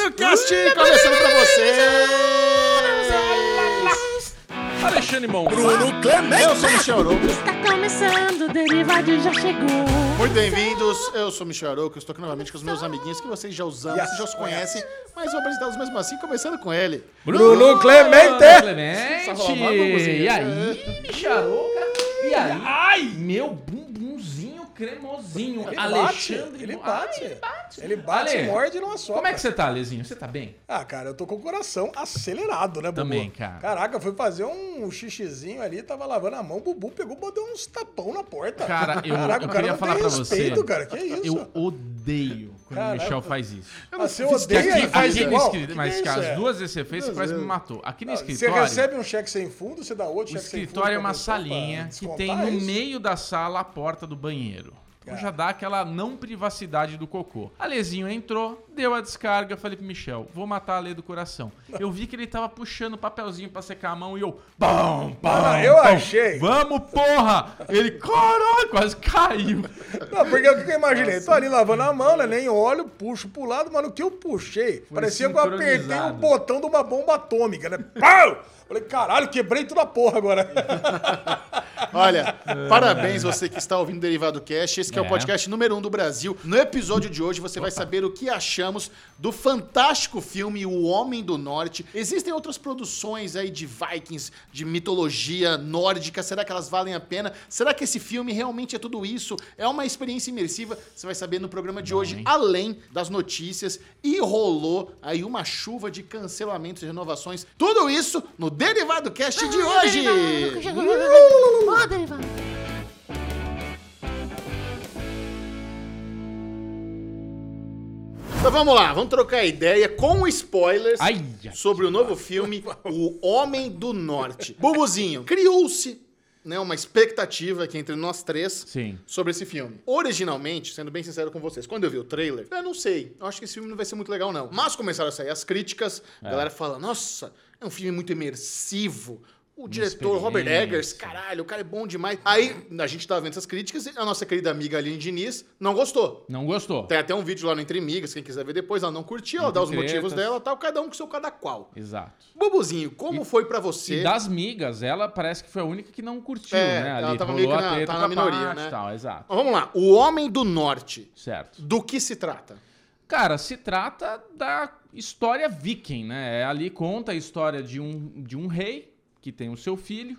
Derivado Cast começando pra vocês! Alexandre Mão. Bruno Clemente! Eu sou o Michel Arouca. Está começando, o Derivado já chegou. Muito bem-vindos, eu sou o Michel Arouca, eu estou aqui novamente com os meus amiguinhos que vocês já usam, vocês já os conhecem, mas vou apresentá-los mesmo assim, começando com ele. Bruno Clemente. Clemente. E aí, Micharouca? E aí? Ai! Meu bumbumzinho cremosinho. Ele Alexandre. bate, ele bate. Ah, ele bate. Ele bate, Ale, morde e não assopra. Como é que você tá, Lezinho? Você tá bem? Ah, cara, eu tô com o coração acelerado, né, Bubu? Também, cara. Caraca, fui fazer um xixizinho ali, tava lavando a mão, o Bubu pegou e botou uns tapão na porta. Cara, eu, Caraca, eu cara queria falar pra respeito, você. cara, que isso? Eu odeio quando o. Michel faz isso. Você fiz odeia Aqui, ele faz aqui escritório, Que mas que as é? duas vezes você fez, você quase me matou. Aqui no Ah, Você escritório. recebe um cheque sem fundo, você dá outro O cheque sem fundo. escritório é uma salinha que tem no isso? meio da sala a porta do banheiro. Então já dá aquela não privacidade do cocô. A Lezinho entrou, deu a descarga, falei pro Michel, vou matar a Lê do coração. Eu vi que ele tava puxando o papelzinho pra secar a mão e eu, pão, pão, Ah, eu achei. Vamos, porra! Ele, caralho, quase caiu. Não, porque o que eu imaginei? Tô ali lavando a mão, né? Nem olho, puxo pro lado, mano. O que eu puxei? parecia que eu apertei o botão de uma bomba atômica, né? Pau! Falei, caralho, quebrei toda a porra agora. Olha, parabéns você que está ouvindo o Derivado Cast. Esse que é. o É. podcast número um do Brasil. No episódio de hoje você vai saber o que achamos do fantástico filme O Homem do Norte. Existem outras produções aí de Vikings, de mitologia nórdica. Será que elas valem a pena? Será que esse filme realmente é tudo isso? É uma experiência imersiva? Você vai saber no programa de hoje, hein? além das notícias. E rolou aí uma chuva de cancelamentos e renovações. Tudo isso no Derivado Cast de hoje. Derivado, chegou. Ó, Derivado. Então vamos lá, vamos trocar ideia com spoilers Ai, ai, sobre o novo filme O Homem do Norte. Bubuzinho, criou-se né, uma expectativa aqui entre nós três Sim. sobre esse filme. Originalmente, sendo bem sincero com vocês, quando eu vi o trailer, eu não sei, eu acho que esse filme não vai ser muito legal não. Mas começaram a sair as críticas, a galera fala, nossa, é um filme muito imersivo, o diretor Robert. Eggers, caralho, o cara é bom demais. Aí a gente tava vendo essas críticas e a nossa querida amiga Aline Diniz não gostou. Não gostou. Tem até um vídeo lá no Entre Migas, quem quiser ver depois, ela não curtiu, ela dá os tretas. motivos dela e tal, cada um com seu cada qual. Exato. Bubuzinho, como foi pra você? E das migas, ela parece que foi a única que não curtiu, É, né? ela Ali tava rolou meio que na- tava na minoria, parte né? e Tal, exato. Mas vamos lá, O Homem do Norte, Certo. do que se trata? Cara, se trata da história viking, né? É, Ali conta a história de um, de um rei que tem o seu filho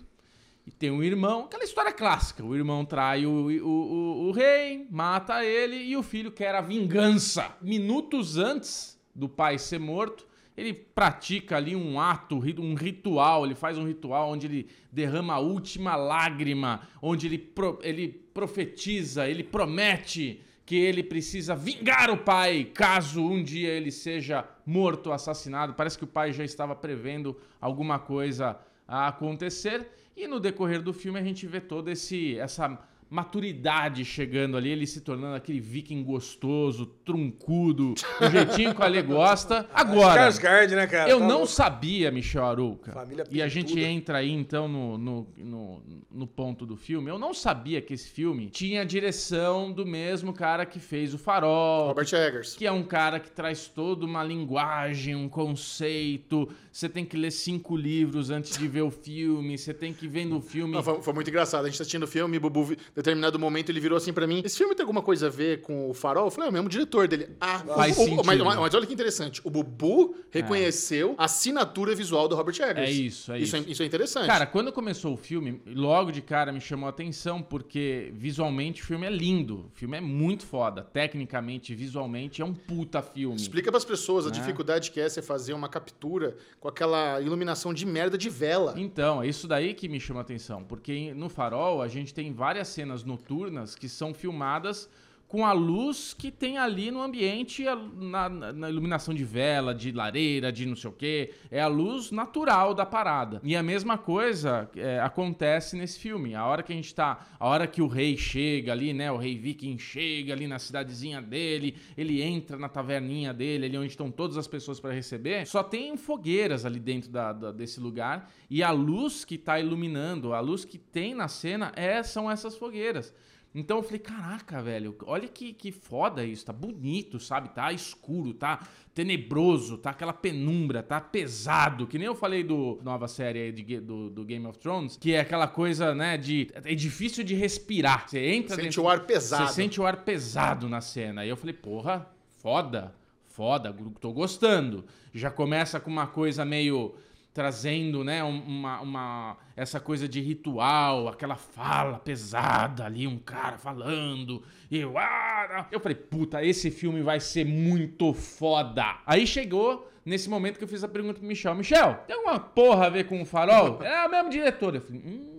e tem um irmão. Aquela história clássica. O irmão trai o, o, o, o rei, mata ele e o filho quer a vingança. Minutos antes do pai ser morto, ele pratica ali um ato, um ritual. Ele faz um ritual onde ele derrama a última lágrima, onde ele, pro- ele profetiza, ele promete que ele precisa vingar o pai caso um dia ele seja morto, assassinado. Parece que o pai já estava prevendo alguma coisa a acontecer. E no decorrer do filme a gente vê toda essa maturidade chegando ali, ele se tornando aquele viking gostoso, truncudo, do jeitinho que a Ale gosta. Agora, Skarsgård, né, cara? eu Tá não louco. sabia, Michel Arouca, Família e a gente entra aí então no, no, no, no ponto do filme, eu não sabia que esse filme tinha a direção do mesmo cara que fez o Farol, Robert Eggers. que é um cara que traz toda uma linguagem, um conceito. Você tem que ler cinco livros antes de ver o filme. Você tem que ver no filme. Não, foi, foi muito engraçado. A gente tá assistindo o filme, o Bubu, determinado momento, ele virou assim pra mim: Esse filme tem alguma coisa a ver com o farol? Eu falei, é o mesmo diretor dele. Ah, Faz o- o- sentido. mas, mas olha que interessante. O Bubu reconheceu a assinatura visual do Robert Eggers. É isso, é isso. isso. É, isso é interessante. Cara, quando começou o filme, logo de cara me chamou a atenção, porque visualmente o filme é lindo. O filme é muito foda. Tecnicamente, visualmente, é um puta filme. Explica pras pessoas a Né? dificuldade que é você fazer uma captura com aquela iluminação de merda de vela. Então, é isso daí que me chama a atenção, porque no Farol a gente tem várias cenas noturnas que são filmadas com a luz que tem ali no ambiente, na- na iluminação de vela, de lareira, de não sei o quê. É a luz natural da parada. E a mesma coisa é, acontece nesse filme. A hora que a gente tá. A hora que o rei chega ali, né? O rei viking chega ali na cidadezinha dele, ele entra na taverninha dele, ali onde estão todas as pessoas para receber. Só tem fogueiras ali dentro da- da- desse lugar. E a luz que tá iluminando, a luz que tem na cena, é, são essas fogueiras. Então eu falei, caraca, velho, olha que, que foda isso, tá bonito, sabe? Tá escuro, tá tenebroso, tá aquela penumbra, tá pesado. Que nem eu falei do nova série aí de, do, do Game of Thrones, que é aquela coisa, né, de. É difícil de respirar. Você entra Sente dentro- o ar pesado. Você sente o ar pesado na cena. Aí eu falei, porra, foda, foda, tô gostando. Já começa com uma coisa meio trazendo, né, um- uma, uma essa coisa de ritual, aquela fala pesada ali, um cara falando, e eu, ah, eu falei, puta, esse filme vai ser muito foda. Aí chegou nesse momento que eu fiz a pergunta pro Michel, Michel, tem alguma porra a ver com o Farol? é o mesmo diretor. Eu falei, hum,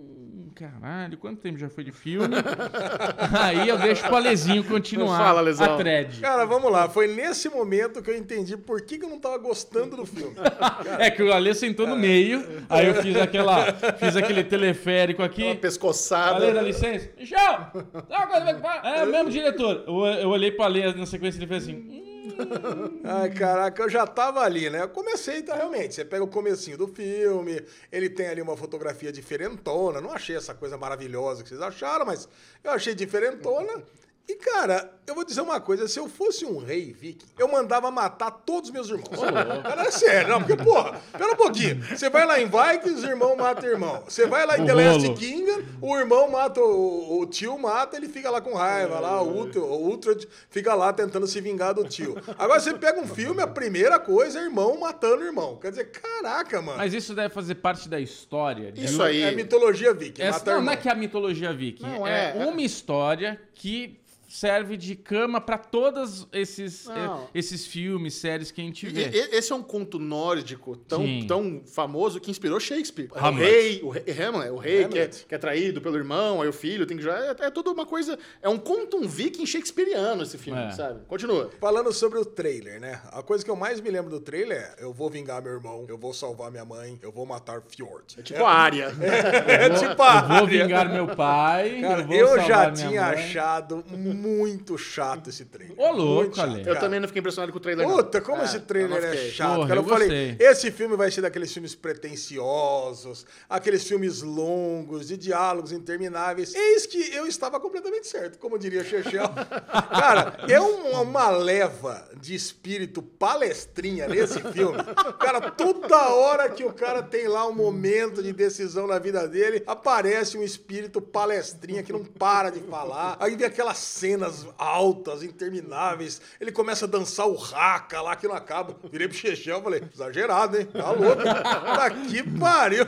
caralho, quanto tempo já foi de filme? Aí eu deixo pro Alezinho continuar Fala, Alesão. a thread. Cara, vamos lá. Foi nesse momento que eu entendi por que, que eu não tava gostando do filme. É que o Ale sentou no meio, aí eu fiz aquela, fiz aquele teleférico Uma aqui. pescoçada. Ale, dá licença. Michel, uma É o mesmo diretor. Eu, eu olhei pro Ale na sequência e ele fez assim. "Hum, Ai, caraca, eu já tava ali, né? Eu comecei, tá, realmente. Você pega o comecinho do filme, ele tem ali uma fotografia diferentona. Não achei essa coisa maravilhosa que vocês acharam, mas eu achei diferentona. E, cara, eu vou dizer uma coisa: se eu fosse um rei viking, eu mandava matar todos os meus irmãos. Cara, é sério, não, porque, porra, pera um pouquinho. Você vai lá em Vikings, o irmão mata o irmão. Você vai lá em O The Last rolo. Kingdom, o irmão mata, o, o tio mata, ele fica lá com raiva, lá, o Ultra, o Ultra fica lá tentando se vingar do tio. Agora você pega um filme, a primeira coisa é irmão matando irmão. Quer dizer, caraca, mano. Mas isso deve fazer parte da história. de- Isso aí. É mitologia viking, Essa, matar não, irmão. não é que é a mitologia viking. Não, é, é- uma história que serve de cama pra todos esses, Não. eh, esses filmes, séries que a gente vê. e- Esse é um conto nórdico tão, Sim. tão famoso que inspirou Shakespeare. É O Hamlet. rei, o rei, Hamlet, o rei que é, Hamlet. que é traído pelo irmão, aí o filho tem que já é, é tudo uma coisa, é um conto um viking shakespeareano esse filme, É. sabe? Continua. Falando sobre o trailer, né? A coisa que eu mais me lembro do trailer é: eu vou vingar meu irmão, eu vou salvar minha mãe, eu vou matar Fjord. É tipo a área. É tipo a Eu vou área. vingar meu pai. Cara, eu, vou eu já minha tinha mãe. achado muito chato esse trailer. Ô, louco, chato. Eu cara. também não fiquei impressionado com o trailer. não. Puta, como É, esse trailer não é fiquei. chato. Porra, cara, eu eu falei, esse filme vai ser daqueles filmes pretensiosos, aqueles filmes longos, de diálogos intermináveis. Eis que eu estava completamente certo, como diria Chechel. cara, é um- uma leva de espírito palestrinha nesse filme. Cara, toda hora que o cara tem lá um momento de decisão na vida dele, aparece um espírito palestrinha que não para de falar. Aí vem aquelas cenas altas, intermináveis. Ele começa a dançar o raca lá que não acaba. Virei pro Chechel e falei, exagerado, hein? Tá louco. Tá que pariu.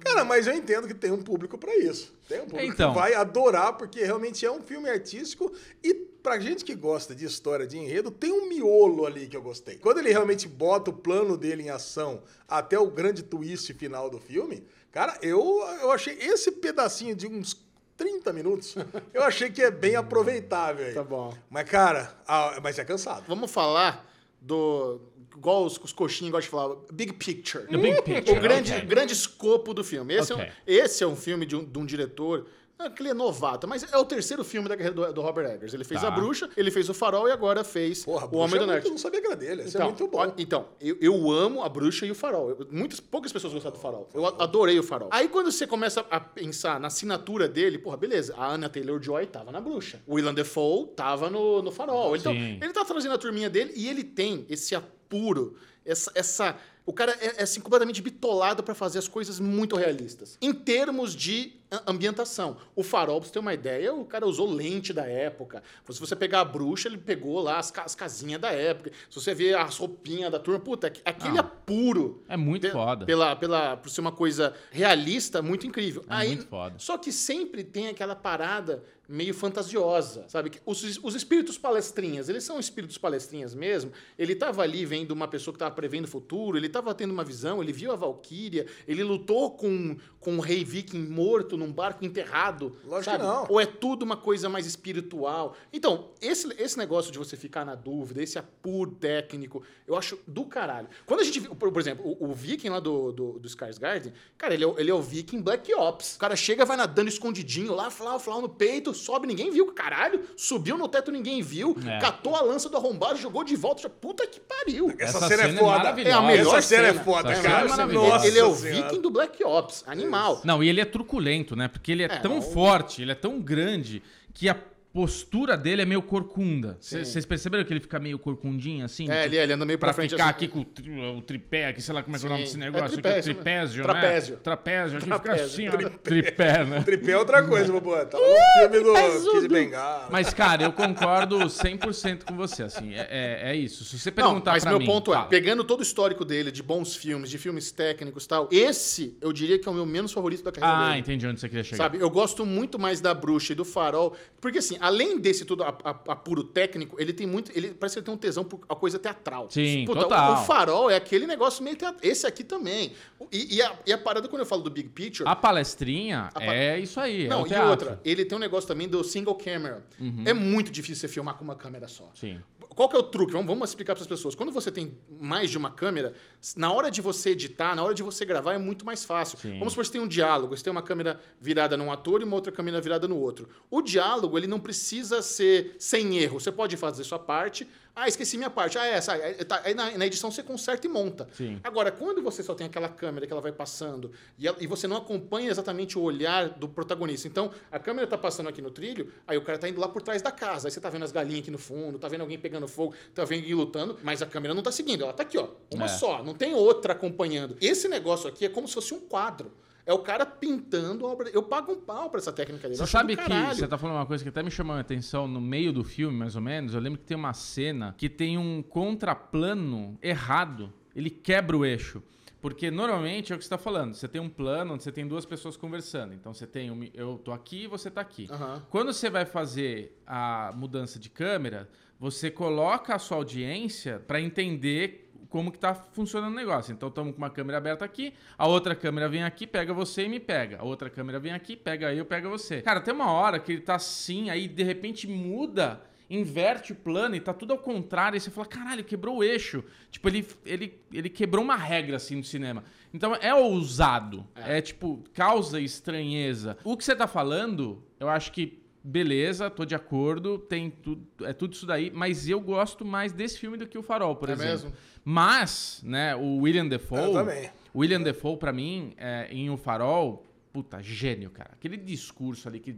Cara, mas eu entendo que tem um público pra isso. Tem um público Então. que vai adorar, porque realmente é um filme artístico e pra gente que gosta de história de enredo, tem um miolo ali que eu gostei. Quando ele realmente bota o plano dele em ação até o grande twist final do filme, cara, eu, eu achei esse pedacinho de uns 30 minutos, eu achei que é bem aproveitável aí. Tá bom. Mas, cara, ah, mas é cansado. Vamos falar do. Igual os, os coxinhos gostam de falar, big picture. The big picture. O grande, ok. grande escopo do filme. Esse, Ok. é, um, esse é um filme de um, de um diretor. Não é que ele é novato, mas é o terceiro filme da carreira do, do Robert Eggers. Ele fez Tá. A Bruxa, ele fez O Farol e agora fez Porra, O Homem Bruxa do é Norte. Eu não sabia que era dele. Esse Então, é muito bom. então eu, eu amo a bruxa e o farol. Eu- muitas, poucas pessoas gostaram do farol. Eu adorei o farol. Aí quando você começa a pensar na assinatura dele, porra, beleza. A Anna Taylor-Joy tava na bruxa. O Willem Dafoe tava no, no farol. Então, Sim. ele tá trazendo a turminha dele e ele tem esse apuro, essa... essa o cara é, é, assim, completamente bitolado pra fazer as coisas muito realistas. Em termos de ambientação. O farol, pra você ter uma ideia, o cara usou lente da época. Se você pegar a bruxa, ele pegou lá as, as casinhas da época. Se você ver as roupinhas da turma, puta, aqu- aquele Não. apuro. É muito foda. Pela, pela, por ser uma coisa realista, muito incrível. É Aí, muito foda. Só que sempre tem aquela parada meio fantasiosa, sabe? Os, os espíritos palestrinhas, eles são espíritos palestrinhas mesmo. Ele tava ali vendo uma pessoa que tava prevendo o futuro, ele tava tendo uma visão, ele viu a Valkyria, ele lutou com, com um rei viking morto num barco enterrado. Lógico sabe? que não. Ou é tudo uma coisa mais espiritual. Então, esse, esse negócio de você ficar na dúvida, esse apuro técnico, eu acho do caralho. Quando a gente viu, por, por exemplo, o, o viking lá do, do, do Skarsgård, cara, ele é, o- ele é o viking Black Ops. O cara chega, vai nadando escondidinho lá, flau, flau no peito, sobe, ninguém viu, caralho, subiu no teto, ninguém viu, É. catou a lança do arrombado, jogou de volta, já, puta que pariu. Essa, Essa cena, cena é é foda. maravilhosa. É a melhor Essa cena, cena. é foda, Essa cara. cena é maravilhosa. Nossa ele é o viking do Black Ops, animal. Não, e ele é truculento, né? Porque ele é, É, tão não. forte, ele é tão grande, que a postura dele é meio corcunda. Vocês perceberam que ele fica meio corcundinho assim? É, ele, ele anda meio pra, Pra frente. ficar assim. aqui com o, tri- o tripé aqui, sei lá como é que é o nome desse É negócio. tripé, aqui, isso tripésio, mesmo. né? Trapézio. Trapézio. Aqui fica Trapézio. assim, ó. Tripé, né? Tripé é outra coisa, Bubu. Tá no filme do Kid Bengala. Mas, cara, eu concordo 100% com você, assim. É, é, é isso. Se você Não, perguntar mas pra meu mim... ponto é, fala. pegando todo o histórico dele, de bons filmes, de filmes técnicos e tal, esse eu diria que é o meu menos favorito da carreira Ah, dele. entendi onde você queria chegar. Sabe, eu gosto muito mais da bruxa e do farol, porque assim, além desse tudo a- a- apuro técnico, ele tem muito, ele parece que ele tem um tesão por a coisa teatral. Sim, Puta, total. O, o farol é aquele negócio meio teatral. Esse aqui também. E, e a, e a parada quando eu falo do big picture, A palestrinha pa- é isso aí, é não, o e. Uhum. outra, ele tem um negócio também do single camera. É muito difícil você filmar com uma câmera só. Sim. Qual que é o truque? Vamos, vamos explicar para as pessoas. Quando você tem mais de uma câmera, na hora de você editar, na hora de você gravar, é muito mais fácil. Sim. Vamos supor que você tem um diálogo, você tem uma câmera virada num ator e uma outra câmera virada no outro. O diálogo, ele não precisa ser sem erro. Você pode fazer sua parte. Ah, esqueci minha parte. Ah, é essa. Aí, tá- aí na, na edição você conserta e monta. Sim. Agora, quando você só tem aquela câmera que ela vai passando e, ela- e você não acompanha exatamente o olhar do protagonista. Então, a câmera tá passando aqui no trilho, aí o cara tá indo lá por trás da casa. Aí você tá vendo as galinhas aqui no fundo, tá vendo alguém pegando fogo, tá vendo alguém lutando, mas a câmera não tá seguindo. Ela tá aqui, ó. Uma É. só, não tem outra acompanhando. Esse negócio aqui é como se fosse um quadro. É o cara pintando a obra. Eu pago um pau pra essa técnica dele. Você sabe que você tá falando uma coisa que até me chamou a atenção no meio do filme, mais ou menos. Eu lembro que tem uma cena que tem um contraplano errado. Ele quebra o eixo. Porque normalmente é o que você tá falando. Você tem um plano onde você tem duas pessoas conversando. Então você tem um, eu tô aqui e você tá aqui. Aham. Quando você vai fazer a mudança de câmera, você coloca a sua audiência para entender como que tá funcionando o negócio. Então estamos com uma câmera aberta aqui, a outra câmera vem aqui, pega você e me pega. A outra câmera vem aqui, pega eu, pega você. Cara, tem uma hora que ele tá assim, aí de repente muda, inverte o plano e tá tudo ao contrário, e você fala, caralho, quebrou o eixo. Tipo, ele, ele, ele quebrou uma regra assim no cinema. Então é ousado, é tipo, causa estranheza. O que você tá falando, eu acho que beleza, tô de acordo, tem tudo, é tudo isso daí, mas eu gosto mais desse filme do que o Farol, por É exemplo. mesmo? Mas, né, o William Defoe, Eu também. o William Defoe pra mim, é, em O Farol, puta, gênio, cara. Aquele discurso ali que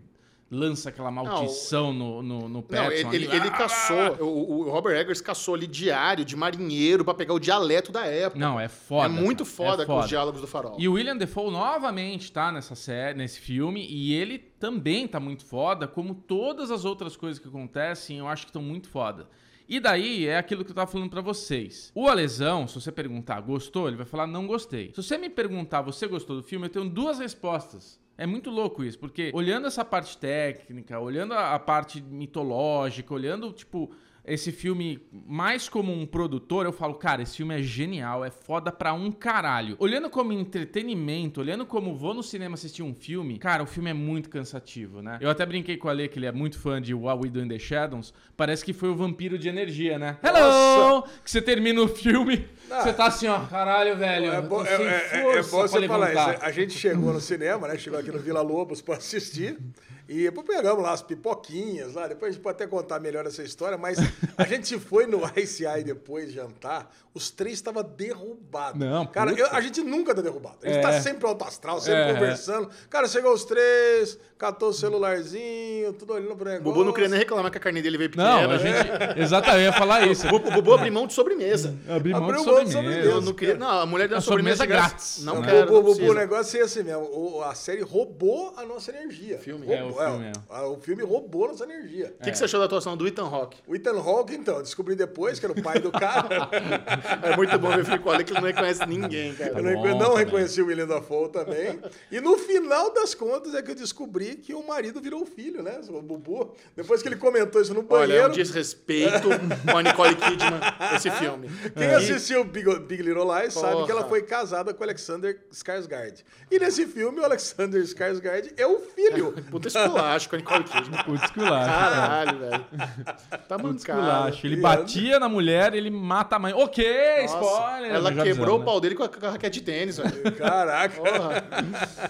lança aquela maldição no, no, no Não, Pattinson ele, ele, ele Ah! caçou, o, o Robert Eggers caçou ali diário de marinheiro pra pegar o dialeto da época. Não, é foda. é muito foda, é com os diálogos do farol. E o William Defoe novamente tá nessa série, nesse filme, e ele também tá muito foda, como todas as outras coisas que acontecem, eu acho que estão muito foda. E daí é aquilo que eu tava falando pra vocês. O Alesão, se você perguntar gostou, ele vai falar não gostei. Se você me perguntar você gostou do filme, eu tenho duas respostas. É muito louco isso, porque olhando essa parte técnica, olhando a, parte mitológica, olhando, tipo, esse filme mais como um produtor, eu falo, cara, esse filme é genial, é foda pra um caralho. Olhando como entretenimento, olhando como vou no cinema assistir um filme, cara, o filme é muito cansativo, né? Eu até brinquei com a Ale, que ele é muito fã de What We Do in the Shadows, parece que foi o vampiro de energia, né? Hello! Que você termina o filme, Ah. você tá assim, ó, caralho, velho, É bom, é, é- é- bom você pra falar isso. A gente chegou no cinema, né? Chegou aqui no Vila Lobos para assistir. E depois pegamos lá as pipoquinhas lá. Depois a gente pode até contar melhor essa história. Mas a gente foi no ICI depois jantar. Os três estavam derrubados. Não, Cara, eu- a gente nunca tá derrubado. A gente É. tá sempre alto astral, sempre É. conversando. Cara, chegou os três, catou o celularzinho, tudo olhando pro O negócio. Bubu não queria nem reclamar que a carne dele veio pequena. Não, a gente. Exatamente, eu ia falar isso. O Bu- o Bubu abriu mão de sobremesa. Abrir mão de Abriu mão de sobremesa. Eu não queria. Não, a mulher deu A uma sobremesa, sobremesa grátis. Não Né? quero. o, não o, negócio é assim mesmo. o- a série roubou a nossa energia. Filme. É, o Roubou- filme, é. a- o filme roubou nossa energia. O que, que você achou da atuação do Ethan Hawke? O Ethan Hawke, então, descobri depois que era o pai do cara. É muito bom ver Fico ali que ele não reconhece ninguém, cara. Eu bom não, não também. reconheci o William Dafoe também. E no final das contas é que eu descobri que o marido virou filho, né? O Bubu. Depois que ele comentou isso no Olha, é banheiro. um desrespeito com a Nicole Kidman, esse filme. Quem E- assistiu Big, Big Little Lies sabe Porra. que ela foi casada com o Alexander Skarsgård. E nesse filme, o Alexander Skarsgård é o filho. Puta esculacho com a Nicole Kidman. Esculacho. Caralho, velho. Tá mancado. esculacho. Ele batia na mulher, ele mata a mãe. Ok, Nossa, spoiler. Ela quebrou o né? pau dele com a, com a raquete de tênis, velho. Caraca. Porra,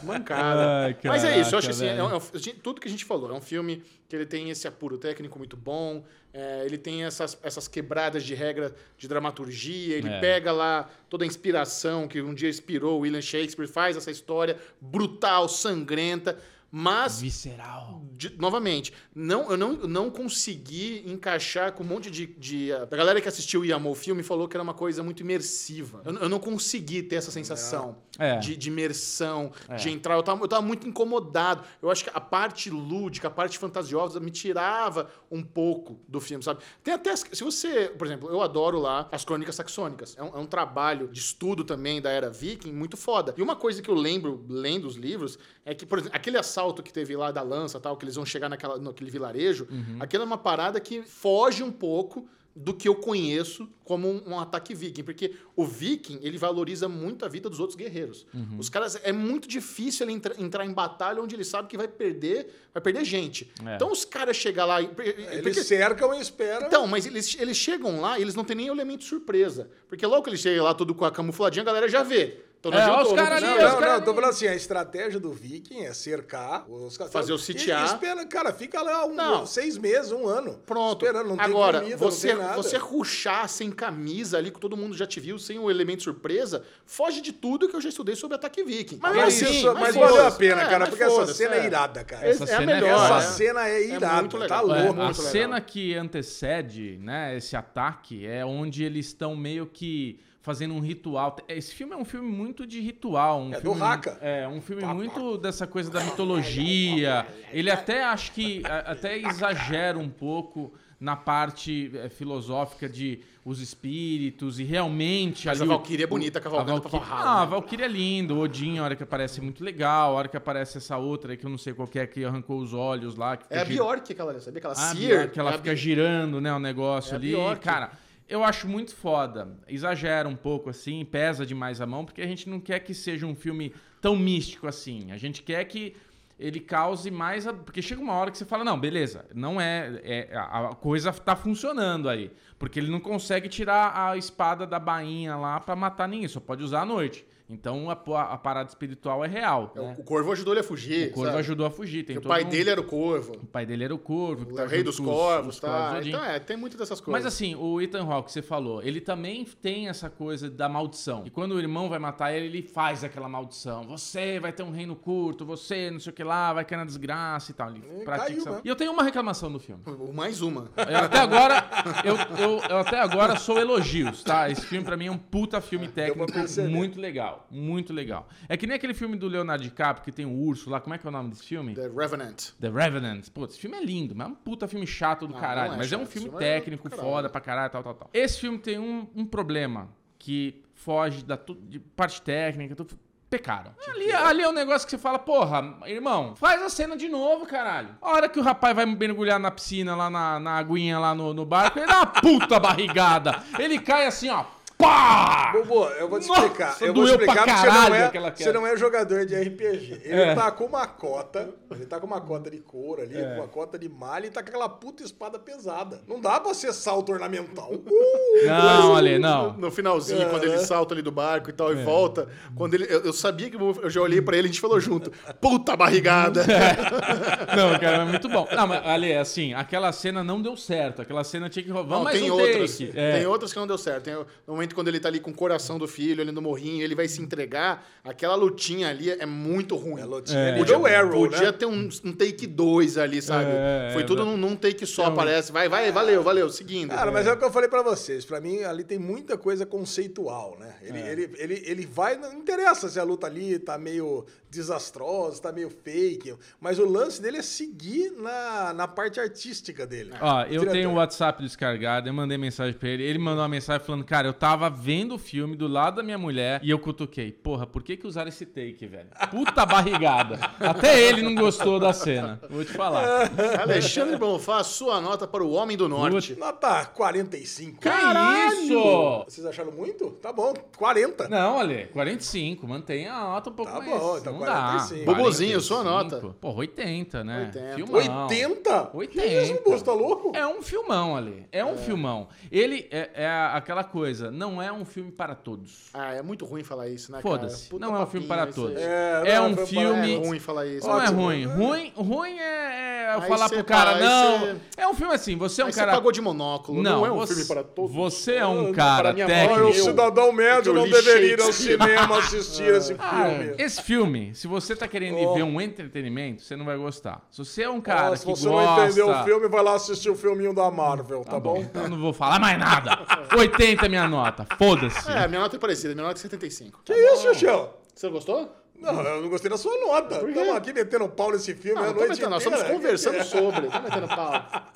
mancada. Ai, Mas é isso, eu acho caraca, assim, é um- é um- tudo que a gente falou. É um filme que ele tem esse apuro técnico muito bom, é, ele tem essas, essas quebradas de regra de dramaturgia, ele É. pega lá toda a inspiração que um dia inspirou o William Shakespeare, faz essa história brutal, sangrenta, Mas Visceral. de- novamente, não, eu não, não consegui encaixar com um monte de, de. A galera que assistiu e amou o filme falou que era uma coisa muito imersiva. Eu, eu não consegui ter essa sensação É. de, de imersão, É. de entrar. Eu tava, eu tava muito incomodado. Eu acho que a parte lúdica, a parte fantasiosa me tirava um pouco do filme, sabe? Tem até. as- Se você. Por exemplo, eu adoro lá as Crônicas Saxônicas. É um, é um trabalho de estudo também da era viking muito foda. E uma coisa que eu lembro, lendo os livros, é que, por exemplo, aquele assalto que teve lá da lança tal, que eles vão chegar naquela, naquele vilarejo, aquilo é uma parada que foge um pouco do que eu conheço como um, um ataque viking, porque o viking, ele valoriza muito a vida dos outros guerreiros. Os caras, é muito difícil ele entra- entrar em batalha onde ele sabe que vai perder, vai perder gente. É. Então os caras chegam lá... e- Eles porque- cercam e esperam. então, mas eles, eles chegam lá e eles não têm nem elemento surpresa. Porque logo que eles chegam lá tudo com a camufladinha, a galera já vê. Então, não É, os caras Não, ali, não, os não, tô falando assim, a estratégia do Viking é cercar os. Fazer o sitiar. E espera, cara, fica lá um, Não. seis meses, um ano. Pronto. Esperando, não tem Agora, comida, você, não tem nada. você ruxar sem camisa ali, que todo mundo já te viu, sem o elemento surpresa, foge de tudo que eu já estudei sobre ataque viking. Mas, mesmo assim, isso, mas foda-se. valeu a pena, É, cara, mas porque essa cena é é. irada, cara. Essa Essa é a cena é melhor. Essa foda. é. cena é irada, muito tá legal. É, louco. a cena que antecede, né, esse ataque é onde eles estão meio que fazendo um ritual. Esse filme é um filme muito de ritual, um É do filme Haka. É, um filme muito dessa coisa da mitologia. Ele até acho que a- até exagera um pouco na parte é, filosófica de os espíritos e realmente Mas a ali o- Valkyria é bonita, a cavalgando pra Valkyria, porrada. ah, a né? Valkyria é lindo, o Odin, a hora que aparece é muito legal, a hora que aparece essa outra aí que eu não sei qual que é, que arrancou os olhos lá. Que É a Bjork, aquela, sabia? Aquela ah, Seer. Bjork, que ela é a fica girando, né, o negócio É a ali. Cara, eu acho muito foda. Exagera um pouco assim, pesa demais a mão, porque a gente não quer que seja um filme tão místico assim. A gente quer que ele cause mais. a- Porque chega uma hora que você fala, não, beleza, não é. é- a coisa tá funcionando aí. Porque ele não consegue tirar a espada da bainha lá pra matar ninguém, só pode usar à noite. Então a, a parada espiritual é real. É, né? O corvo ajudou ele a fugir. O corvo sabe? ajudou a fugir. Tem o pai um- dele era o corvo. O pai dele era o corvo. O tá rei junto dos corvos, os corvos tá? Odin. Então é, tem muitas dessas coisas. Mas assim, o Ethan Hawke, você falou, ele também tem essa coisa da maldição. E quando o irmão vai matar ele, ele faz aquela maldição. Você vai ter um reino curto, você não sei o que lá, vai cair na desgraça e tal. Ele E pratica caiu essa- mesmo. E eu tenho uma reclamação do filme. O- Mais uma. Eu até agora, eu, eu- eu até agora sou elogios, tá? Esse filme pra mim é um puta filme técnico, muito legal, muito legal. É que nem aquele filme do Leonardo DiCaprio que tem o urso lá, como é que é o nome desse filme? The Revenant. The Revenant. Pô, esse filme é lindo, mas é um puta filme chato do Não, caralho. não é mas é um chato, filme é técnico, caralho. foda pra caralho, tal, tal, tal. Esse filme tem um, um problema que foge da de parte técnica, tudo. Pecaram. Ali, ali é um negócio que você fala, porra, irmão, faz a cena de novo, caralho. A hora que o rapaz vai mergulhar na piscina, lá na, na aguinha, lá no, no barco, ele dá uma puta barrigada. Ele cai assim, ó. Pá! Bobo, eu vou te Nossa, explicar. eu vou doeu explicar porque você não, é, você não é jogador de RPG. Ele É. tá com uma cota, ele tá com uma cota de couro ali, com uma cota de malha e tá com aquela puta espada pesada. Não dá pra ser salto ornamental. Uh! Não, Ale, não. No finalzinho, É. quando ele salta ali do barco e tal, e volta. Quando ele. Eu, eu sabia que eu, já olhei pra ele e a gente falou junto. Puta barrigada! Não, cara, é muito bom. Não, mas, Ale, assim, aquela cena não deu certo. Aquela cena tinha que rolar. Não, tem um outras. take. É. Tem outras que não deu certo. Tem o no momento quando ele tá ali com o coração do filho, ali no morrinho, ele vai se entregar. Aquela lutinha ali é muito ruim. É lutinha É. nível Arrow, Podia né? ter um, um take 2 ali, sabe? É, Foi é, tudo é. num, num take só, parece. Vai, vai, valeu, valeu, seguindo. Cara, mas é o que eu falei pra vocês. Pra mim, ali tem muita coisa conceitual, né? Ele, É. ele, ele, ele vai. Não interessa se a luta ali tá meio desastrosa, tá meio fake. Mas o lance dele é seguir na, na parte artística dele. Ó, eu Diretor. tenho o WhatsApp descargado, eu mandei mensagem pra ele. Ele mandou uma mensagem falando, cara, eu tava vendo o filme do lado da minha mulher e eu cutuquei. Porra, por que que usaram esse take, velho? Puta barrigada. Até ele não gostou da cena. Vou te falar. Alexandre Bonfá, sua nota para o Homem do Norte. Nota 45. Que Caralho! isso? Vocês acharam muito? Tá bom, 40. Não, olha, 45. Mantenha a nota um pouco Tá mais. bom, então não 45. dá. Bobozinho, sua 45. nota. Porra, 80, né? 80. Filmão. 80? 80. Que isso, tá louco? É um filmão ali. É um filmão. Ele é, é aquela coisa. Não não é um filme para todos. Ah, é muito ruim falar isso, né, Foda-se. cara? Puta Não é um filme para todos. É, É não, um filme- É ruim falar isso. Não é ruim. Ruim, ruim é, é eu Aí falar pro cara, não. cê- É um filme assim, você é um Aí você cara. pagou de monóculo. Não, é um você, filme para todos. Você é um Ah, cara Olha, o técnico. eu- cidadão médio não deveria ir ao cinema assistir esse Ah, filme. esse filme, se você tá querendo Oh. ver um entretenimento, você não vai gostar. Se você é um cara Ah, se que você gosta... não entendeu o filme, vai lá assistir o filminho da Marvel, tá, bom? Então eu não vou falar mais nada. 80 é minha nota. Foda-se. É, minha nota é parecida. Minha nota é 75. Que isso, Xuxão? Você gostou? Não, eu não gostei da sua nota. Estamos aqui metendo pau nesse filme Não, a não tô noite metendo, nós estamos conversando sobre. Tô metendo pau.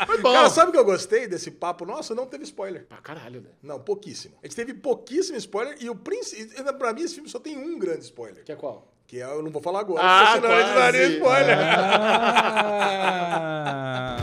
Foi bom. Cara, sabe o que eu gostei desse papo nosso? Não teve spoiler. Pra caralho, né? Não, pouquíssimo. A gente teve pouquíssimo spoiler e o príncipe. Pra mim, esse filme só tem um grande spoiler. Que é qual? Que é, eu não vou falar agora, Ah, senão a gente daria quase. spoiler. Ah.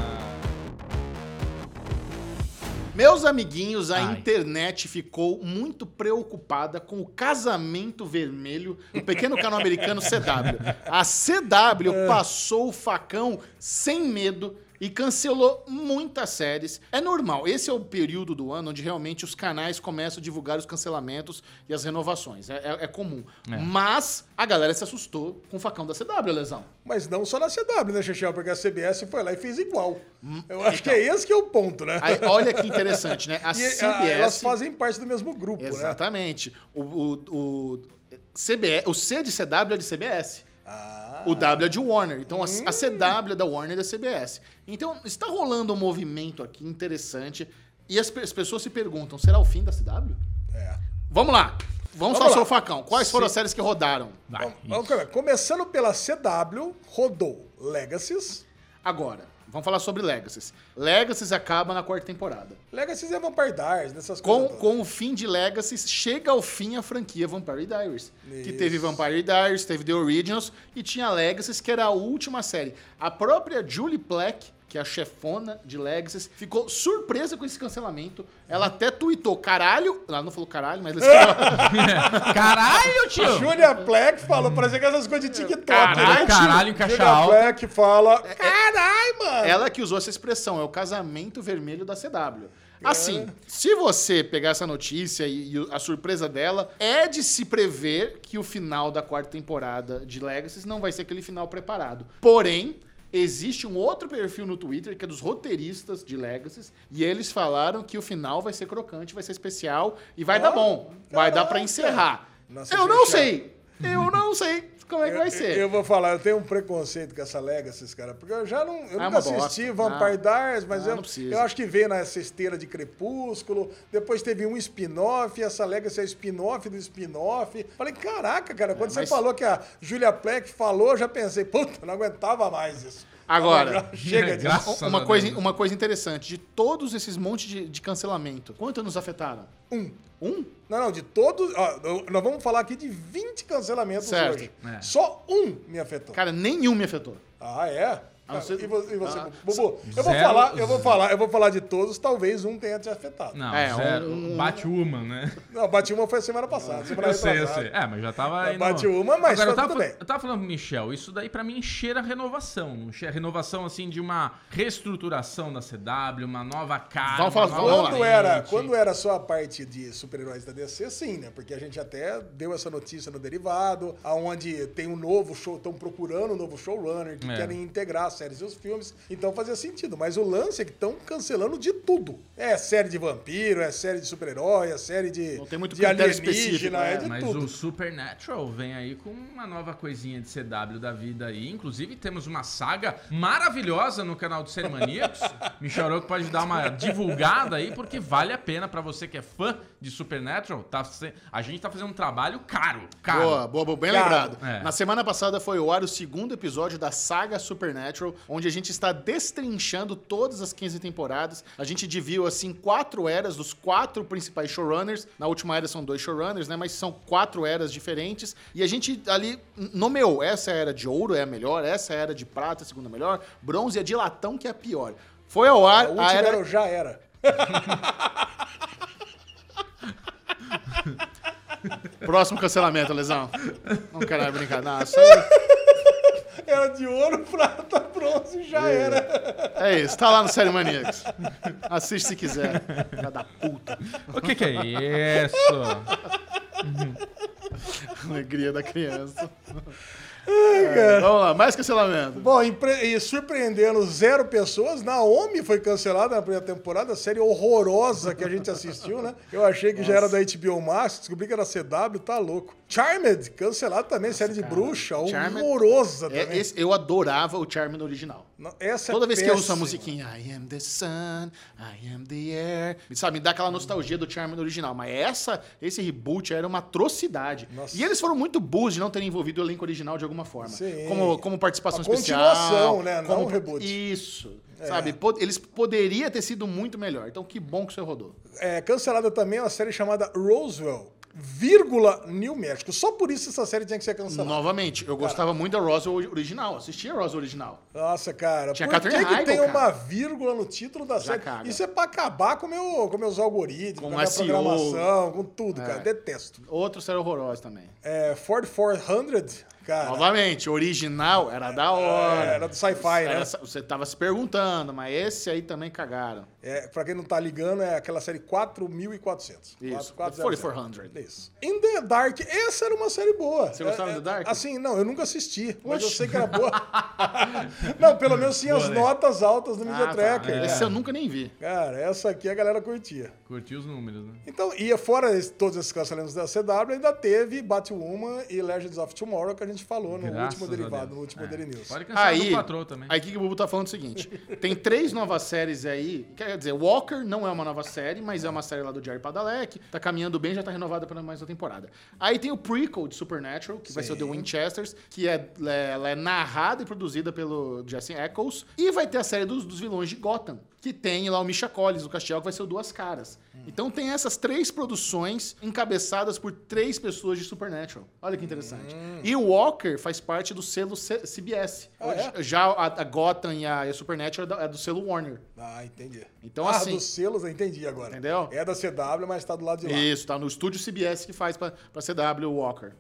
Meus amiguinhos, a Ai. internet ficou muito preocupada com o casamento vermelho do pequeno canal americano CW. A CW passou o facão sem medo e cancelou muitas séries. É normal, esse é o período do ano onde realmente os canais começam a divulgar os cancelamentos e as renovações. É, é- é comum. Mas a galera se assustou com o facão da CW, Lesão. Mas não só na CW, né, Xexel? Porque a CBS foi lá e fez igual. Eu acho que é esse que é o ponto, né? Aí, olha que interessante, né? A E, ah, CBS... elas fazem parte do mesmo grupo, né? Exatamente. O, o, o, CBS, o C de CW é de CBS. Ah, O W é de Warner. Então a, a CW é da Warner e da CBS. Então está rolando um movimento aqui interessante. E as, as pessoas se perguntam: será o fim da CW? é. Vamos lá. Vamos, Vamos sobre o facão. Quais foram as séries que rodaram? Vai, Vamos- isso. vamos começar. Começando pela CW, rodou Legacies. Agora, vamos falar sobre Legacies. Legacies acaba na quarta temporada. Legacies é Vampire Diaries, dessas Com, coisas. com o fim de Legacies, chega ao fim a franquia Vampire Diaries. Que Isso. teve Vampire Diaries, teve The Originals e tinha Legacies, que era a última série. A própria Julie Plec, que é a chefona de Legacies, ficou surpresa com esse cancelamento. Ela até tweetou, caralho... Ela não falou caralho, mas... Ela Caralho, tio! Julia Black falou, parecia que essas coisas de TikTok, Caralho, né? caralho, caixa Julia alta. Black fala, caralho, mano. ela que usou essa expressão, é o casamento vermelho da CW. Assim, se você pegar essa notícia e, e a surpresa dela, é de se prever que o final da quarta temporada de Legacy não vai ser aquele final preparado. Porém, existe um outro perfil no Twitter que é dos roteiristas de Legacy e eles falaram que o final vai ser crocante, vai ser especial e vai dar bom. Vai dar pra caraca. encerrar. Nossa, eu não sei. Eu não sei como é que vai Eu- ser. Eu, vou falar, eu tenho um preconceito com essa Legacy, cara, porque eu já não. Eu Ah, nunca uma bosta. assisti Vampire Ah. Diaries, mas Ah, eu, não eu acho que veio nessa esteira de Crepúsculo. Depois teve um spin-off, e essa Legacy é spin-off do spin-off. Falei, caraca, cara, quando você mas- falou que a Julia Pleck falou, eu já pensei, puta, não aguentava mais isso. Agora, chega disso. Graças uma coisa, uma coisa interessante, de todos esses montes de, de cancelamento, quanto nos afetaram? Um. Um? Não, não, de todos. ó, nós vamos falar aqui de 20 cancelamentos Certo. hoje. É. Só um me afetou. Cara, nenhum me afetou. Ah, é? Ah, você- E você, e você Ah. Bubu? Eu vou Zero- falar, eu vou falar, eu vou falar de todos, talvez um tenha te afetado. Não, É, zero. um- Bate uma, né? Não, bati uma foi semana passada. Semana Eu sei, eu sei. É, mas já tava aí. no- Bate uma, mas Agora, eu tá tava, tudo fal- bem. eu tava falando pro Michel, isso daí pra mim cheira renovação. não cheira Renovação, assim, de uma reestruturação da CW, uma nova cara. Vamos falar- lá. Quando era, quando era só a parte de super-heróis da DC, sim, né? Porque a gente até deu essa notícia no Derivado, aonde tem um novo show, estão procurando um novo showrunner, que É. querem integrar séries e os filmes, então fazia sentido. Mas o lance é que estão cancelando de tudo. É série de vampiro, é série de super-herói, é série de, Não tem muito de alienígena, né? é de Mas tudo. o Supernatural vem aí com uma nova coisinha de CW da vida aí. Inclusive, temos uma saga maravilhosa no canal do Série Maníacos. Michel Aroco pode dar uma divulgada aí, porque vale a pena pra você que é fã de Supernatural. Tá, a gente tá fazendo um trabalho caro, caro. Boa, boa, boa, bem Cara, lembrado. é. Na semana passada foi ao ar o segundo episódio da saga Supernatural, onde a gente está destrinchando todas as 15 temporadas. A gente dividiu, assim, quatro eras dos quatro principais showrunners. Na última era são dois showrunners, né? Mas são quatro eras diferentes. E a gente ali nomeou. Essa era de ouro é a melhor, essa era de prata, a segunda melhor. Bronze é de latão, que é a pior. Foi ao ar A a, era... era já era. Próximo cancelamento, Lesão. Não quero brincar. Não, aí... Era de ouro, prata, bronze, já era. É isso, tá lá no Série Maníacos. Assiste se quiser. Filha da puta. O que, que é isso? Alegria da criança. É, vamos lá, mais cancelamento. Bom, e surpreendendo zero pessoas, Naomi foi cancelada na primeira temporada, série horrorosa que a gente assistiu, né? Eu achei que já era da HBO Max, descobri que era CW, tá louco. Charmed, cancelado também, série de bruxa, Charmed- horrorosa É, também. esse- eu adorava o Charmin original. Não, Essa é Toda vez que eu ouço a péssima. musiquinha I am the sun, I am the air, sabe, me dá aquela nostalgia do Charmin original. Mas essa, esse reboot era uma atrocidade. Nossa. E eles foram muito burros de não terem envolvido o elenco original de alguma forma. Sim. Como, como participação A especial. continuação, né? Não Como, um reboot. Isso. É. Sabe, eles poderiam ter sido muito melhor. Então que bom que você rodou. É, cancelada também uma série chamada Roswell, vírgula, New México. Só por isso essa série tinha que ser cancelada. Novamente, eu gostava muito da Roswell original. Assistia a Roswell original. Nossa, cara, Tinha por que, que tem cara. uma vírgula no título da série? caga. Isso é pra acabar com, meu, com meus algoritmos, Com com a minha programação, com tudo, É. cara. Detesto. Outra série horrorosa também. É, Ford 400, cara, Novamente, o original era da hora. É, era do sci-fi, né? Você tava se perguntando, mas esse aí também cagaram. É, pra quem não tá ligando, é aquela série 4400. Isso, 4400. 4400. Isso. In the Dark, essa era uma série boa. Você gostava É, do The Dark? Assim, não, eu nunca assisti, mas eu sei que era boa. não, pelo menos tinha as Boa, né? notas altas no Media Ah, tá. Tracker. Esse cara. eu nunca nem vi. Cara, essa aqui a galera curtia. Curti os números, né? Então, e fora todos esses cancelamentos da CW, ainda teve Batwoman e Legends of Tomorrow, que a gente falou no Graças último derivado, no último É. Daily News. Pode cancelar Aí, do patrão também. aí o que que o Bubu tá falando é o seguinte: tem três novas séries aí. Quer dizer, Walker não é uma nova série, mas é uma série lá do Jerry Padalecki. Tá caminhando bem, já tá renovada para mais uma temporada. Aí tem o prequel de Supernatural, que vai ser o The Sim. Winchesters, que é, ela é narrada e produzida pelo Jesse Eccles. E vai ter a série dos, dos vilões de Gotham, que tem lá o Misha Collins, o Castiel, que vai ser o Duas Caras. Então tem essas três produções encabeçadas por três pessoas de Supernatural. Olha que interessante. E o Walker faz parte do selo C- CBS. Ah, é? Já a, a Gotham e a, a Supernatural é do, é do selo Warner. Ah, entendi. Então, ah, assim- dos selos, eu entendi agora. Entendeu? É da CW, mas tá do lado de lá. Isso, tá no estúdio CBS que faz pra, pra CW o Walker.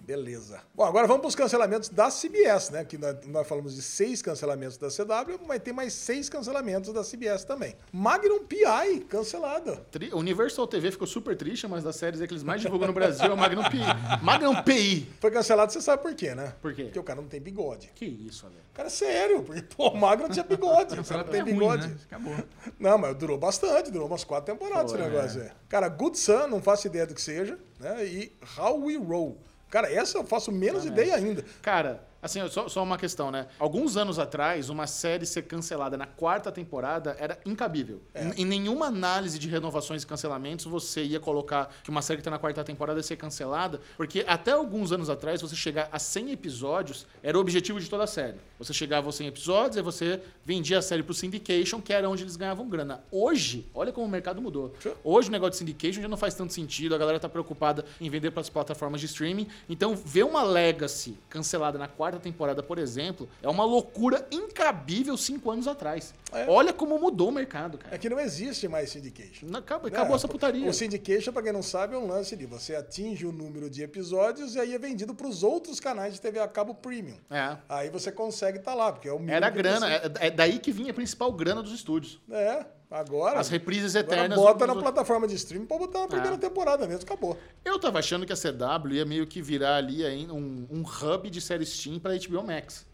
Beleza. Bom, agora vamos para os cancelamentos da CBS, né? Que nós, nós falamos de seis cancelamentos da CW, mas tem mais seis cancelamentos da CBS também. Magnum PI, cancelada. Tri- Universal TV ficou super triste, mas das séries aí que eles mais divulgam no Brasil é o Magnum PI. Magnum PI. Foi cancelado, você sabe por quê, né? Por quê? Porque o cara não tem bigode. Que isso, Ale. Cara, é sério, porque, pô, o Magno tinha bigode. o cara não tem É ruim, bigode. né? Acabou. Não, mas durou bastante, durou umas quatro temporadas Foi, esse negócio aí. Cara, Good Sun, não faço ideia do que seja, né? E How We Roll. Cara, essa eu faço menos ideia ainda. Cara, assim, só, só uma questão, né? Alguns anos atrás, uma série ser cancelada na quarta temporada era incabível. Em, em nenhuma análise de renovações e cancelamentos você ia colocar que uma série que tá na quarta temporada ia ser cancelada, porque até alguns anos atrás, você chegar a 100 episódios era o objetivo de toda a série. Você chegava aos 100 episódios e você vendia a série pro syndication, que era onde eles ganhavam grana. Hoje, olha como o mercado mudou. Hoje o negócio de syndication já não faz tanto sentido, a galera tá preocupada em vender para as plataformas de streaming. Então, ver uma Legacy cancelada na quarta temporada, por exemplo, é uma loucura incabível cinco anos atrás. É. Olha como mudou o mercado, cara. É que não existe mais syndication. Não, Acabou, acabou É, essa putaria. O syndication, pra quem não sabe, é um lance de você atinge o número de episódios e aí é vendido pros outros canais de TV a cabo premium. É. Aí você consegue estar lá, porque é o mínimo Era a grana, é, é daí que vinha a principal grana dos estúdios. É, agora. As reprises agora eternas. bota dos- na plataforma de streaming pra botar na primeira É. temporada mesmo, acabou. Eu tava achando que a CW ia meio que virar ali aí um, um hub de série Steam pra HBO Max.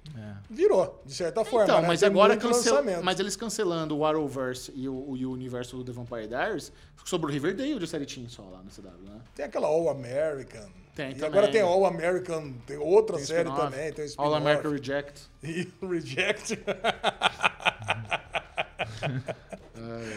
Virou, de certa forma. Então, né? mas Tem agora cancel... mas eles cancelando o Arrowverse e o, e o universo do The Vampire Diaries, sobrou Riverdale de série Teen só lá na CW, né? Tem aquela All American. Tem e também. agora tem All American, tem outra Tem série também, tem All. American Reject. E Reject.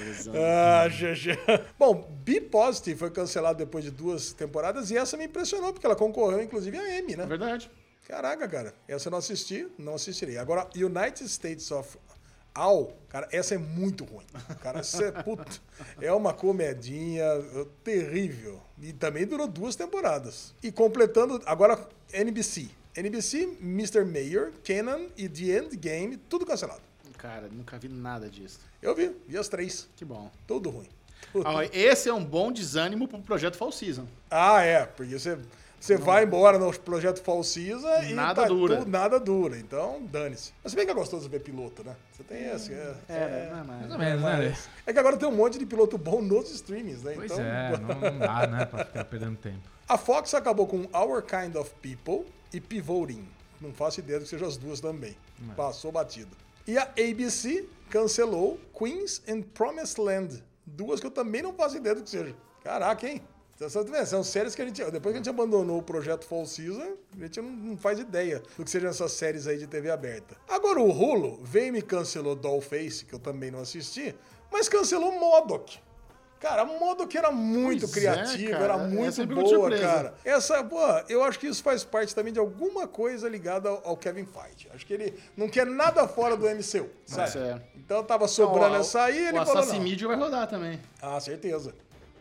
Exato. ah, GG. Bom, Be Positive foi cancelado depois de duas temporadas e essa me impressionou, porque ela concorreu inclusive a Emmy, É né? verdade. Caraca, cara. Essa eu não assisti, não assistirei. Agora, United States of All, cara, essa é muito ruim. Cara, essa é, puto, é uma comedinha uh, terrível. E também durou duas temporadas. E completando, agora, NBC. NBC, Mr. Mayor, Kenan e The Endgame, tudo cancelado. Cara, nunca vi nada disso. Eu vi, vi as três. Que bom. Tudo ruim. Tudo. Ah, esse é um bom desânimo pro projeto Fall Season. Ah, é, porque você Você vai embora no projeto Fall Season e Nada tá dura. tudo- nada dura. Então, dane-se. Mas se bem que é gostoso ver piloto, né? Você tem esse. É, É, não é mais. Mais ou menos, né, Lê? é que agora tem um monte de piloto bom nos streamings, né? Pois então, é, não, não dá, né, pra ficar perdendo tempo. A Fox acabou com Our Kind of People e Pivoting. Não faço ideia do que sejam as duas também. Passou batido. E a ABC cancelou Queens and Promised Land. Duas que eu também não faço ideia do que seja. Caraca, hein? São séries que a gente. Depois que a gente abandonou o projeto Fall Season, a gente não, não faz ideia do que sejam essas séries aí de TV aberta. Agora o Hulu veio e me cancelou Dollface, que eu também não assisti, mas cancelou Modoc. Cara, a Modoc era muito Pois é, criativa, cara. era muito é boa, cara. Essa, pô, eu acho que isso faz parte também de alguma coisa ligada ao, ao Kevin Feige. Acho que ele não quer nada fora do MCU, sabe? é. Então tava sobrando Ó, essa aí, ele o falou Assassin não. Media vai rodar também. Ah, certeza.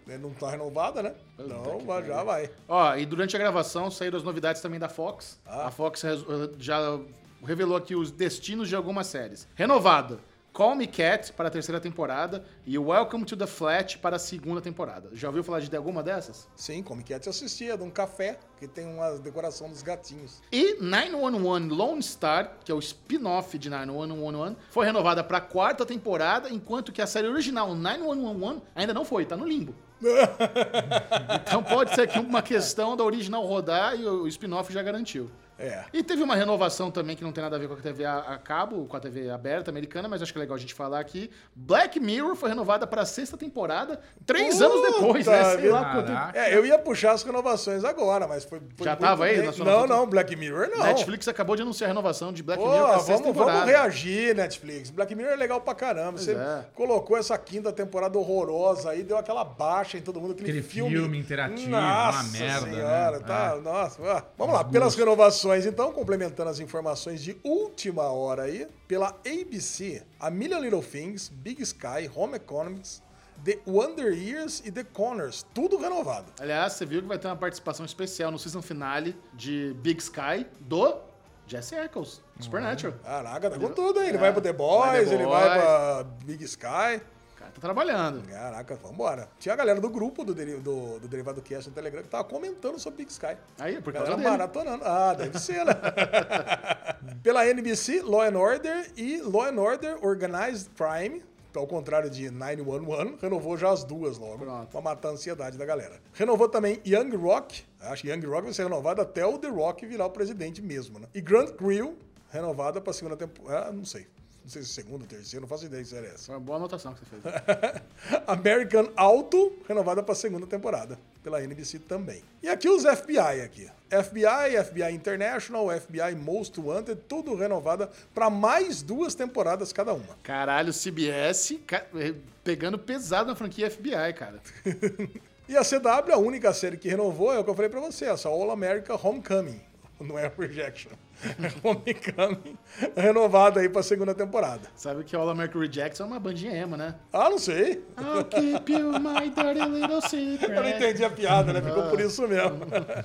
Ele não tá renovada, né? Então que vai- já vai. Ó, e durante a gravação saíram as novidades também da Fox. Ah. A Fox res- já revelou aqui os destinos de algumas séries. Renovada. Call Me Cat para a terceira temporada e Welcome to the Flat para a segunda temporada. Já ouviu falar de alguma dessas? Sim, como que é te assistia, de um café que tem uma decoração dos gatinhos. E 911 Lone Star, que é o spin-off de 911, foi renovada para a quarta temporada, enquanto que a série original 911 ainda não foi, tá no limbo. então pode ser que uma questão da original rodar e o spin-off já garantiu. É. E teve uma renovação também que não tem nada a ver com a TV a, a cabo, com a TV aberta americana, mas acho que é legal a gente falar aqui. Black Mirror foi renovada para a sexta temporada, três Puta anos depois, né? Sei lá quanto. É, eu ia puxar as renovações agora, mas foi. foi Já muito tava aí na sua Não, não, Black Mirror não. Netflix acabou de anunciar a renovação de Black Pô, Mirror para a sexta vamos, temporada. vamos reagir, Netflix. Black Mirror é legal pra caramba. Você é. colocou essa quinta temporada horrorosa aí, deu aquela baixa em todo mundo. Aquele, Aquele filme interativo, Nossa uma merda, senhora, né? tá, É. nossa. Vamos lá, pelas renovações então, complementando as informações de última hora aí, pela ABC, A Million Little Things, Big Sky, Home Economics, The Wonder Years e The Connors, tudo renovado. Aliás, você viu que vai ter uma participação especial no season finale de Big Sky do Jesse Eccles, Supernatural. Caraca, tá com tudo aí. Ele É, vai pro The Boys, vai The ele vai Boys. pra Big Sky. Tá trabalhando. Caraca, vambora. Tinha a galera do grupo do, deri- do, do Derivado Cast no Telegram que tava comentando sobre Big Sky. Aí, por A causa galera dele. maratonando. Ah, deve ser, né? Pela NBC, Law and Order e Law and Order Organized Crime, ao contrário de 911, renovou já as duas logo, Pronto. pra matar a ansiedade da galera. Renovou também Young Rock, acho que Young Rock vai ser renovado até o The Rock virar o presidente mesmo, né? E Grand Crew, renovada pra segunda temporada, ah, não sei. Não sei se segunda, terceira, não faço ideia se era essa. Foi uma boa anotação que você fez. American Auto, renovada para a segunda temporada, pela NBC também. E aqui os FBI aqui. FBI, FBI International, FBI Most Wanted, tudo renovada para mais duas temporadas cada uma. Caralho, CBS ca- eh, pegando pesado na franquia FBI, cara. E a CW, a única série que renovou é o que eu falei para você, essa All America Homecoming. Não é Rejection. Homecoming, renovada aí para a segunda temporada. Sabe que All American Rejects é uma bandinha emo, né? Ah, não sei. I'll keep you my dirty little secret. Eu não entendi a piada, né? Ficou por isso mesmo.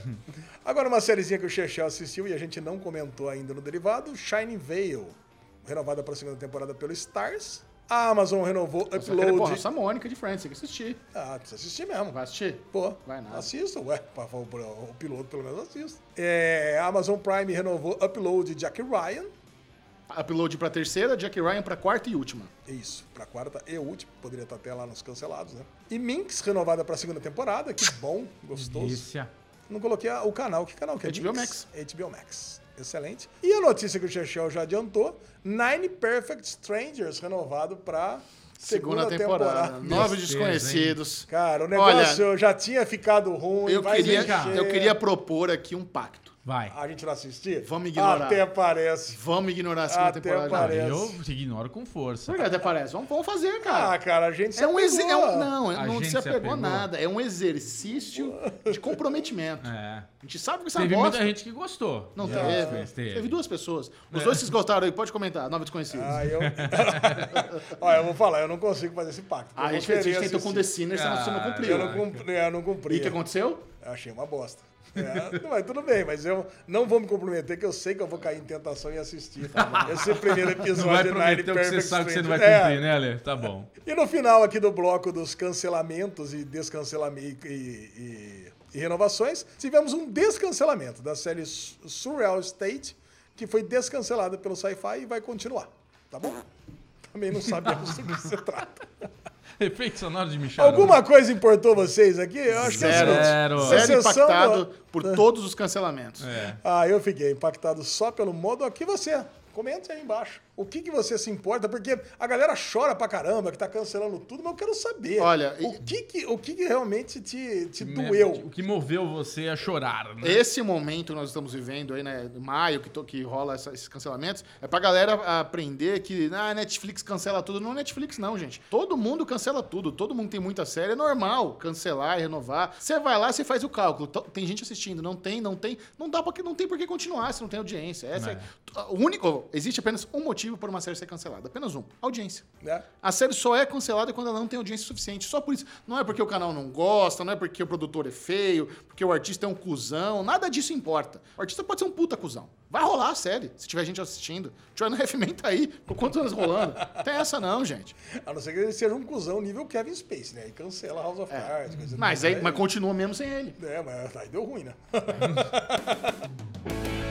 Agora, uma sériezinha que o Chechel assistiu e a gente não comentou ainda no derivado, Shining Veil, renovada para a segunda temporada pelo Stars. A Amazon renovou Só que, pô, Upload. nossa Mônica de Friends, tem que assistir. Ah, precisa assistir mesmo. Vai assistir? Pô, Vai nada. assisto, ué. pra- pra- pra- O piloto, pelo menos, assisto. É, a Amazon Prime renovou Upload Jack Ryan. Upload pra terceira, Jack Ryan pra quarta e última. Isso, pra quarta e última. Poderia estar até lá nos cancelados, né? E Minx, renovada pra segunda temporada. Que bom, gostoso. Delícia. Não coloquei a- o canal. Que canal que é? HBO Mix? HBO Max. Excelente. E a notícia que o Chechel já adiantou: Nine Perfect Strangers renovado pra segunda, Segunda, temporada. temporada. Nove desconhecidos. Cara, o negócio Olha, já tinha ficado ruim. eu vai queria, eu queria propor aqui um pacto. Vai. A gente não assistir? Vamos ignorar. Até parece. Vamos ignorar a segunda Até temporada. parece. Eu te ignoro com força. Por que até parece? Vamos, vamos fazer, cara. Ah, cara, a gente se É um, exer... é apegou. um Não, A não gente se se apegou apegou. nada. É um exercício de comprometimento. É. A gente sabe que você Teve gosta. muita gente que gostou. Não teve. teve. Teve duas pessoas. Os dois que gostaram aí, pode comentar. Nove desconhecidos. Ah, eu... Olha, eu vou falar, eu não consigo fazer esse pacto. Ah, a gente, a gente tentou com assistir. The Sinner, você não- você não Cara, cumpriu. Eu não cumpri, eu não cumpri. E o que aconteceu? Eu achei uma bosta. É, mas tudo bem, mas eu não vou me comprometer, que eu sei que eu vou cair em tentação e assistir esse primeiro Não episódio vai de Nine prometer o que você sabe que você não vai cumprir, né, Ale? Tá bom. E no final aqui do bloco dos cancelamentos e descancelamentos e, e- e renovações, tivemos um descancelamento da série Su- Surreal State, que foi descancelada pelo Sci-Fi e vai continuar, tá bom? Também não sabemos do que se trata. Efeito sonoro de Michel. Alguma coisa importou vocês aqui? Eu acho que é Zero. Zero. Zero impactado do- por todos os cancelamentos. É. Ah, eu fiquei impactado só pelo modo aqui você. Comente aí embaixo. O que, que você se importa? Porque a galera chora pra caramba que tá cancelando tudo, mas eu quero saber. Olha, o que, que, o que, que realmente te, te doeu? O que moveu você a chorar, né? Esse momento que nós estamos vivendo aí, né, de maio, que, to- que rola essa- esses cancelamentos, é pra galera aprender que ah, a Netflix cancela tudo. Não é Netflix, não, gente. Todo mundo cancela tudo, todo mundo tem muita série, é normal cancelar e renovar. Você vai lá, você faz o cálculo. Tem gente assistindo, não tem, não tem, não dá porque não tem por que continuar se não tem audiência. Essa é. O único, existe apenas um motivo para uma série ser cancelada, apenas um, audiência. Né? A série só é cancelada quando ela não tem audiência suficiente. Só por isso. Não é porque o canal não gosta, não é porque o produtor é feio, porque o artista é um cuzão. Nada disso importa. O artista pode ser um puta cuzão. Vai rolar a série, se tiver gente assistindo. Johnny Halfman tá aí, por quantos anos rolando? Tem essa não, gente. A não ser que ele seja um cuzão nível Kevin Space, né? E cancela House of Cards. coisa É. Mas, aí, tipo. mas continua mesmo sem ele. É, mas aí deu ruim, né?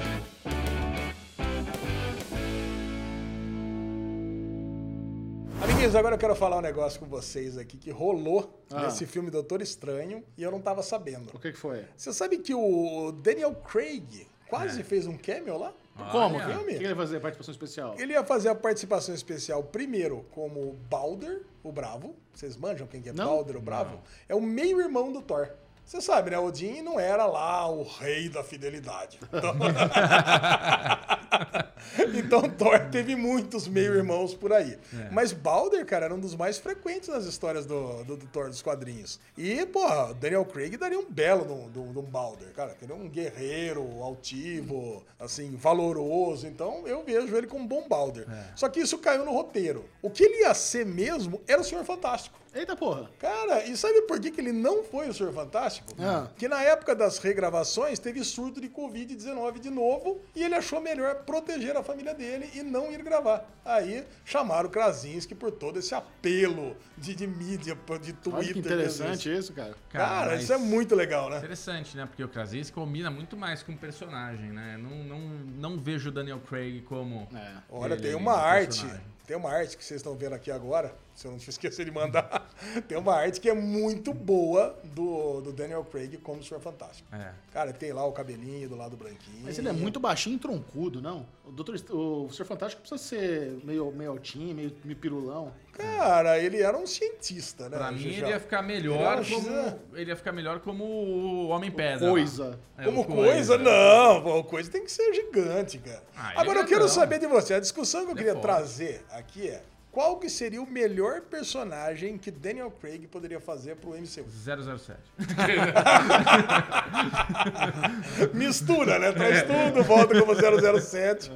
Amiguinhos, agora eu quero falar um negócio com vocês aqui que rolou Ah. nesse filme Doutor Estranho e eu não tava sabendo. O que, que foi? Você sabe que o Daniel Craig quase fez um cameo lá? Como? Olha. O que ele vai fazer? Participação especial? Ele ia fazer a participação especial primeiro como Balder, o Bravo. Vocês manjam quem que é Não. Balder, o Bravo? É o meio-irmão do Thor. Você sabe, né? Odin não era lá o rei da fidelidade. Então, então Thor teve muitos meio-irmãos por aí. Mas Balder, cara, era um dos mais frequentes nas histórias do, do, do Thor dos quadrinhos. E, porra, Daniel Craig daria um belo de um- de de Balder, cara. que Ele é um guerreiro, altivo, assim, valoroso. Então eu vejo ele como um bom Balder. Só que isso caiu no roteiro. O que ele ia ser mesmo era o Senhor Fantástico. Eita porra. Cara, e sabe por que, que ele não foi o Senhor Fantástico? Ah. Que na época das regravações teve surto de Covid-19 de novo e ele achou melhor proteger a família dele e não ir gravar. Aí chamaram o Krasinski por todo esse apelo de, de mídia, de Twitter. Olha que interessante isso, cara. Cara, mas isso é muito legal, né? Interessante, né? Porque o Krasinski combina muito mais com o personagem, né? Não, não, não vejo o Daniel Craig como. É. Olha, ele tem uma arte. personagem. Tem uma arte que vocês estão vendo aqui agora, se eu não esquecer de mandar. tem uma arte que é muito boa do, do Daniel Craig como o Senhor Fantástico. É. Cara, tem lá o cabelinho do lado branquinho. Mas ele é muito baixinho e troncudo, não? O, Doutor, o Senhor Fantástico precisa ser meio, meio altinho, meio, meio pirulão. Cara, ele era um cientista, né? Pra mim, ele ia ficar Ele melhor um como. X- Ele ia ficar melhor como o Homem-Pedra. Coisa. É, Como o coisa, não. pô, O coisa tem que ser gigante, cara. Ah, ele Agora é eu quero grandão. saber de você. A discussão que eu Ele é queria trazer aqui é qual que seria o melhor personagem que Daniel Craig poderia fazer pro MCU? 007. Mistura, né? Traz tudo, volta como 007.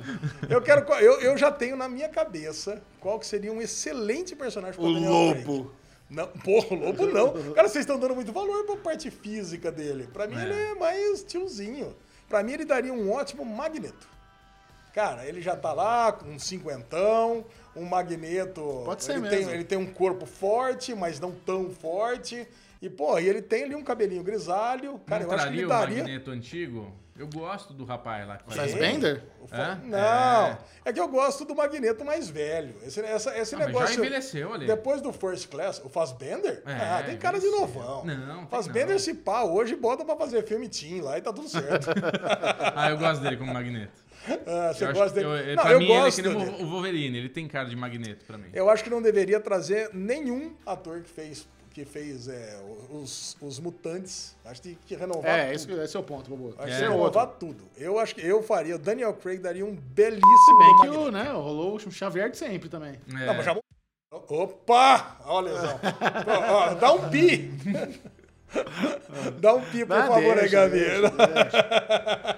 Eu quero. Eu, eu já tenho na minha cabeça qual que seria um excelente personagem pro O Daniel Craig. Lobo. Não, porra, o Lobo não. Cara, vocês estão dando muito valor pra parte física dele. Pra mim, É. ele é mais tiozinho. Pra mim, ele daria um ótimo magneto. Cara, ele já tá lá com um cinquentão, um magneto. Pode ser ele mesmo. Tem, ele tem um corpo forte, mas não tão forte. E, pô, e ele tem ali um cabelinho grisalho. Cara, não eu acho que ele o daria. Magneto antigo? Eu gosto do rapaz lá que faz. Faz. Bender? O É? Não, É. é. que eu gosto do Magneto mais velho. Esse, essa- esse Ah, mas negócio. já envelheceu ali. Depois do First Class, o Fassbender? É, ah, tem cara de novão. Não, tem Fassbender não. se pá, hoje bota pra fazer filme teen lá e tá tudo certo. Ah, eu gosto dele como Magneto. Ah, você Eu acho gosta que dele? eu- não, pra eu mim, ele é gosto que nem dele. o Wolverine. Ele tem cara de Magneto pra mim. Eu acho que não deveria trazer nenhum ator que fez, que fez é, os, os mutantes. Acho que tem que renovar É, tudo. esse, esse é o ponto, Bobo. Acho é que outro. renovar tudo. Eu acho que eu faria. O Daniel Craig daria um belíssimo Se bem que o, né, rolou o Xavier de sempre também. É. Não, mas já... Opa! Olha lesão. Dá um pi. Dá um pi, por Ah, favor, aí, deixa, Gabi. deixa, deixa.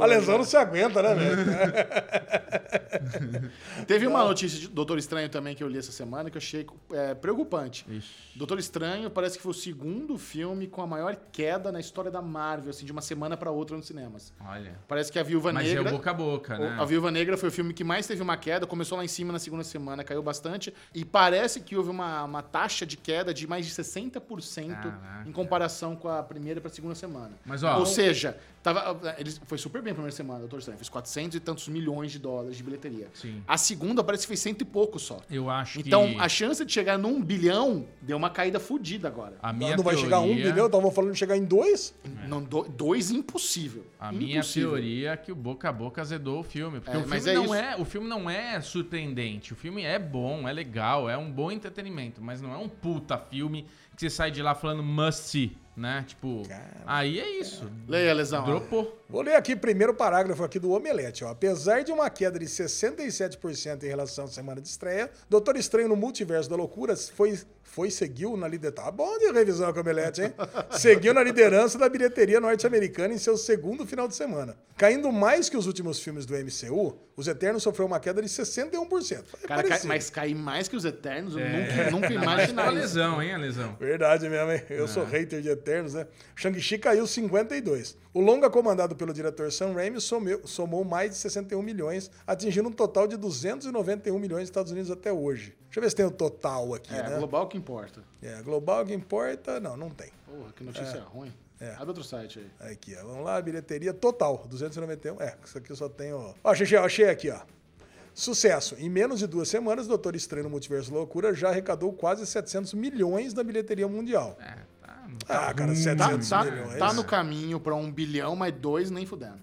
A lesão não se aguenta, né, velho? Teve uma notícia de Doutor Estranho também que eu li essa semana que eu achei é, preocupante. Ixi. Doutor Estranho parece que foi o segundo filme com a maior queda na história da Marvel, assim, de uma semana pra outra nos cinemas. Olha. Parece que a Viúva Mas é Negra. o boca a boca, né? A Viúva Negra foi o filme que mais teve uma queda, começou lá em cima na segunda semana, caiu bastante, e parece que houve uma, uma taxa de queda de mais de 60% Caraca. Em comparação com a primeira para a segunda semana. Mas, ó, Ou o- seja, tava, ele foi super bem a primeira semana, Doutor Estranho, fez 400 e tantos milhões de dólares de bilheteria. Sim. A segunda parece que fez cento e pouco só. Eu acho Então, que a chance de chegar num bilhão deu uma caída fodida agora. a minha não vai chegar a um bilhão, estavam falando de chegar em dois. Não, do- dois, impossível. A minha Impossível. teoria é que o boca a boca azedou o filme. Porque É, o, mas filme é não isso. é, o filme não é surpreendente. O filme é bom, é legal, é um bom entretenimento. Mas não é um puta filme que você sai de lá falando must see, né? Tipo, aí é isso. Leia, Lesão. Dropou. Vou ler aqui primeiro parágrafo aqui do Omelete. Ó. Apesar de uma queda de 67% em relação à semana de estreia, Doutor Estranho no Multiverso da Loucura foi, foi seguiu na liderança. Tá bom de revisão com o Omelete, hein? seguiu na liderança da bilheteria norte-americana em seu segundo final de semana. Caindo mais que os últimos filmes do MCU, Os Eternos sofreu uma queda de 61%. Foi Cara, cai- mas cair mais que os Eternos, eu É. nunca, nunca imaginava. a lesão, hein, a lesão. Verdade mesmo, hein? Eu sou hater de Eternos, né? Shang-Chi caiu 52. O longa comandado pelo diretor Sam Raimi someu- somou mais de 61 milhões, atingindo um total de 291 milhões nos Estados Unidos até hoje. Deixa eu ver se tem o total aqui, É, né? global que importa. É, global que importa? Não, não tem. Porra, que notícia ruim. É. Abre outro site aí. Aqui, ó. Vamos lá, bilheteria total, 291. É, isso aqui eu só tenho... Ó, achei, achei aqui, ó. Sucesso. Em menos de duas semanas, Doutor Estranho no Multiverso Loucura já arrecadou quase 700 milhões da bilheteria mundial. É, tá, não tá Ah, cara, ruim. 700 Tá, milhões. tá no caminho pra um bilhão, mas dois nem fudendo.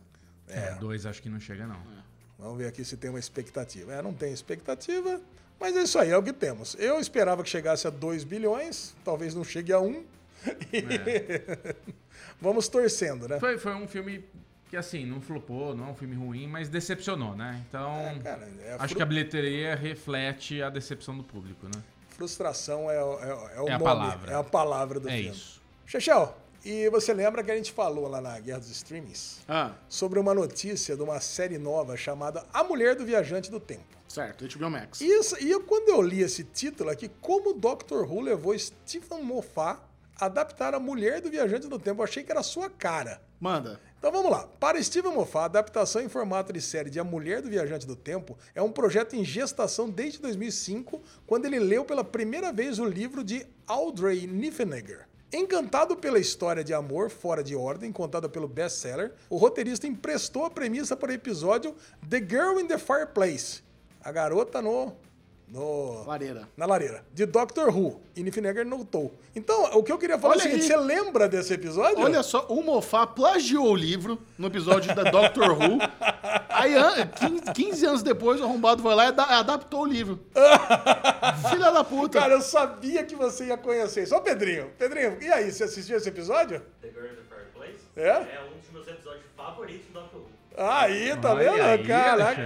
É, dois acho que não chega, não. Vamos ver aqui se tem uma expectativa. É, não tem expectativa, mas é isso aí, é o que temos. Eu esperava que chegasse a 2 bilhões, talvez não chegue a 1. Um. Vamos torcendo, né? Foi, foi um filme que, assim, não flopou, não é um filme ruim, mas decepcionou, né? Então, Cara, é acho fru- que a bilheteria reflete a decepção do público, né? frustração é, o- é, o- é o É a nome, palavra. é a palavra do É filme. isso. Chechel, e você lembra que a gente falou lá na Guerra dos Streamings Ah, sobre uma notícia de uma série nova chamada A Mulher do Viajante do Tempo? certo, HBO Max. Isso, e eu, quando eu li esse título aqui, como o Dr. Who levou Stephen Moffat adaptar a Mulher do Viajante do Tempo, eu achei que era a sua cara. Manda. Então vamos lá. Para Steven Moffat, a adaptação em formato de série de A Mulher do Viajante do Tempo é um projeto em gestação desde 2005, quando ele leu pela primeira vez o livro de Audrey Niffenegger. Encantado pela história de amor fora de ordem contada pelo best-seller, o roteirista emprestou a premissa para o episódio The Girl in the Fireplace, a garota no no Lareira. na lareira, de Doctor Who, e Niffenegger notou. Então, o que eu queria falar é o Olha seguinte, aí. você lembra desse episódio? Olha só, o Moffat plagiou o livro no episódio da Doctor Who. Aí, an- 15, 15 anos depois, o arrombado foi lá e ada- adaptou o livro. Filha da puta. Cara, eu sabia que você ia conhecer isso. Ô, Pedrinho, Pedrinho, e aí, você assistiu esse episódio? The Girl in the Fireplace É? é um dos meus episódios favoritos do Doctor Who. Aí, tá Olha vendo? aí, Caraca.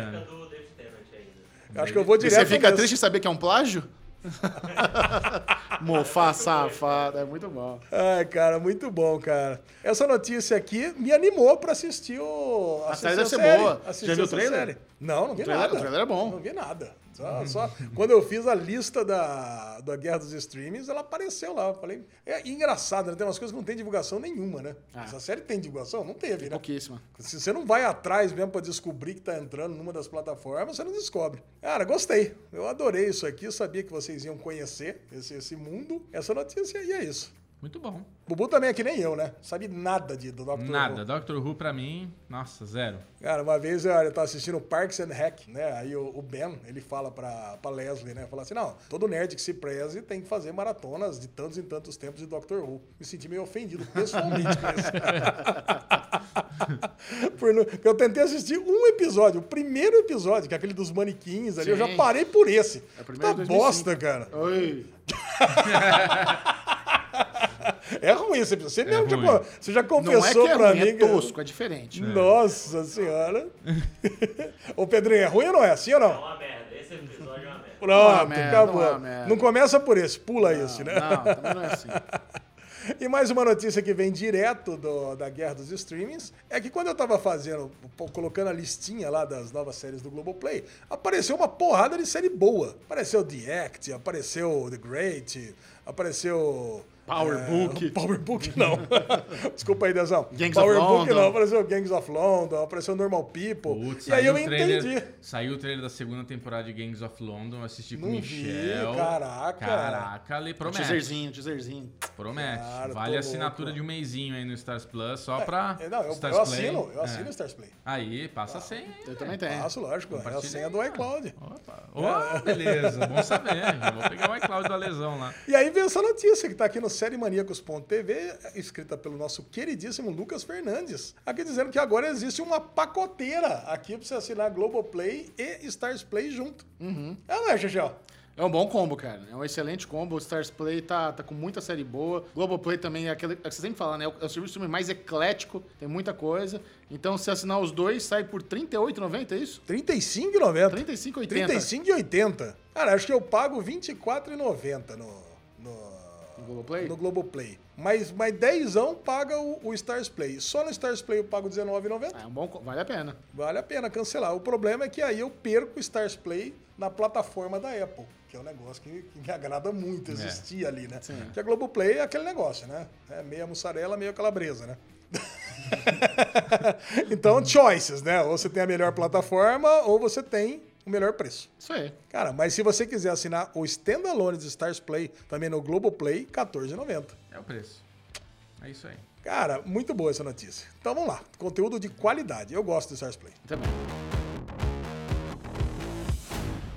Acho que eu vou E direto você fica nesse. triste em saber que é um plágio? Moffat safado, é muito bom. Ai, cara, muito bom, cara. Essa notícia aqui me animou pra assistir o. A série deve ser boa. Assistir Já viu o trailer? série. Não, não vi O trailer- nada. o trailer é bom. Não vi nada. Só, só- quando eu fiz a lista da, da Guerra dos Streamings, ela apareceu lá. Eu falei, é engraçado, né? Tem umas coisas que não tem divulgação nenhuma, né? Ah. Essa série tem divulgação? Não teve, né? Pouquíssima. Se você não vai atrás mesmo pra descobrir que tá entrando numa das plataformas, você não descobre. Cara, gostei. Eu adorei isso aqui. Eu sabia que vocês iam conhecer esse, esse mundo, essa notícia, e é isso. Muito bom. Bubu também é que nem eu, né? Sabe nada de, do Dr. Nada. Who. Doctor Who pra mim, nossa, zero. Cara, uma vez eu, eu tava assistindo Parks and Rec, né? Aí o, o Ben, ele fala pra, pra Leslie, né? Fala assim, não, todo nerd que se preze tem que fazer maratonas de tantos em tantos tempos de Dr. Who. Me senti meio ofendido pessoalmente com isso. Por eu tentei assistir um episódio, o primeiro episódio, que é aquele dos manequins ali, eu já Sim. parei por esse. É o primeiro Tá de 2005. bosta, cara. Oi. É ruim episódio. Você mesmo já, ruim. co- você já Não é confessou que é pra ruim, mim. é que- tosco, é diferente. Nossa senhora. Ô, Pedrinho, é ruim ou não é? Assim ou É não? uma merda. Esse episódio é uma merda. Pronto, uma merda, acabou. não é merda. Não começa por esse, pula esse, né? Não, também não é assim. E mais uma notícia que vem direto do- da guerra dos streamings é que quando eu tava fazendo, colocando a listinha lá das novas séries do Globoplay, apareceu uma porrada de série boa. Apareceu The Act, apareceu The Great, apareceu. Power é, Book. Power Book não. Desculpa aí, Dezão. Gangs Power of Book London. não, apareceu Gangs of London, apareceu Normal People. Putz, e aí eu trailer, entendi. Saiu o trailer da segunda temporada de Gangs of London, assisti com o Não vi, Michel. caraca. Caraca, ali promete. Teaserzinho, teaserzinho. Promete. Cara, vale a assinatura louco. de um mêsinho aí no Stars Plus, só pra É, Não, eu, Stars eu Play. assino, eu assino É. o Stars Play. Aí, passa a senha aí. Eu também tenho. Passo, lógico. É a senha do iCloud. Opa. Ó, beleza, bom saber. Já vou pegar o iCloud da lesão lá. E aí vem essa notícia que tá aqui no sériemaníacos.tv, escrita pelo nosso queridíssimo Lucas Fernandes. Aqui dizendo que agora existe uma pacoteira aqui pra você assinar Globoplay e Stars Play junto. Uhum. É, não é, Xixel? É um bom combo, cara. É um excelente combo. O Stars Play tá, tá com muita série boa. Globoplay também é aquele. É que você sempre fala, né? É o é o serviço mais eclético, tem muita coisa. Então, se assinar os dois, sai por R$ 38,90, é isso? R$ 35,90. R$ 35,80. 35,80. Cara, acho que eu pago R$ 24,90 no, no, Globoplay? no Globoplay. Mas, mas 10 paga o, o Stars Play. Só no Stars Play eu pago R$19,90. Ah, é um bom. Vale a pena. Vale a pena cancelar. O problema é que aí eu perco o Stars Play na plataforma da Apple, que é um negócio que, que me agrada muito existir ali, né? Sim. Que a Globoplay é aquele negócio, né? É meia mussarela, meia calabresa, né? então, choices, né? Ou você tem a melhor plataforma ou você tem o melhor preço. Isso aí. Cara, mas se você quiser assinar o standalone de Stars Play, também no Globoplay, R$14,90. É o preço. É isso aí. Cara, muito boa essa notícia. Então vamos lá. Conteúdo de qualidade. Eu gosto do Stars Play. Também.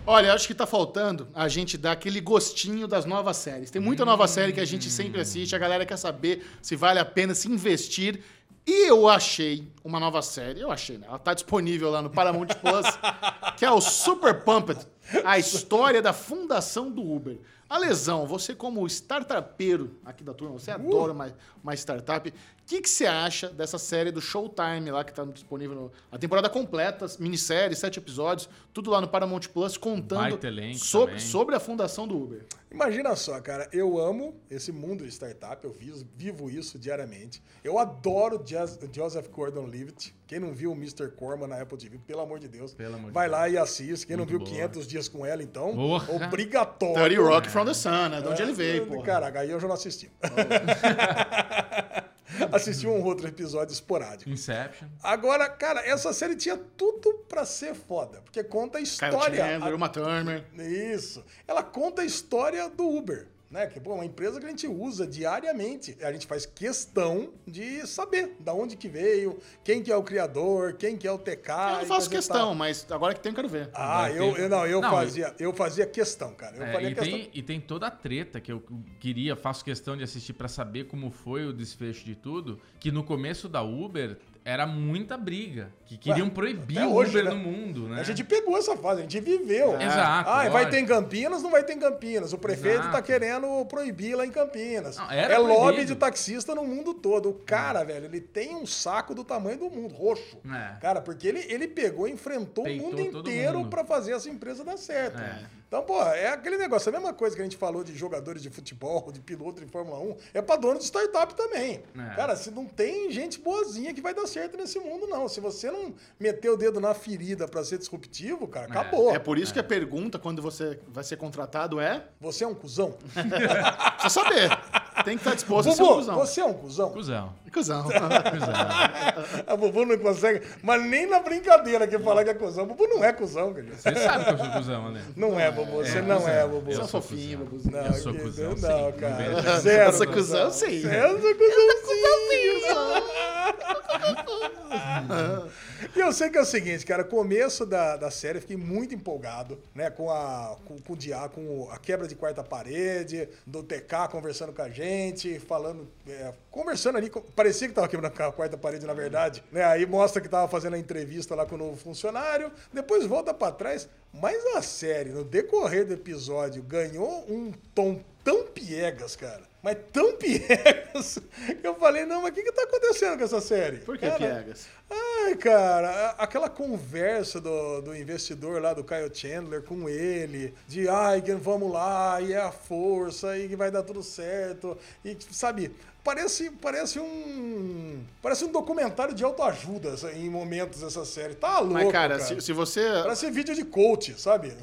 Olha, acho que tá faltando a gente dar aquele gostinho das novas séries. Tem muita nova série que a gente sempre assiste, a galera quer saber se vale a pena se investir. E eu achei uma nova série, eu achei, né? Ela tá disponível lá no Paramount Plus, que é o Super Pumped, a história da fundação do Uber. A lesão, você como startupeiro aqui da turma, você adora uma, uma startup. O que, que você acha dessa série do Showtime lá que tá disponível? No, a temporada completa, minissérie, sete episódios, tudo lá no Paramount Plus, contando sobre, também. sobre a fundação do Uber. Imagina só, cara, eu amo esse mundo de startup, eu vivo, vivo isso diariamente. Eu adoro Joseph Gordon-Levitt. Quem não viu o Mr. Corman na Apple TV, pelo amor de Deus, Pelo amor de vai Deus. lá e assiste. Quem não Muito viu boa. 500 dias com ela, então, Porra. obrigatório. 30 Rock from the Sun, né? De onde ele veio, pô. Caraca, aí eu já não assisti. assisti um outro episódio esporádico. Inception. Agora, cara, essa série tinha tudo pra ser foda, porque conta a Kyle história. Chandler, Uma Turner. Isso. Ela conta a história do Uber. Né? Que pô, é uma empresa que a gente usa diariamente. A gente faz questão de saber da onde que veio, quem que é o criador, quem que é o TK. Eu não faço questão, tal. mas agora que tem, eu quero ver. Ah, eu, ter- eu não, eu Não, fazia, eu fazia questão, cara. Eu É, e, questão. tem, e tem toda a treta que eu queria, faço questão de assistir pra saber como foi o desfecho de tudo. Que no começo da Uber era muita briga. Que queriam Ué, proibir o hoje, Uber né? no mundo, né? A gente pegou essa fase, a gente viveu. Exato, Ah, vai ter em. Campinas, não vai ter em Campinas. O prefeito Exato. tá querendo proibir lá em Campinas. Não, era é lobby proibido. de taxista no mundo todo. O cara, velho, ele tem um saco do tamanho do mundo, roxo. É. Cara, porque ele, ele pegou e enfrentou Peitou o mundo inteiro pra fazer essa empresa dar certo. É. Então, pô, é aquele negócio. A mesma coisa que a gente falou de jogadores de futebol, de piloto de Fórmula 1, é pra dono de startup também. É. Cara, se não tem gente boazinha que vai dar certo nesse mundo, não. Se você não meter o dedo na ferida pra ser disruptivo, cara, acabou. É por isso que a pergunta, quando você vai ser contratado, é... Você é um cuzão? Precisa saber. Tem que estar disposto a ser um Bubu, cuzão. você é um cuzão? Cusão. Cuzão. Cusão. A Bubu não consegue, mas nem na brincadeira que falar que é cuzão. Bubu não é cuzão, cara. Você sabe que eu sou cuzão, né? Não é, Bubu. Você É, não cuzão. é, Bubu. Você é um Eu sou fofinho, cuzão. babuzinho. Não, Eu sou que- cuzão, não, sim. cara. Não vejo- Zero. Essa cuzão, sim. Zero cuzãozinho. E eu sei que é o seguinte, cara, começo da, da série, fiquei muito empolgado, né, com a, com, com o dia, com a quebra de quarta parede, do TK conversando com a gente, falando, é, conversando ali, parecia que tava quebrando a quarta parede, na verdade, né, aí mostra que tava fazendo a entrevista lá com o novo funcionário, depois volta pra trás, mas a série, no decorrer do episódio, ganhou um tom tão piegas, cara, mas tão piegas, que eu falei, não, mas o que que tá acontecendo com essa série? Por que Cara, piegas? Ai, cara, aquela conversa do, do investidor lá, do Kyle Chandler, com ele, de ai, vamos lá, e é a força, e que vai dar tudo certo, e sabe, parece, parece um. Parece um documentário de autoajuda em momentos essa série. Tá louco. Mas, cara, cara. Se, se você. Parece vídeo de coach, sabe?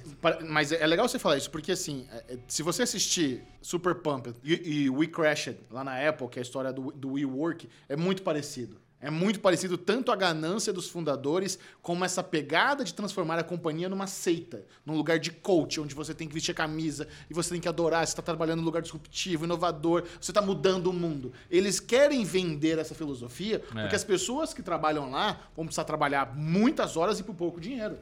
Mas é legal você falar isso, porque assim, é- é- se você assistir Super Pumped e, e We Crashed lá na Apple, que é a história do, do WeWork, é muito parecido. É muito parecido tanto a ganância dos fundadores, como essa pegada de transformar a companhia numa seita, num lugar de coach, onde você tem que vestir a camisa e você tem que adorar, você está trabalhando num lugar disruptivo, inovador, você está mudando o mundo. Eles querem vender essa filosofia, porque as pessoas que trabalham lá vão precisar trabalhar muitas horas e por pouco dinheiro.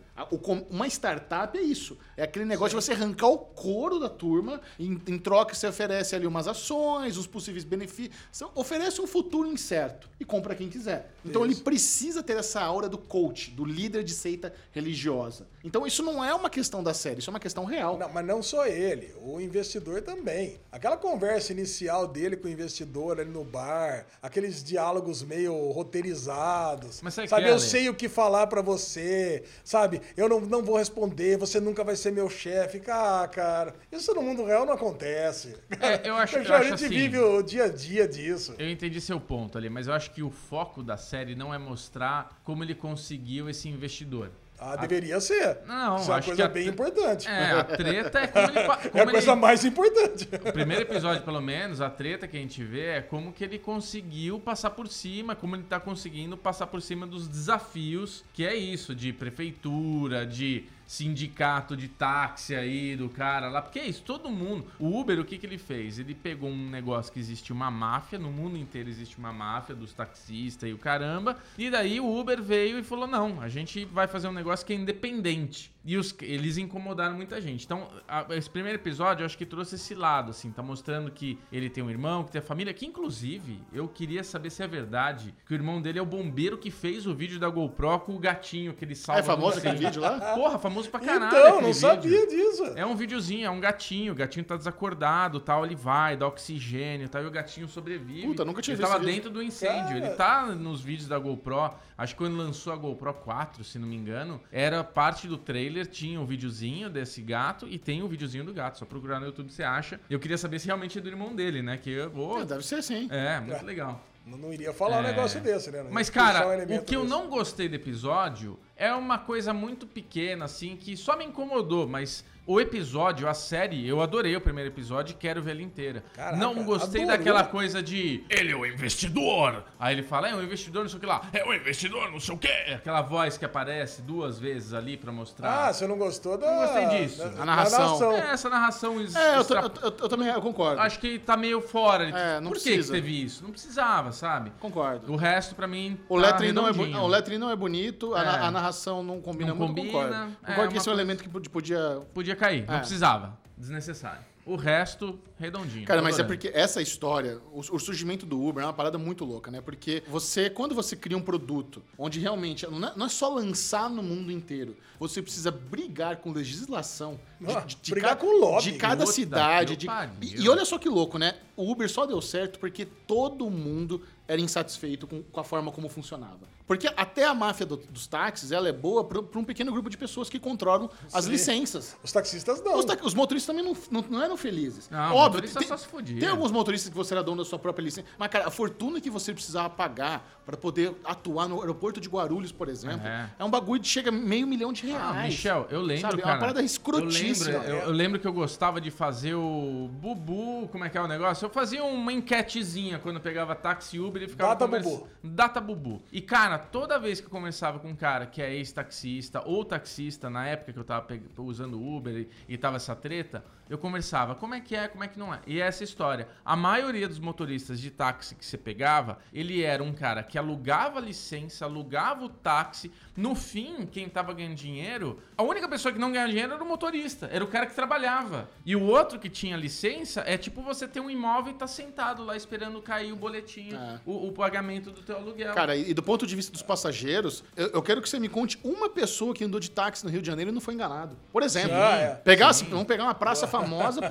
Uma startup é isso. É aquele negócio de você arrancar o couro da turma, em, em troca você oferece ali umas ações, os possíveis benefícios. Oferece um futuro incerto e compra quem quiser. Então ele precisa ter essa aura do coach, do líder de seita religiosa. Então isso não é uma questão da série, isso é uma questão real. Não, mas não só ele, o investidor também. Aquela conversa inicial dele com o investidor ali no bar, aqueles diálogos meio roteirizados. Mas sabe sabe, que é, eu sei o que falar pra você, sabe? Eu não, não vou responder, você nunca vai ser meu chefe. Ah, cara, isso no mundo real não acontece. É, eu acho- eu Já a gente assim- vive o dia a dia disso. Eu entendi seu ponto ali, mas eu acho que o foco da série não é mostrar como ele conseguiu esse investidor. Ah, deveria ser. Não, Isso é uma coisa que a bem tre- importante. É, a treta é como ele. pa- É Como a coisa ele mais importante. o primeiro episódio, pelo menos, a treta que a gente vê é como que ele conseguiu passar por cima, como ele tá conseguindo passar por cima dos desafios, que é isso, de prefeitura, de sindicato de táxi aí do cara lá. Porque é isso, todo mundo. O Uber, o que, que ele fez? Ele pegou um negócio que existe uma máfia, no mundo inteiro existe uma máfia dos taxistas e o caramba. E daí o Uber veio e falou: não, a gente vai fazer um negócio que é independente. E os, eles incomodaram muita gente. Então, a- esse primeiro episódio eu acho que trouxe esse lado, assim, tá mostrando que ele tem um irmão, que tem a família, que inclusive eu queria saber se é verdade que o irmão dele é o bombeiro que fez o vídeo da GoPro com o gatinho que ele salva. é famoso aquele vídeo lá? Porra, famoso pra caralho. então, não vídeo. sabia disso. É um videozinho, é um gatinho. O gatinho tá desacordado, tal. Ele vai, dá oxigênio, tal. E o gatinho sobrevive. Puta, nunca tinha Ele visto tava esse dentro do incêndio. Cara. Ele tá nos vídeos da GoPro. Acho que quando lançou a GoPro 4, se não me engano, era parte do trailer, tinha o videozinho desse gato e tem o videozinho do gato. Só procurar no YouTube você acha. Eu queria saber se realmente é do irmão dele, né? Que eu vou. É, deve ser sim. É, muito legal. Não, não iria falar um É. negócio desse, né? Não Mas, puxar um cara, o que eu desse. não gostei do episódio é uma coisa muito pequena, assim, que só me incomodou, mas o episódio, a série, eu adorei o primeiro episódio e quero ver ela inteira. Caraca, não gostei adorou? daquela coisa de ele é o investidor. Aí ele fala, é um investidor, não sei o que lá. É um investidor, não sei o que. Aquela voz que aparece duas vezes ali pra mostrar. Ah, você não gostou da. Não gostei disso. da- A da narração. É, essa narração É, eu, tô- extra- eu- eu- eu também eu concordo. Acho que tá meio fora. É, não Por que que precisa. teve isso? Não precisava, sabe? Concordo. O resto, pra mim, O tá lettering, não é, bo- redondinho. o lettering não é bonito, a, É. a narração não combina Não muito, combina, concordo. é, Concordo que uma esse é um coisa- elemento que pod- podia... Podia cair, não É. precisava. Desnecessário. O resto, redondinho. Cara, mas é porque essa história, o, o surgimento do Uber é uma parada muito louca, né? Porque você, quando você cria um produto onde realmente não é, não é só lançar no mundo inteiro, você precisa brigar com legislação de, Ah, de- de brigar ca- com lobby. de cada Puta cidade. de- e, e olha só que louco, né? O Uber só deu certo porque todo mundo era insatisfeito com, com a forma como funcionava. Porque até a máfia do- dos táxis, ela é boa para um pequeno grupo de pessoas que controlam as Sim. licenças. Os taxistas não. Os, ta- os motoristas também não, não, não eram felizes. Não, Óbvio, motorista tem, só se fudia. tem alguns motoristas que você era dono da sua própria licença. Mas, cara, a fortuna que você precisava pagar para poder atuar no aeroporto de Guarulhos, por exemplo, É. é, um bagulho que chega a meio milhão de reais. Ah, Michel, eu lembro, Sabe? É cara. uma parada escrotíssima. Eu lembro, eu, eu lembro que eu gostava de fazer o bubu, como é que é o negócio? Eu fazia uma enquetezinha quando eu pegava táxi Uber e ficava Data conversa- bubu. Data bubu. E cara, toda vez que eu conversava com um cara que é ex-taxista ou taxista, na época que eu tava pe- usando Uber e, e tava essa treta, eu conversava, como é que é, como é que não é? E é essa história. A maioria dos motoristas de táxi que você pegava, ele era um cara que alugava a licença, alugava o táxi. No fim, quem tava ganhando dinheiro, a única pessoa que não ganhava dinheiro era o motorista, era o cara que trabalhava. E o outro que tinha licença é tipo você ter um imóvel e tá sentado lá esperando cair o boletim, É. o, o pagamento do teu aluguel. Cara, e do ponto de vista dos passageiros, eu, eu quero que você me conte uma pessoa que andou de táxi no Rio de Janeiro e não foi enganado. Por exemplo, Ah, é. pegasse, vamos pegar uma praça famosa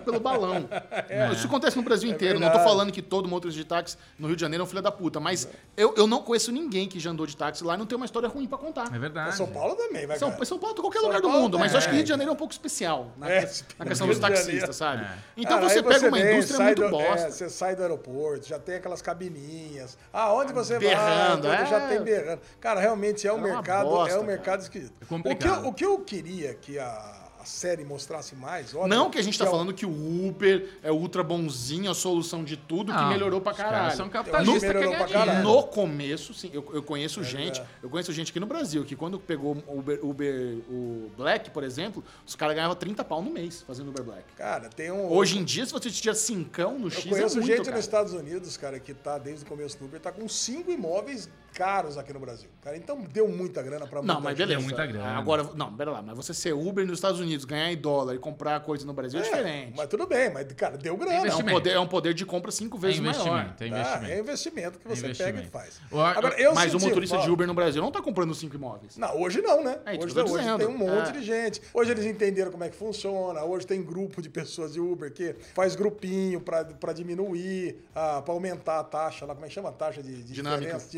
pelo balão. Isso acontece no Brasil inteiro. não tô verdade. falando que todo motorista de táxi no Rio de Janeiro é um filho da puta, mas eu, eu não conheço ninguém que já andou de táxi lá e não tem uma história ruim pra contar. É verdade. São Paulo também, vai, São. São Paulo, qualquer São lugar do Paulo mundo, mas eu acho que é. Rio de Janeiro é um pouco especial na, É, na questão dos taxistas, sabe? É. Então Cara, você pega uma vem, indústria sai muito do- bosta. é, você sai do aeroporto, já tem aquelas cabininhas. Ah, onde você Berrando, vai? é. Já tem berrando. Cara, realmente é um É mercado, bosta, é um mercado esquisito. É o, que eu, complicado. o que eu queria que a, a série mostrasse mais, óbvio, Não que a gente tá é o- falando que o Uber é ultra bonzinho, a solução de tudo, que melhorou pra caralho. são Eu capitalistas que melhorou pra caralho. No começo, sim, eu, eu conheço gente, eu conheço gente aqui no Brasil, que quando pegou o Uber, Uber- o Black, por exemplo, os caras ganhavam 30 pau no mês fazendo Uber Black. Cara, tem um. Hoje em dia, se você tiver cincão no Eu X, conheço é muito, gente cara. nos Estados Unidos, cara, que tá desde o começo do Uber, tá com cinco imóveis caros aqui no Brasil. Cara, então deu muita grana pra muita Não, mas gente. beleza. É muita grana. Agora, não, pera lá, mas você ser Uber nos Estados Unidos, ganhar em dólar e comprar coisa no Brasil é, É, diferente. Mas tudo bem, mas, cara, deu grana. É um, investimento. poder, é um poder de compra cinco É vezes maior. investimento, é Tá? investimento. É investimento que você investimento. pega e faz. O- Agora, eu Mas o senti motorista de falta- Uber no Brasil não tá comprando cinco imóveis. Não, hoje não, né? É hoje hoje dizendo. tem um monte É. de gente. Hoje eles entenderam como é que funciona. Hoje tem grupo de pessoas de Uber que faz grupinho pra, pra diminuir, ah, pra aumentar a taxa lá, como é que chama? A taxa de, de Dinâmica. diferença,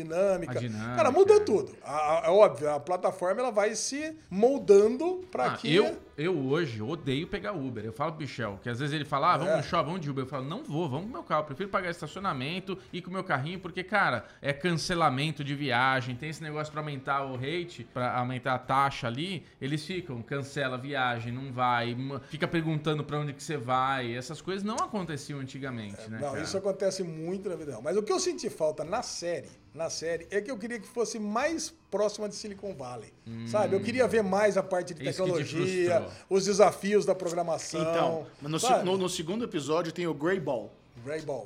dinâmica. Dinâmica, Cara, mudou é. tudo. A- a- É óbvio, a plataforma ela vai se moldando pra Ah, que... eu, eu hoje odeio pegar Uber. Eu falo pro Michel, que às vezes ele fala, ah, vamos É. no shopping, vamos de Uber. Eu falo, não vou, vamos com o meu carro. Eu prefiro pagar estacionamento e com o meu carrinho, porque, cara, é cancelamento de viagem, tem esse negócio pra aumentar o rate, pra aumentar a taxa ali. Eles ficam, cancela a viagem, não vai, fica perguntando pra onde que você vai. Essas coisas não aconteciam antigamente, né? Não, cara? isso acontece muito na vida real. Mas o que eu senti falta na série, na série, é que eu queria que fosse mais próxima de Silicon Valley. Sabe? Eu queria ver mais a parte de Hum. Isso te tecnologia, os desafios da programação. Então, no, no- no segundo episódio tem o Grey Ball.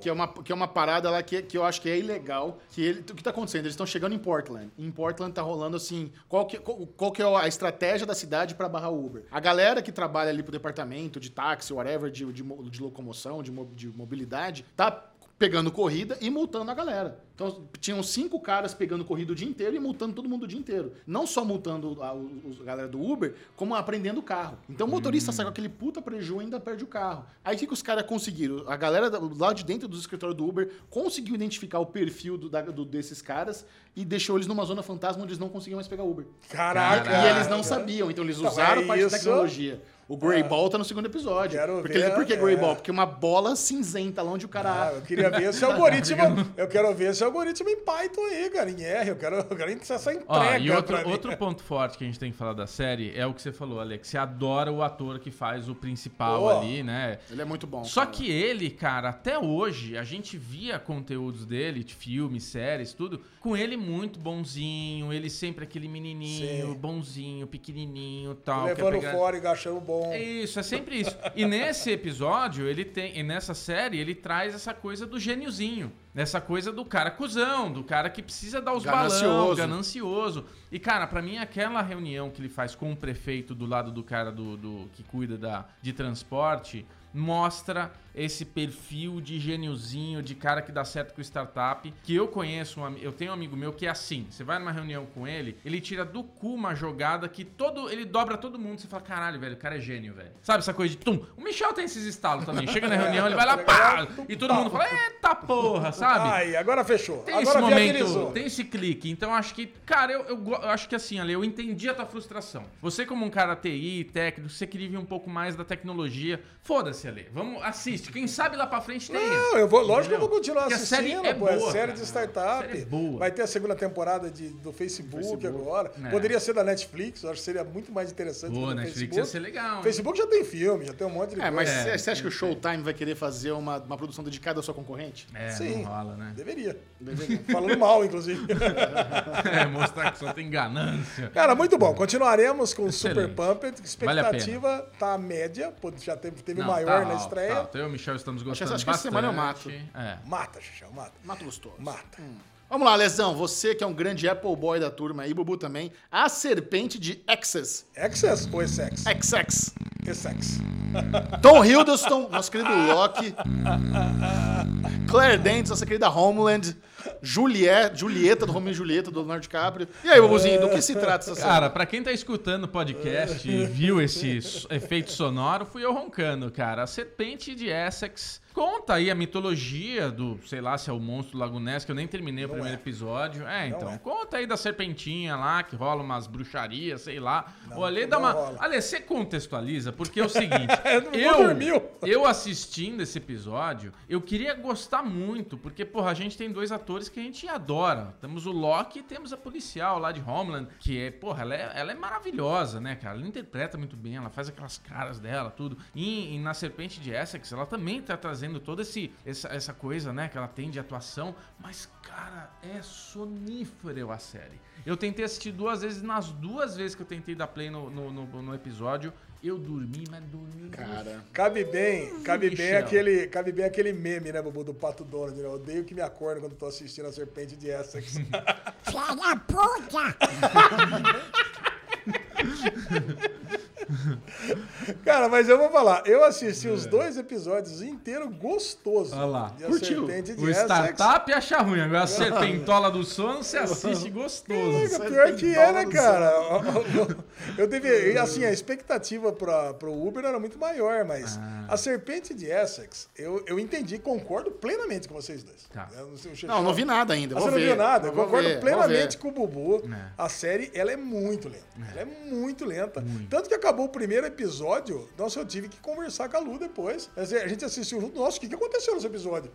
Que é, uma, que é uma parada lá que, que eu acho que é ilegal. Que ele, o que tá acontecendo? Eles estão chegando em Portland. Em Portland tá rolando assim. Qual que, qual, qual que é a estratégia da cidade pra barrar Uber? A galera que trabalha ali pro departamento de táxi, whatever, de, de, de locomoção, de, de mobilidade, tá pegando corrida e multando a galera. Então, tinham cinco caras pegando corrida o dia inteiro e multando todo mundo o dia inteiro. Não só multando a, a galera do Uber, como aprendendo o carro. Então, o motorista sai com aquele puta prejuízo e ainda perde o carro. Aí, o que, que os caras conseguiram? A galera lá de dentro do escritório do Uber conseguiu identificar o perfil do- da- do- desses caras e deixou eles numa zona fantasma onde eles não conseguiam mais pegar Uber. Caraca! E eles não sabiam, então eles Não, usaram é parte da tecnologia. O Grey Ball tá no segundo episódio. Quero porque, ver, por que é. Grey Ball? Porque uma bola cinzenta lá onde o cara. Ah, eu queria ver esse algoritmo. eu quero ver esse algoritmo em Python aí, cara, em R. Eu quero, eu quero essa entrega. Ó, e outro, pra mim. outro ponto forte que a gente tem que falar da série é o que você falou, Alex. Você adora o ator que faz o principal Pô. ali, né? Ele é muito bom. Só cara. que ele, cara, até hoje, a gente via conteúdos dele, de filmes, séries, tudo, com ele muito bonzinho, ele sempre aquele menininho, Sim. bonzinho, pequenininho tal. Levando pegar- fora e gachando bom. Isso, é sempre isso. E nesse episódio, ele tem, e nessa série, ele traz essa coisa do gêniozinho. Essa coisa do cara cuzão, do cara que precisa dar os balão, Ganancioso. E, cara, pra mim, aquela reunião que ele faz com o prefeito do lado do cara do, do- que cuida da, de transporte mostra esse perfil de gêniozinho, de cara que dá certo com startup, que eu conheço, um eu tenho um amigo meu que é assim, você vai numa reunião com ele, ele tira do cu uma jogada que todo, ele dobra todo mundo, você fala, caralho, velho, o cara é gênio, velho. Sabe essa coisa de tum? O Michel tem esses estalos também, chega na reunião, ele vai lá, pá, e todo mundo fala, eita porra, sabe? Aí, agora fechou. Tem agora esse viabilizou. momento, tem esse clique. Então acho que, cara, eu, eu, eu acho que assim, Ale, eu entendi a tua frustração. Você, como um cara TI, técnico, você queria ver um pouco mais da tecnologia. Foda-se, Ale. Vamos, assiste. Quem sabe lá pra frente tem. Não, eu vou, lógico que eu vou continuar Porque a assistindo, série é pô. É boa, série cara. de startup. A série é boa. Vai ter a segunda temporada de, do Facebook, Facebook. agora. É. Poderia ser da Netflix, eu acho que seria muito mais interessante do Netflix Facebook. ia ser legal. hein? Facebook já tem filme, já tem um monte de É, mas coisa. É, você acha que o Showtime vai querer fazer uma, uma produção dedicada à sua concorrente? É, Sim. não rola, né? Deveria. Falando mal, inclusive. É, mostrar que só tem ganância. Cara, muito bom. Continuaremos com Excelente. Super Pumped. Vale a pena. Expectativa tá média, pô, já teve, teve Não, maior tá na estreia. tá o Michel estamos gostando acho que essa bastante. semana eu mato. É. Mata, Xixão, mata. Mato gostoso. Mata. Vamos lá, Lesão. Você que é um grande Apple Boy da turma aí, Bubu também. A serpente de Access. Access ou Essex? XX. Essex. Tom Hiddleston, nosso querido Loki. Claire Danes, nossa querida Homeland. Juliette, Julieta, do Romeo e Julieta, do Leonardo DiCaprio. E aí, Bobuzinho, do que se trata essa série? Cara, pra quem tá escutando o podcast e viu esse efeito sonoro, fui eu roncando, cara. A serpente de Essex conta aí a mitologia do, sei lá, se é o monstro do Lago Ness, que eu nem terminei o primeiro é. episódio. É, então, é. conta aí da serpentinha lá, que rola umas bruxarias, sei lá. Não, o Ale não dá uma... rola. Ale, você contextualiza, porque é o seguinte, Não eu, eu assistindo esse episódio, eu queria gostar muito, porque, porra, a gente tem dois atores que a gente adora. Temos o Loki e temos a policial lá de Homeland, que é, porra, ela é, ela é maravilhosa, né, cara? Ela interpreta muito bem, ela faz aquelas caras dela, tudo. E, e na Serpente de Essex, ela também tá trazendo toda esse, essa, essa coisa, né, que ela tem de atuação. Mas, cara, é sonífero a série. Eu tentei assistir duas vezes, nas duas vezes que eu tentei dar play no, no, no- no episódio, eu dormi, mas dormi. Cara, Cabe bem, cabe bem aquele, cabe bem aquele meme, né, Bubu, do Pato Donald. né? Eu odeio que me acorde quando tô assistindo a Serpente de Essex. Filha puta! Cara, mas eu vou falar, eu assisti os dois episódios inteiros gostoso. Olha lá. Curtiu? Serpente de O Essex. startup acha ruim, agora a serpentola do sono você assiste gostoso. Caraca, pior que é, né, do cara? Eu teve, e, assim, a expectativa para pro Uber era muito maior, mas Ah. a Serpente de Essex, eu, eu entendi, concordo plenamente com vocês dois. Tá. Eu não, o não, não vi nada ainda. Ah, Vou Você não ver. viu nada? Eu concordo ver, plenamente com o Bubu. É. A série, ela é muito lenta. Ela é muito lenta. Tanto que acabou o primeiro episódio, nossa, eu tive que conversar com a Lu depois. A gente assistiu junto. Nossa, o que, que aconteceu nesse episódio?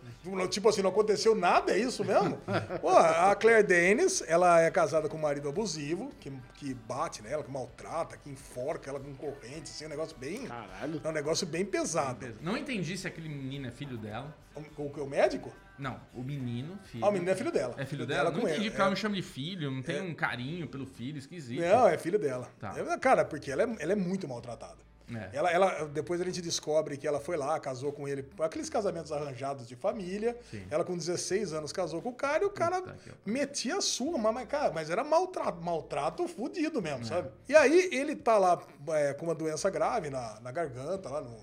Tipo assim, não aconteceu nada, é isso mesmo? Pô, a Claire Danes, ela é casada com um marido abusivo, que, que bate nela, que maltrata, que enforca ela com corrente, assim, é um negócio bem... Caralho. É um negócio bem pesado. Não entendi se aquele menino é filho dela. O, o, o médico? Não, o menino, filho. Ah, o menino é filho dela. É filho dela? Não com entendi porque ela É. não chama de filho, não tem um carinho pelo filho, esquisito. Não, é filho dela. Tá. É, Cara, porque ela é, ela é muito maltratada. É. Ela, ela, depois a gente descobre que ela foi lá, casou com ele, aqueles casamentos arranjados de família. Sim. Ela com 16 anos casou com o cara e o cara pariu. metia a sua, mas, cara, mas era maltrato, maltrato fudido É. mesmo, sabe? E aí ele tá lá é, com uma doença grave na, na garganta, lá no.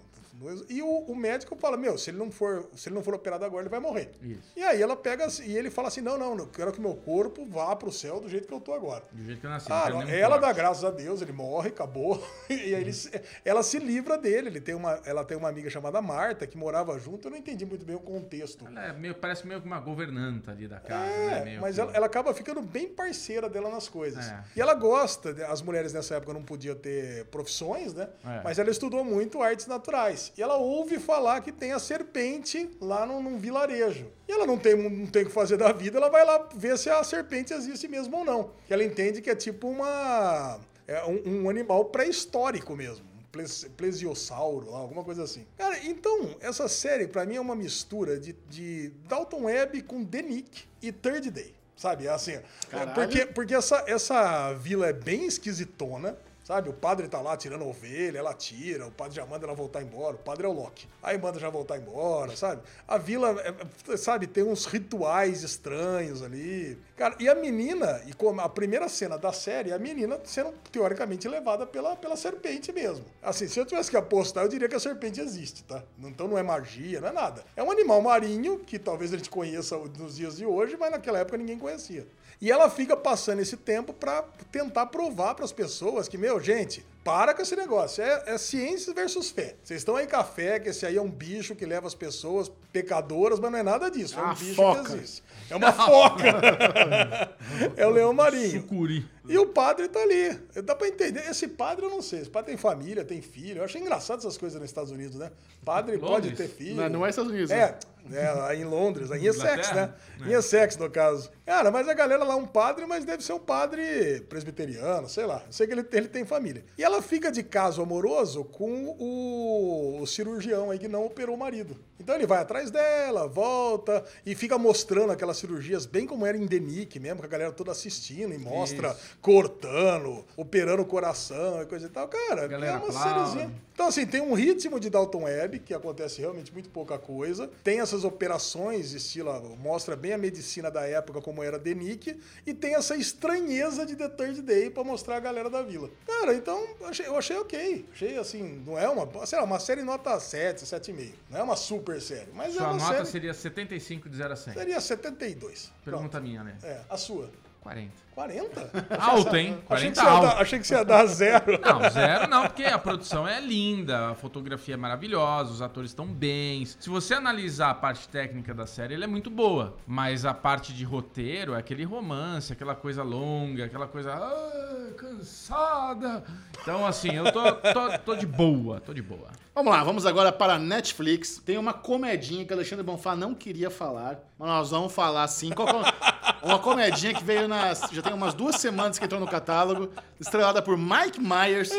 E o, o médico fala: Meu, se ele, não for, se ele não for operado agora, ele vai morrer. Isso. E aí ela pega e ele fala assim: Não, não, eu quero que meu corpo vá pro céu do jeito que eu tô agora. Do jeito que eu nasci. Ah, não ela dá graças a Deus, ele morre, acabou. E aí ele, se- ela se livra dele. Ele tem uma, ela tem uma amiga chamada Marta que morava junto. Eu não entendi muito bem o contexto. Ela é meio, parece meio que uma governanta ali da casa, né? É, Meio mas que- ela, ela acaba ficando bem parceira dela nas coisas. É. E ela gosta, as mulheres nessa época não podiam ter profissões, né? É. Mas ela estudou muito artes naturais. E ela ouve falar que tem a serpente lá num, num vilarejo. E ela não tem, não tem o que fazer da vida, ela vai lá ver se a serpente existe mesmo ou não. Que ela entende que é tipo uma. É um, um animal pré-histórico mesmo. Um ples- plesiosauro, alguma coisa assim. Cara, então, essa série pra mim é uma mistura de, de Dalton Webb com The Nick e Third Day. Sabe? É Assim, é, Caralho. porque, porque essa, essa vila é bem esquisitona. Sabe, o padre tá lá tirando a ovelha, ela tira, o padre já manda ela voltar embora, o padre é o Loki. Aí manda já voltar embora, sabe? A vila, é, é, sabe, tem uns rituais estranhos ali. Cara, e a menina, e como a primeira cena da série, a menina sendo teoricamente levada pela, pela serpente mesmo. Assim, se eu tivesse que apostar, eu diria que a serpente existe, tá? Então não é magia, não é nada. É um animal marinho que talvez a gente conheça nos dias de hoje, mas naquela época ninguém conhecia. E ela fica passando esse tempo pra tentar provar pras pessoas que, meu, gente, para com esse negócio. É, é ciência versus fé. Vocês estão aí com a fé, que esse aí é um bicho que leva as pessoas pecadoras, mas não é nada disso. É um Ah, bicho foca. que existe. É uma foca. é o leão marinho. Sucuri. E o padre tá ali. Dá pra entender. Esse padre, eu não sei. Esse padre tem família, tem filho. Eu achei engraçado essas coisas nos Estados Unidos, né? Padre pode Londres? ter filho. Não, não é Estados Unidos. É, é, lá em Londres, em Essex, né? Inglaterra? Em Essex, no caso. Cara, mas a galera lá é um padre, mas deve ser um padre presbiteriano, sei lá. Eu sei que ele, ele tem família. E ela fica de caso amoroso com o, o cirurgião aí que não operou o marido. Então ele vai atrás dela, volta e fica mostrando aquelas cirurgias bem como era em Denick mesmo, com a galera toda assistindo e mostra cortando, operando o coração e coisa e tal. Cara, Galera é uma sériezinha. Então, assim, tem um ritmo de Dalton Web, que acontece realmente muito pouca coisa. Tem essas operações, estilo, mostra bem a medicina da época, como era Denick, e tem essa estranheza de The Third Day pra mostrar a galera da vila. Cara, então, achei- eu achei ok. Achei, assim, não é uma, sei lá, uma série nota 7, 7,5. Não é uma super série, mas é Sua uma nota série... seria 75 de 0 a 100. Seria 72. Pergunta Pronto. minha, né? É, a sua. 40. 40? Alto, hein? Achei que, 40 você ia alto. dar, achei que você ia dar zero. Não, zero não, porque a produção é linda, a fotografia é maravilhosa, os atores estão bens. Se você analisar a parte técnica da série, ela é muito boa. Mas a parte de roteiro é aquele romance, aquela coisa longa, aquela coisa. Ah, cansada. Então, assim, eu tô, tô, tô de boa, tô de boa. Vamos lá, vamos agora para a Netflix. Tem uma comedinha que o Alexandre Bonfá não queria falar, mas nós vamos falar sim. É- uma comedinha que veio nas. Já tem umas duas semanas que entrou no catálogo, estrelada por Mike Myers,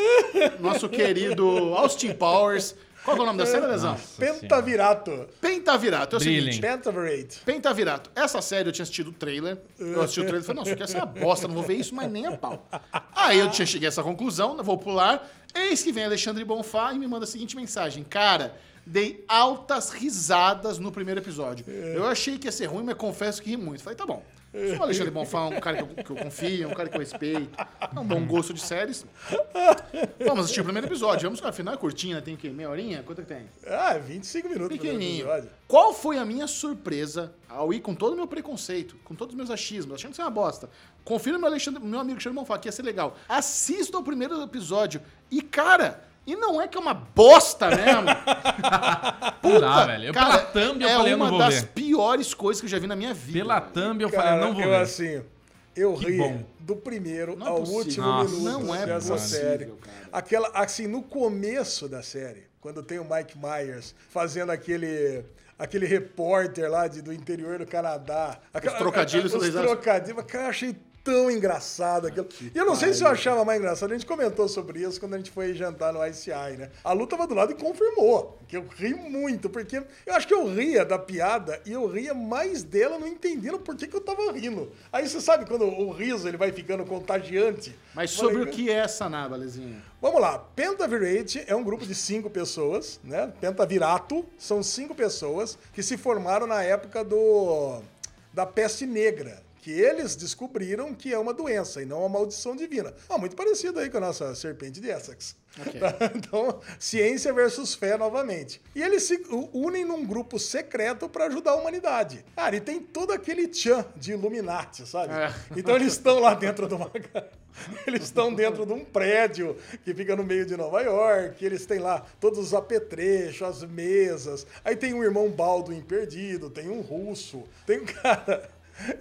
nosso querido Austin Powers. Qual é o nome da série, Lesão? Pentavirato. Pentavirato. É o seguinte. Pentavirate. Pentavirato. Essa série eu tinha assistido o trailer. Eu assisti o trailer e falei, não, isso aqui é essa bosta, não vou ver isso, mas nem a pau. Aí eu tinha cheguei a essa conclusão, vou pular. Eis que vem Alexandre Bonfá e me manda a seguinte mensagem. Cara, dei altas risadas no primeiro episódio. Eu achei que ia ser ruim, mas confesso que ri muito. Falei, tá bom. Se o Alexandre Bonfá é um cara que eu, que eu confio, um cara que eu respeito, é um bom gosto de séries. Vamos assistir o primeiro episódio. Vamos, afinal é curtinho, né? Tem o quê? Meia horinha? Quanto que tem? Ah, 25 minutos Pequenininho. Qual foi a minha surpresa ao ir com todo o meu preconceito, com todos os meus achismos, achando que isso é uma bosta? Confira meu, Alexandre, meu amigo Alexandre Bonfá, que ia ser legal. Assista o primeiro episódio e, cara, e não é que é uma bosta mesmo. Não dá, velho. Eu, pela thumb eu é falei, eu uma não vou das ver. piores coisas que eu já vi na minha vida. Pela velho. thumb eu Cara, falei, não vou eu ver. assim, eu Que ri bom. do primeiro Não é ao possível. último Nossa, minuto não é dessa possível, série. cara. Aquela, assim, no começo da série, quando tem o Mike Myers fazendo aquele aquele repórter lá de, do interior do Canadá. Aquela, trocadilhos Os trocadilhos. Cara, eu achei tão engraçado aquilo. E eu não sei se eu achava mais engraçado. A gente comentou sobre isso quando a gente foi jantar no ICI, né? A Lu tava do lado e confirmou. Que eu ri muito, porque eu acho que eu ria da piada e eu ria mais dela não entendendo por que, que eu tava rindo. Aí você sabe quando o riso ele vai ficando contagiante. Mas Falei, sobre o que é essa naba, Lezinha? Vamos lá, Pentavirate é um grupo de cinco pessoas, né? Pentavirato são cinco pessoas que se formaram na época do da peste negra, que eles descobriram que é uma doença e não uma maldição divina. Ah, muito parecido aí com a nossa serpente de Essex. Ok. Então, ciência versus fé novamente. E eles se unem num grupo secreto para ajudar a humanidade. Cara, e tem todo aquele tchan de Illuminati, sabe? É. Então eles estão lá dentro de uma. Eles estão dentro de um prédio que fica no meio de Nova York. Eles têm lá todos os apetrechos, as mesas. Aí tem um irmão Baldwin perdido, tem um russo, tem um cara.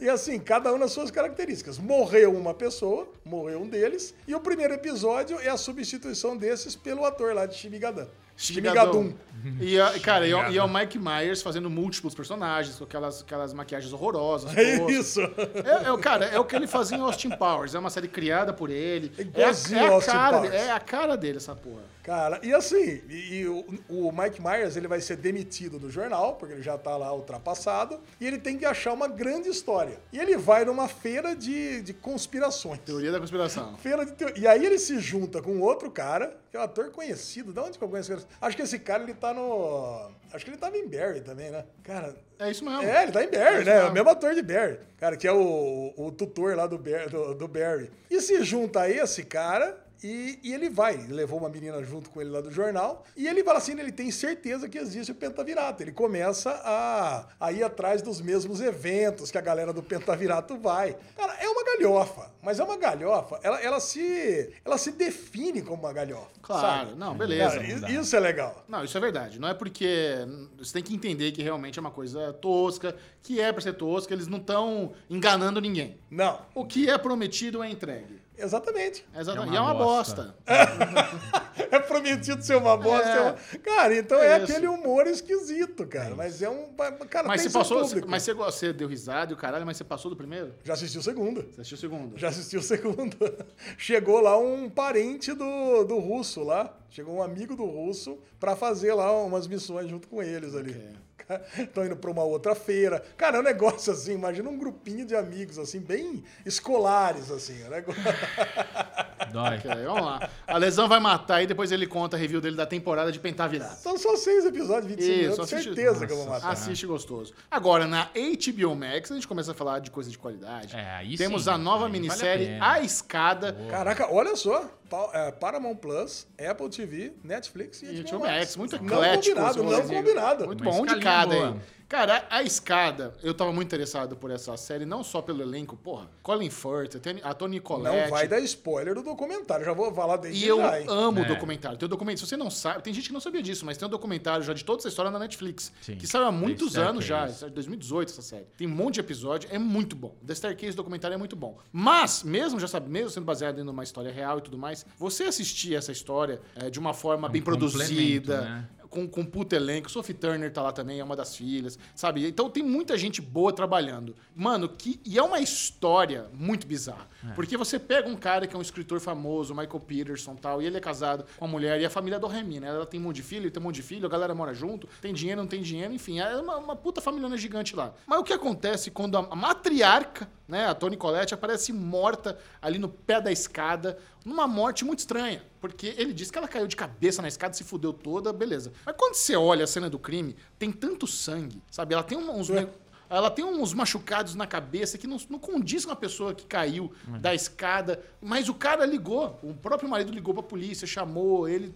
E assim, cada um nas suas características. Morreu uma pessoa, morreu um deles, e o primeiro episódio é a substituição desses pelo ator lá de Shimigadan. Shimigadum. E, a- cara, e, é- e é o Mike Myers fazendo múltiplos personagens, com aquelas, aquelas maquiagens horrorosas. É isso. É, é o cara, é o que ele fazia em Austin Powers. É uma série criada por ele. É a, Igualzinho é a cara, Powers. é a cara dele, essa porra. Cara, e assim, e, e o, o Mike Myers ele vai ser demitido do jornal, porque ele já tá lá ultrapassado, e ele tem que achar uma grande história. E ele vai numa feira de, de conspirações. Teoria da conspiração. Feira de teo- E aí ele se junta com outro cara, que é um ator conhecido. De onde que eu conheço? cara? Acho que esse cara ele tá no. Acho que ele tava em Barry também, né? Cara. É isso mesmo. É, ele tá em Barry, É né? É o mesmo. mesmo ator de Barry. Cara, que é o, o tutor lá do, Bar- do, do Barry. E se junta a esse cara e, e ele vai. Ele levou uma menina junto com ele lá do jornal. E ele fala assim: ele tem certeza que existe o Pentavirato. Ele começa a, a ir atrás dos mesmos eventos que a galera do Pentavirato vai. Cara, é uma galhofa. Mas é uma galhofa. Ela, ela, se, ela se define como uma galhofa. Claro, sabe? não, beleza. Cara, isso é legal. Não, isso é verdade. Não é porque. Você tem que entender que realmente é uma coisa tosca, que é pra ser tosca, eles não estão enganando ninguém. Não, O que é prometido é entregue. Exatamente. É exatamente. É uma e é uma bosta. bosta. É prometido ser uma bosta. É. é uma- Cara, então é, É aquele humor esquisito, cara. mas é um. Cara, Mas tem você passou. público. Mas você, você deu risada e o caralho, mas você passou do primeiro? Já assistiu o segundo. Você assistiu o segundo? Já assistiu o segundo. Chegou lá um parente do, do russo lá. Chegou um amigo do russo pra fazer lá umas missões junto com eles ali. Estão indo pra uma outra feira. Cara, é um negócio assim, imagina um grupinho de amigos, assim, bem escolares, assim. É um negócio... Dói. Ok, vamos lá. A lesão vai matar e depois ele conta a review dele da temporada de Pentar Virado. São só seis episódios, 25 Isso, minutos, assiste- certeza que eu vou Nossa matar. Assiste gostoso. Agora, na HBO Max, a gente começa a falar de coisa de qualidade. É, aí Temos sim, a nova aí vale a minissérie. A Escada. Caraca, olha só. É, Paramount Plus, Apple TV, Netflix e, E HBO Max, muito Não eclético. combinado, não você diga. combinado. Muito bom, um de cada boa. Cara, a escada, eu tava muito interessado por essa série, não só pelo elenco, porra. Colin Firth, a Tony Não Collette. vai dar spoiler do documentário, já vou falar desde E eu já, hein? amo o É. documentário. Tem um documento, se você não sabe, tem gente que não sabia disso, mas tem um documentário já de toda essa história na Netflix. Sim. Que saiu há muitos The anos já, Staircase. é de 2018 essa série. Tem um monte de episódio, é muito bom. The Staircase, o documentário é muito bom. Mas, mesmo já sabe, mesmo sendo baseado em uma história real e tudo mais, você assistir essa história é, de uma forma bem produzida, né? Com, com puto elenco. Sophie Turner tá lá também, é uma das filhas, sabe? Então tem muita gente boa trabalhando. Mano, que, e é uma história muito bizarra. É. Porque você pega um cara que é um escritor famoso, Michael Peterson e tal, e ele é casado com uma mulher, e a família é do Remy, né? Ela tem um monte de filho, tem um monte de filho, a galera mora junto, tem dinheiro, não tem dinheiro, enfim, é uma, uma puta família gigante lá. Mas o que acontece quando a, a matriarca, né, a Toni Collette, aparece morta ali no pé da escada, numa morte muito estranha. Porque ele disse que ela caiu de cabeça na escada, se fudeu toda, beleza. Mas quando você olha a cena do crime, tem tanto sangue, sabe? Ela tem um- uns. ne- Ela tem uns machucados na cabeça que não, não condiz com a pessoa que caiu da escada. Mas o cara ligou, o próprio marido ligou pra polícia, chamou ele.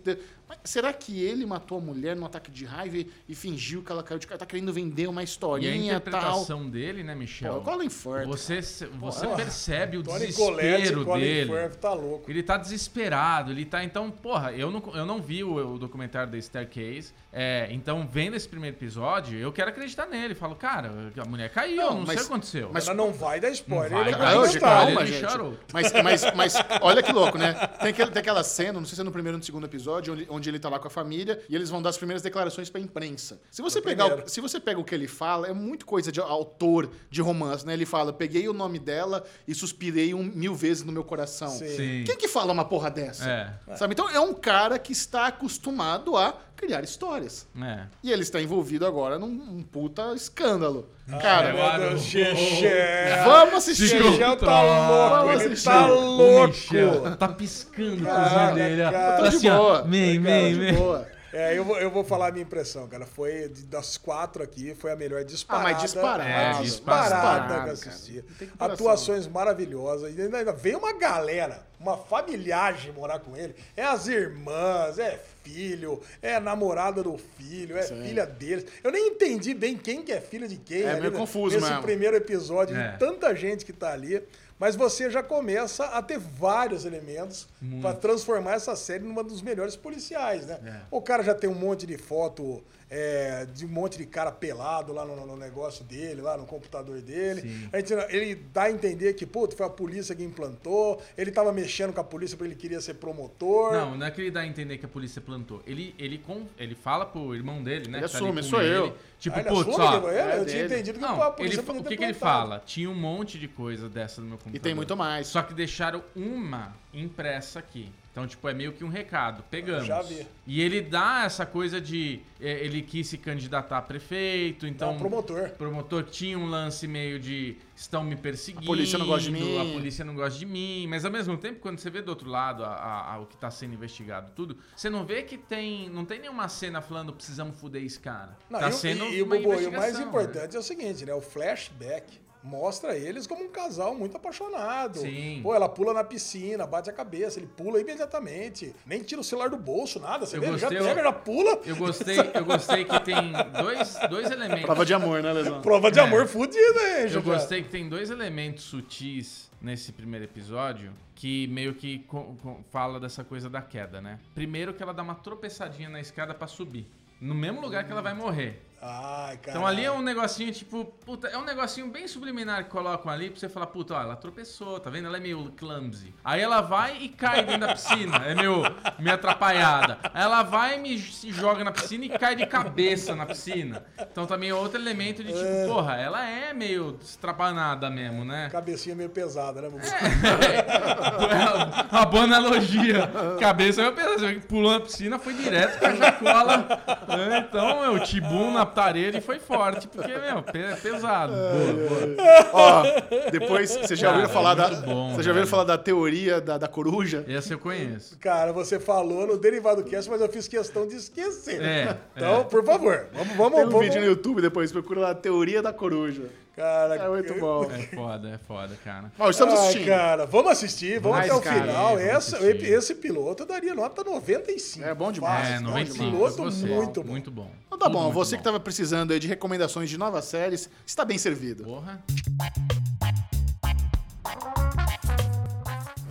Será que ele matou a mulher num ataque de raiva e, e fingiu que ela caiu de cara? Tá querendo vender uma E a historinha tal. interpretação dele, né, Michel? Pô, Colin Firth. Você, você Porra. percebe o Tony desespero e Colin dele. Firth tá louco. Ele tá desesperado, ele tá. Então, porra, eu não, eu não vi o, o documentário da Staircase. É, então, vendo esse primeiro episódio, eu quero acreditar nele. Falo, cara, a mulher caiu, Não, não, mas- sei o que aconteceu. mas- Ela não vai dar spoiler. Não vai vai Ah, Mas hoje, comentar. calma, ele gente. Mas, mas, mas olha que louco, né? Tem, aquele- tem aquela cena, não sei se é no primeiro ou no segundo episódio, onde, onde ele tá lá com a família e eles vão dar as primeiras declarações pra imprensa. Se você, No pegar o, se você pega o que ele fala, é muito coisa de autor de romance, né? Ele fala, peguei o nome dela e suspirei um, mil vezes no meu coração. Sim. Sim. Quem que fala uma porra dessa? É. Sabe? Então é um cara que está acostumado a criar histórias. É. E ele está envolvido agora num um puta escândalo. Ai, Cara, meu Deus, Chechel. vamos assistir. Chechel tá louco, Vamos ele assistir. tá louco. Tá piscando o Cara, cozinho dele. cara. Tá de assim, boa. Mei, Cara, mei, mei. É, eu vou, eu vou falar a minha impressão, cara. Foi das quatro aqui, foi a melhor disparada. Ah, mas disparado. É, disparada que eu cara. assisti. Comparação. Atuações maravilhosas. E ainda ainda veio uma galera, uma familiagem morar com ele. É as irmãs, é filho, é namorada do filho, é Sim. filha deles. Eu nem entendi bem quem que é filha de quem. É ali meio ne- confuso Nesse mesmo. primeiro episódio, É. de tanta gente que tá ali. Mas você já começa a ter vários elementos para transformar essa série numa dos melhores policiais, né? É. O cara já tem um monte de foto é, de um monte de cara pelado lá no, no negócio dele, lá no computador dele. Sim. A gente, ele dá a entender que, puto, foi a polícia que implantou, ele tava mexendo com a polícia porque ele queria ser promotor. Não, não é que ele dá a entender que a polícia plantou. Ele, ele, com, ele fala pro irmão dele, né? Ele tá assume, sou ele, eu. Tipo, Ah, ele putz, ó. ele? é eu tinha dele. entendido que a Não, ele, polícia podia o que, que ele fala? Tinha um monte de coisa dessa no meu computador. E tem muito mais. Só que deixaram uma impressa aqui. Então, tipo, é meio que um recado. Pegamos. Já vi. E ele dá essa coisa de. é, ele quis se candidatar a prefeito, então. Não, promotor. promotor tinha um lance meio de estão me perseguindo. A polícia não gosta de mim. A polícia não gosta de mim. Mas ao mesmo tempo, quando você vê do outro lado a- a- a- o que tá sendo investigado, tudo, você não vê que tem. Não tem nenhuma cena falando precisamos fuder esse cara. Não, tá e, sendo e, e, uma Bobo, e o mais né? importante é o seguinte, né? O flashback mostra eles como um casal muito apaixonado. Sim. Pô, ela pula na piscina, bate a cabeça, ele pula imediatamente. Nem tira o celular do bolso, nada. Você Eu vê, ele já gostei, pega, já pula. Eu gostei, eu gostei que tem dois, dois elementos. Prova de amor, né, Lesão? Prova de É. amor fudida, hein, Eu gostei que tem dois elementos sutis nesse primeiro episódio que meio que fala dessa coisa da queda, né? Primeiro que ela dá uma tropeçadinha na escada pra subir. No mesmo lugar que ela vai morrer. Ai. Então ali é um negocinho, tipo, puta, é um negocinho bem subliminar que colocam ali pra você falar, puta, ó, ela tropeçou, tá vendo? Ela é meio clumsy. Aí ela vai e cai dentro da piscina, é meio, meio atrapalhada. Aí ela vai e me se joga na piscina e cai de cabeça na piscina. Então também é outro elemento de tipo, porra, ela é meio estrapanada mesmo, né? Cabecinha meio pesada, né? É. Uma boa analogia. Cabeça é pesada. Pulou na piscina, foi direto com a jacola. É, Então, meu, o tibum na parede foi forte, porque, meu, é pesado. Boa, boa. Ó, depois, você já ouviu falar é da. muito bom, você já ouviu velho. falar da teoria da, da coruja? Esse eu conheço. Cara, você falou no Derivado Cast, mas eu fiz questão de esquecer. É, Então, é. por favor, vamos, vamos, Tem um vamos. vídeo no YouTube depois, procura lá a teoria da coruja. Cara, É muito bom. É foda, é foda, cara. Ó, estamos Ai, assistindo. cara, vamos assistir, vamos Mas, até o cara, final. Essa, assistir. esse piloto daria nota 95. É bom demais. É, Fácil, 95. Piloto você, muito bom. Muito bom. Então tá Tudo bom, você que tava precisando aí de recomendações de novas séries, está bem servido. Porra.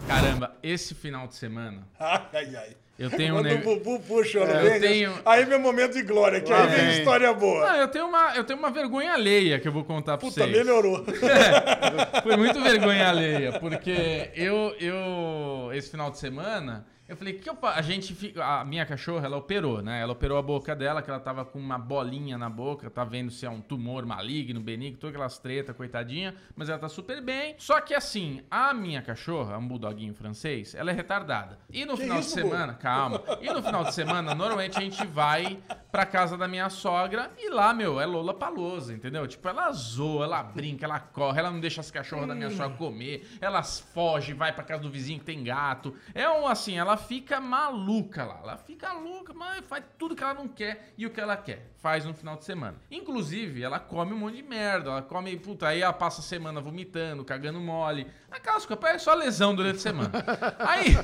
Caramba, esse final de semana Ai, ai, ai. Eu tenho um Quando o negócio. Bubu puxa, É, eu tenho- aí meu momento de glória, que Lá aí vem história boa. Não, eu tenho uma, eu tenho uma vergonha alheia que eu vou contar pra Puta, vocês. melhorou. Foi muito vergonha alheia, porque eu, eu esse final de semana, eu falei, que eu, pa- a gente, fi- a minha cachorra, ela operou, né? Ela operou a boca dela, que ela tava com uma bolinha na boca, tá vendo se é um tumor maligno, benigno, todas aquelas treta, coitadinha, mas ela tá super bem. Só que assim, a minha cachorra, um bulldoguinho francês, ela é retardada. E no Que final isso, de semana, calma. E no final de semana, normalmente a gente vai pra casa da minha sogra e lá, meu, é Lola Palosa, entendeu? Tipo, ela zoa, ela brinca, ela corre, ela não deixa as cachorras da minha sogra comer, ela foge, vai pra casa do vizinho que tem gato. É um assim, ela fica maluca lá. Ela fica louca, mas faz tudo que ela não quer e o que ela quer. Faz no final de semana. Inclusive, ela come um monte de merda. Ela come, puta, aí ela passa a semana vomitando, cagando mole. Aquelas coisas, é só lesão durante a semana. Aí,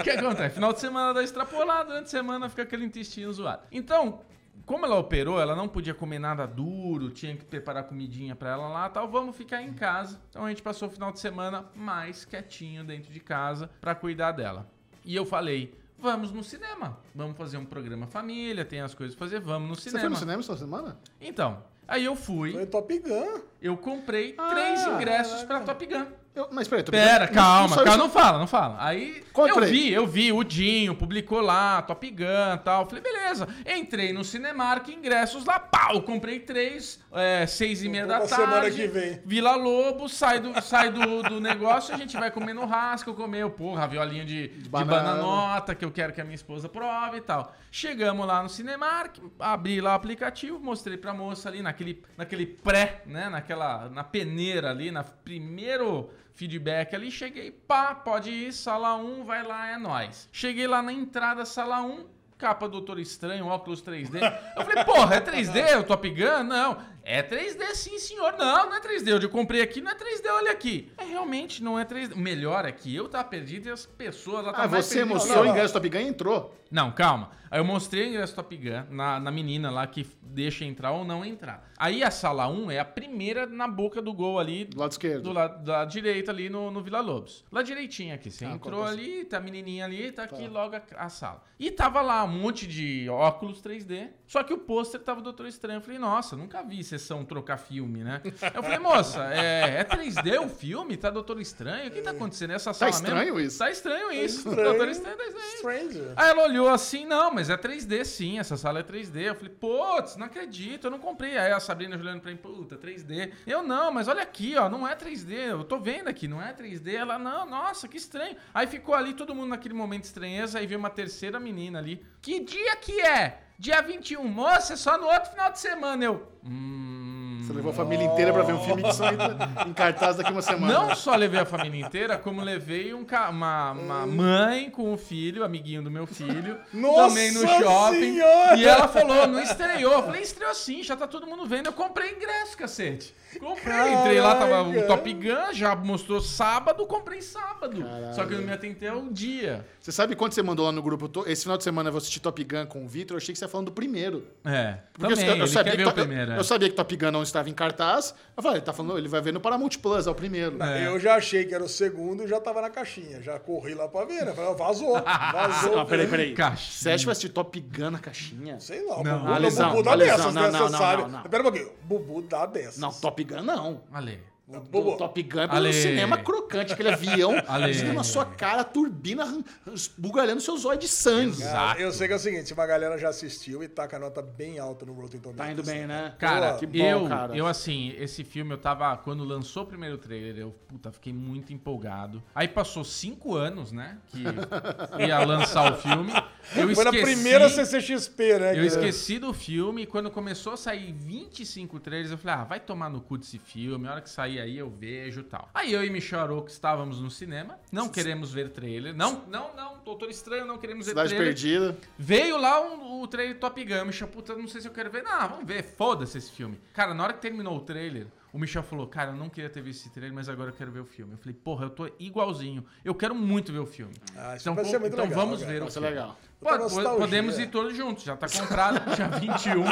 o que acontece? Final de semana dá extrapolado, durante a semana fica aquele intestino zoado. Então, como ela operou, ela não podia comer nada duro, tinha que preparar comidinha pra ela lá, tal. Vamos ficar em casa. Então a gente passou o final de semana mais quietinho dentro de casa pra cuidar dela. E eu falei: "Vamos no cinema. Vamos fazer um programa família, tem as coisas pra fazer, vamos no Você cinema". foi no cinema essa semana? Então, aí eu fui, Foi Top Gun. eu comprei Ah, três ingressos pra Top Gun. Eu- mas peraí, tô Pera, não- calma, saiu calma, não fala, não fala. Aí Comprei. eu vi, eu vi, o Dinho publicou lá, Top Gun e tal. Falei, beleza. Entrei no Cinemark, ingressos lá, pau, comprei três, é, seis e meia da tarde. semana que vem. Vila Lobo, sai do, sai do, do negócio, a gente vai comer no rasco, comer, porra, violinho de, de, banana. bananota, que eu quero que a minha esposa prove e tal. Chegamos lá no Cinemark, abri lá o aplicativo, mostrei pra moça ali naquele, naquele pré, né, naquela, na peneira ali, na primeiro feedback ali, cheguei, pá, pode ir, sala 1, vai lá, é nóis. Cheguei lá na entrada, sala 1, capa Doutor Estranho, óculos 3D. Eu falei, porra, é 3D o Top Gun? Não. É 3D sim, senhor. Não, não é 3D. Onde eu comprei aqui não é 3D, olha aqui. É realmente não é 3D. O melhor é que eu tava perdido e as pessoas lá Ah, estavam mais você perdidas. mostrou o ingresso do Top Gun e entrou. Não, calma. Aí eu mostrei o ingresso Top Gun na, na menina lá que deixa entrar ou não entrar. Aí a sala 1 é a primeira na boca do gol ali. Do lado esquerdo. Do lado da direita ali no, no Vila Lobos. Lá direitinho aqui. Você Ah, entrou ali, tá a menininha ali, tá aqui logo a, a sala. E tava lá um monte de óculos 3D. Só que o pôster tava o Doutor Estranho. Eu falei, nossa, nunca vi sessão trocar filme, né? Eu falei, moça, é, é 3D o filme? Tá Doutor Estranho? O que tá acontecendo nessa sala estranho mesmo? isso? Tá estranho isso. Estranho. Doutor Estranho tá estranho. Aí ela olhou assim, não, mas é 3D sim, essa sala é 3D. Eu falei, putz, não acredito, eu não comprei. Aí a Sabrina olhando pra mim, puta, 3D. Eu não, mas olha aqui, ó, não é 3D, eu tô vendo aqui, não é 3D. Ela, não, nossa, que estranho. Aí ficou ali todo mundo naquele momento de estranheza, aí veio uma terceira menina ali. Que dia que é? Dia 21. Moça, é só no outro final de semana. Eu, hum... Você levou a família inteira pra ver um filme que só entra em cartaz daqui uma semana. Não só levei a família inteira, como levei um ca- uma, uma mãe com o filho, amiguinho do meu filho, Nossa também no shopping. Senhora! E ela falou, não estreou. Eu falei, estreou sim, já tá todo mundo vendo. Eu comprei ingresso, cacete. Comprei, entrei lá, tava o Caraca. Top Gun, já mostrou sábado, comprei sábado. Só que eu não me atentei ao dia. Você sabe quando você mandou lá no grupo? Esse final de semana eu vou assistir Top Gun com o Vitor. Eu achei que você ia falando do primeiro. É, Porque também, eu, eu ele sabia quer que, ver o to- eu- primeiro. é. eu sabia que Top Gun não estava em cartaz. Eu falei, ele tá falando, ele vai ver no Paramount Plus, é o primeiro. É. Eu já achei que era o segundo e já tava na caixinha. Já corri lá pra ver, né? Falei, vazou, vazou. Ah, peraí, peraí. Caixa. Você acha que vai assistir Top Gun na caixinha? Sei lá, Não. Bubu, Ah, o lesão, Bubu dá lesão. dessas, Não, né? não, Você não, sabe. não, não. Pera um pouquinho, Bubu dá dessas. Não, Top Gun não. Ale, do Bobo. Top Gun é um cinema crocante, aquele avião Ale. vindo na sua cara, a turbina esbugalhando seus olhos de sangue. Cara, eu sei que é o seguinte, uma galera já assistiu e tá com a nota bem alta no Rotten Tomatoes. Tá indo bem, né? Cara, Pô, que bom, eu, cara. eu assim, esse filme eu tava. Quando lançou o primeiro trailer, eu, puta, fiquei muito empolgado. Aí passou cinco anos, né? Que ia lançar o filme. Eu Foi na esqueci- primeira CCXP, né? Eu que- esqueci do filme e quando começou a sair 25 trailers, eu falei, ah, vai tomar no cu desse filme, a hora que sair aí eu vejo tal. Aí eu e Michel Aroco estávamos no cinema, não queremos ver trailer. Não, não, não, Doutor Estranho, não queremos ver Cidade trailer. Perdida. Veio lá um- o trailer Top Gun, Michel, puta, não sei se eu quero ver. Não, vamos ver, foda-se esse filme. Cara, na hora que terminou o trailer, o Michel falou, cara, eu não queria ter visto esse trailer, mas agora eu quero ver o filme. Eu falei, porra, eu tô igualzinho. Eu quero muito ver o filme. Ah, isso então vai pô- ser muito então legal, vamos cara. ver o Vai ser filme. legal. Pô, podemos ir todos juntos, já tá comprado, dia 21,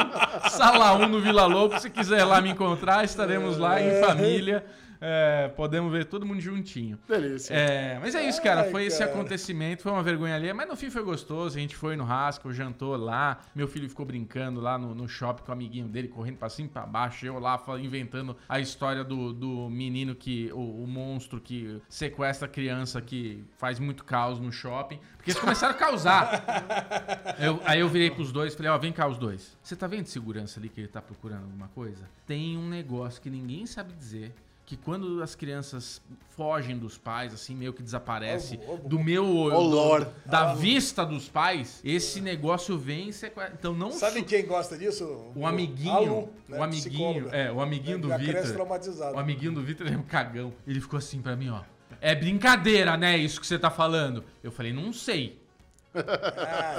sala 1 no Vila Lobo, se quiser ir lá me encontrar, estaremos lá em família, é, podemos ver todo mundo juntinho. Delícia. É, mas é isso, cara. Ai, Foi esse cara. acontecimento, foi uma vergonha ali, mas no fim foi gostoso. A gente foi no Rasco, jantou lá. Meu filho ficou brincando lá no, no shopping com o amiguinho dele, correndo pra cima e pra baixo. Eu lá inventando a história do, do menino que. O, o monstro que sequestra a criança que faz muito caos no shopping. Porque eles começaram a causar. Eu- aí eu virei pros dois e falei, ó, vem cá os dois. Você tá vendo segurança ali que ele tá procurando alguma coisa? Tem um negócio que ninguém sabe dizer. Que quando as crianças fogem dos pais, assim, meio que desaparece ô, ô, do meu Ô, Lord. da vista dos pais, esse negócio vem e sequestra. Então não Sabe su- quem gosta disso? o amiguinho, Alu, né? o amiguinho, é, o amiguinho do Vitor. O amiguinho do Vitor é um cagão. Ele ficou assim pra mim, ó. É brincadeira, né? Isso que você tá falando. Eu falei, não sei.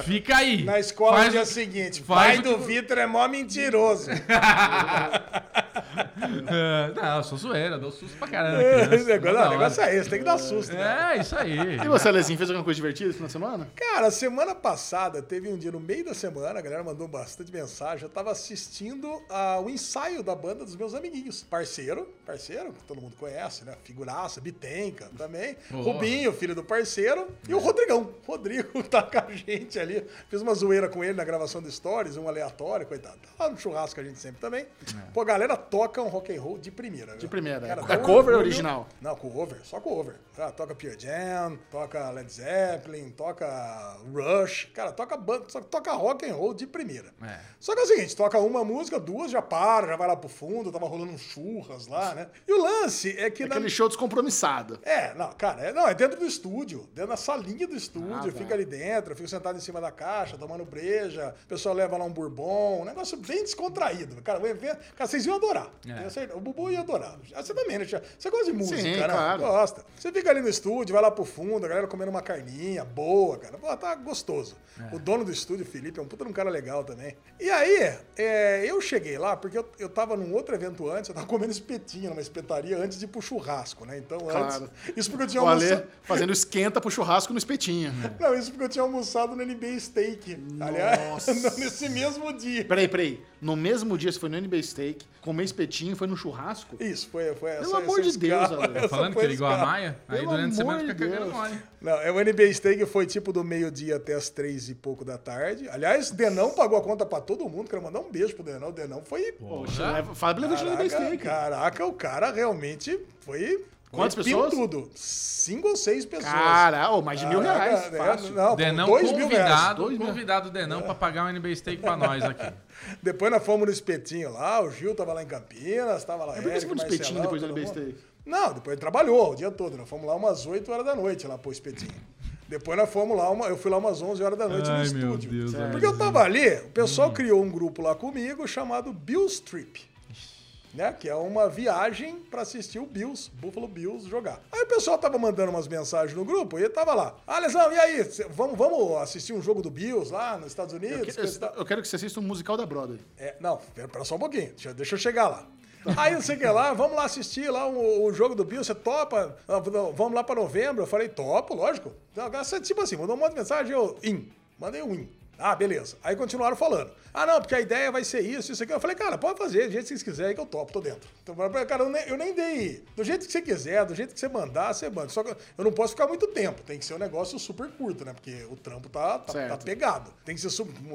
Fica aí. Na escola Faz no dia o- seguinte, faz pai o do que- Vitor é mó mentiroso. É, não, eu sou zoeira, dou susto pra caramba. É, criança. o negócio, não, o negócio é esse, tem que dar susto. né? É, isso aí. E você, Alezinho, fez alguma coisa divertida esse final de semana? Cara, semana passada teve um dia no meio da semana, a galera mandou bastante mensagem. Eu tava assistindo ah, o ensaio da banda dos meus amiguinhos. Parceiro, parceiro, que todo mundo conhece, né? Figuraça, Bitenca também. Boa. Rubinho, filho do parceiro. E o Rodrigão. Rodrigo tá com a gente ali. Fiz uma zoeira com ele na gravação do Stories, um aleatório, coitado. Tá no churrasco a gente sempre também. Pô, a galera toca um rock and roll de primeira. De primeira. Cara, é cover ou orgulho. original? Não, cover, só cover. Cara, toca Pure Jam, toca Led Zeppelin, toca Rush. Cara, toca banda, só que toca rock and roll de primeira. É. Só que é o seguinte, toca uma música, duas, já para, já vai lá pro fundo, tava rolando um churras lá, né? E o lance é que... na- Aquele show descompromissado. É, não, cara, é, não, é dentro do estúdio, dentro da salinha do estúdio, Ah, tá. fico ali dentro, eu fico sentado em cima da caixa, tomando breja, o pessoal leva lá um bourbon, um negócio bem descontraído. Cara, o evento, cara, vocês iam adorar. É. O Bubu ia adorar. Ah, Você também, né? Você gosta de música, Sim, né? claro. Gosta. Você fica ali no estúdio, vai lá pro fundo, a galera comendo uma carninha boa, cara. Pô, tá gostoso. É. O dono do estúdio, Felipe, é um puta de um cara legal também. E aí, é, eu cheguei lá, porque eu, eu tava num outro evento antes, eu tava comendo espetinho numa espetaria antes de ir pro churrasco, né? Então, Claro. antes. Isso porque eu tinha O Ale almoçado. fazendo esquenta pro churrasco no espetinho. Não, isso porque eu tinha almoçado no NBA Steak. Aliás, nesse mesmo dia. Peraí, peraí. No mesmo dia você foi no NB Steak, comer espetinho e foi no churrasco? Isso, foi, foi essa. Pelo amor de Deus, escala, Ale. essa Falando que ele igual a. Maia, aí Pelo durante a semana fica de cagando Deus. mole. Não, é o NBA Steak foi tipo do meio-dia até as três e pouco da tarde. Aliás, Denão pagou a conta pra todo mundo. Quero mandar um beijo pro Denão. O Denão foi. Poxa, leva- fala pra levar no NB Caraca, Steak. caraca, o cara realmente foi. Quantas pessoas? tudo. Cinco ou seis pessoas. Cara, mais de mil Caraca, reais. né? Fácil. Não, Denão dois mil reais. convidado, Dois convidado o Denão pra pagar um NBA Steak pra nós aqui. Depois nós fomos no espetinho lá, o Gil tava lá em Campinas, tava lá. Mas por que você foi no espetinho depois do. Steak? Não, depois ele trabalhou o dia todo. Nós fomos lá umas 8 horas da noite lá pro espetinho. Depois nós fomos lá, uma, eu fui lá umas 11 horas da noite no Ai, meu estúdio. Deus, Sério. Porque eu tava ali, o Hum. pessoal criou um grupo lá comigo chamado Bills Trip. Né, que é uma viagem pra assistir o Bills, Buffalo Bills jogar. Aí o pessoal tava mandando umas mensagens no grupo e ele tava lá. Ah, Lesão, e aí? Vamos, vamos assistir um jogo do Bills lá nos Estados Unidos? Eu, Coisa e tal. eu quero que você assista um musical da Broadway. É, não, pera pera só um pouquinho, deixa, deixa eu chegar lá. Aí não sei o que lá, vamos lá assistir lá o, o jogo do Bill, você topa? Ah, Vamos lá pra novembro? Eu falei, topo, lógico. Tipo assim, mandou um monte de mensagem, eu, in. Mandei um in. Ah, beleza. Aí continuaram falando. Ah, não, porque a ideia vai ser isso, isso aqui. Eu falei, cara, pode fazer, do jeito que vocês quiserem que eu topo, tô dentro. Então, cara, eu nem, eu nem dei. Do jeito que você quiser, do jeito que você mandar, você manda. Só que eu não posso ficar muito tempo. Tem que ser um negócio super curto, né? Porque o trampo tá, tá, tá pegado. Tem que ser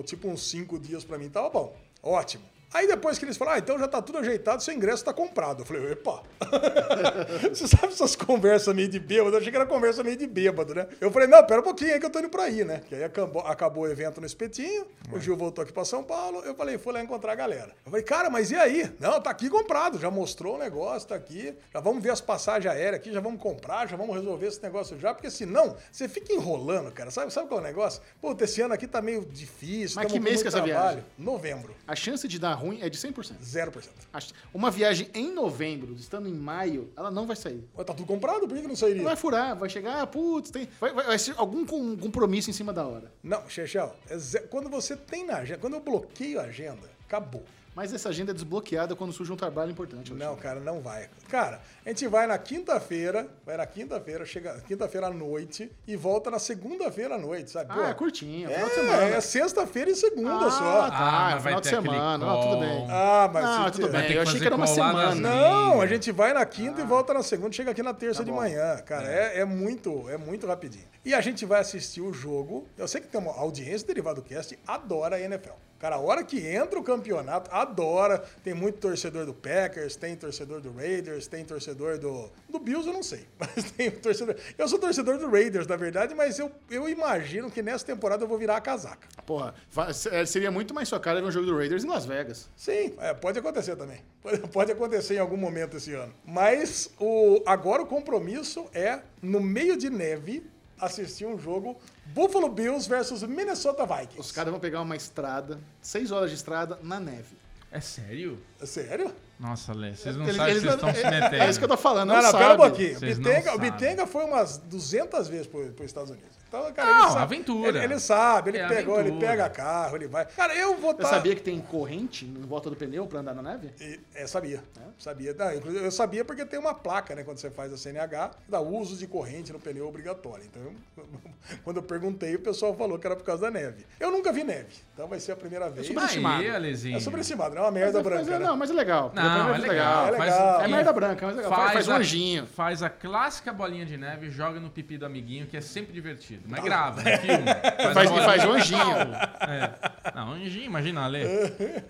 tipo uns cinco dias pra mim, tava bom. Ótimo. Aí depois que eles falaram, ah, então já tá tudo ajeitado, seu ingresso tá comprado. Eu falei, epa. Você sabe essas conversas meio de bêbado? Eu achei que era conversa meio de bêbado, né? Eu falei, não, pera um pouquinho aí que eu tô indo pra aí, né? Que aí acabou, acabou o evento no Espetinho, o Gil voltou aqui pra São Paulo, eu falei, fui lá encontrar a galera. Eu falei, cara, mas e aí? Não, tá aqui comprado, já mostrou o negócio, tá aqui. Já vamos ver as passagens aéreas aqui, já vamos comprar, já vamos resolver esse negócio já, porque senão você fica enrolando, cara. Sabe, sabe qual é o negócio? Pô, esse ano aqui tá meio difícil. Mas que mês que é essa trabalho. viagem? Novembro. A chance de dar ruim é de 100%. 0%. A- Uma viagem em novembro, estando em maio, ela não vai sair. Mas tá tudo comprado, por que que não Não sairia? vai furar, vai chegar, ah, putz, tem. Vai, vai, vai ser algum com- compromisso em cima da hora. Não, Chechel, é ze- quando você tem na agenda, quando eu bloqueio a agenda, acabou. Mas essa agenda é desbloqueada quando surge um trabalho importante. Não, cara, não vai. Cara, a gente vai na quinta-feira, vai na quinta-feira, chega quinta-feira à noite e volta na segunda-feira à noite, sabe? Ah, é curtinho, é É, final de semana. é sexta-feira e segunda Ah, só. tá, Ah, é final de semana. Não, tudo bem. Ah, mas Não, se tudo bem. Eu achei que era uma semana. Não, a gente vai na quinta e volta na segunda, chega aqui na terça Tá de manhã, cara. É. é muito, é muito rapidinho. E a gente vai assistir o jogo. Eu sei que tem uma audiência derivada do cast, adora a NFL. Cara, a hora que entra o campeonato, adora. Tem muito torcedor do Packers, tem torcedor do Raiders, tem torcedor do. Do Bills, eu não sei. Mas tem torcedor. Eu sou torcedor do Raiders, na verdade, mas eu, eu imagino que nessa temporada eu vou virar a casaca. Porra, é, seria muito mais sua cara ver um jogo do Raiders em Las Vegas. Sim, é, pode acontecer também. Pode, pode acontecer em algum momento esse ano. Mas o, agora o compromisso é, no meio de neve, assistir um jogo Buffalo Bills versus Minnesota Vikings. Os caras vão pegar uma estrada, seis horas de estrada, na neve. É sério? É Sério? Nossa, Lê, vocês não Eles- sabem que eles vocês estão não- se é- metendo. É isso que eu tô falando, Não, não, não, sabe. pera um pouquinho. Bitenga, o. Bitenga foi umas 200 vezes para os Estados Unidos. Então, cara, Não, ele sabe, aventura. Ele, ele sabe, ele É pegou, ele aventura. pega carro, ele vai. Cara, eu vou Você estar. sabia que tem corrente em volta do pneu pra andar na neve? E- É, sabia. Sabia. Não, inclusive, eu sabia porque tem uma placa, né, quando você faz a CNH, que dá uso de corrente no pneu obrigatório. Então, eu- quando eu perguntei, o pessoal falou que era por causa da neve. Eu nunca vi neve, então vai ser a primeira vez. superestimado. Aí. É sobreestimado, não é uma merda mas, branca, mas é, né? não, mas é legal. Não, é legal. É Faz- legal. É merda branca, mas é legal. Faz, faz um a, anjinho. Faz a clássica bolinha de neve, joga no pipi do amiguinho, que é sempre divertido. Mas grava, no filme. Faz, faz um anjinho. É. Não, anjinho, imagina, Ale.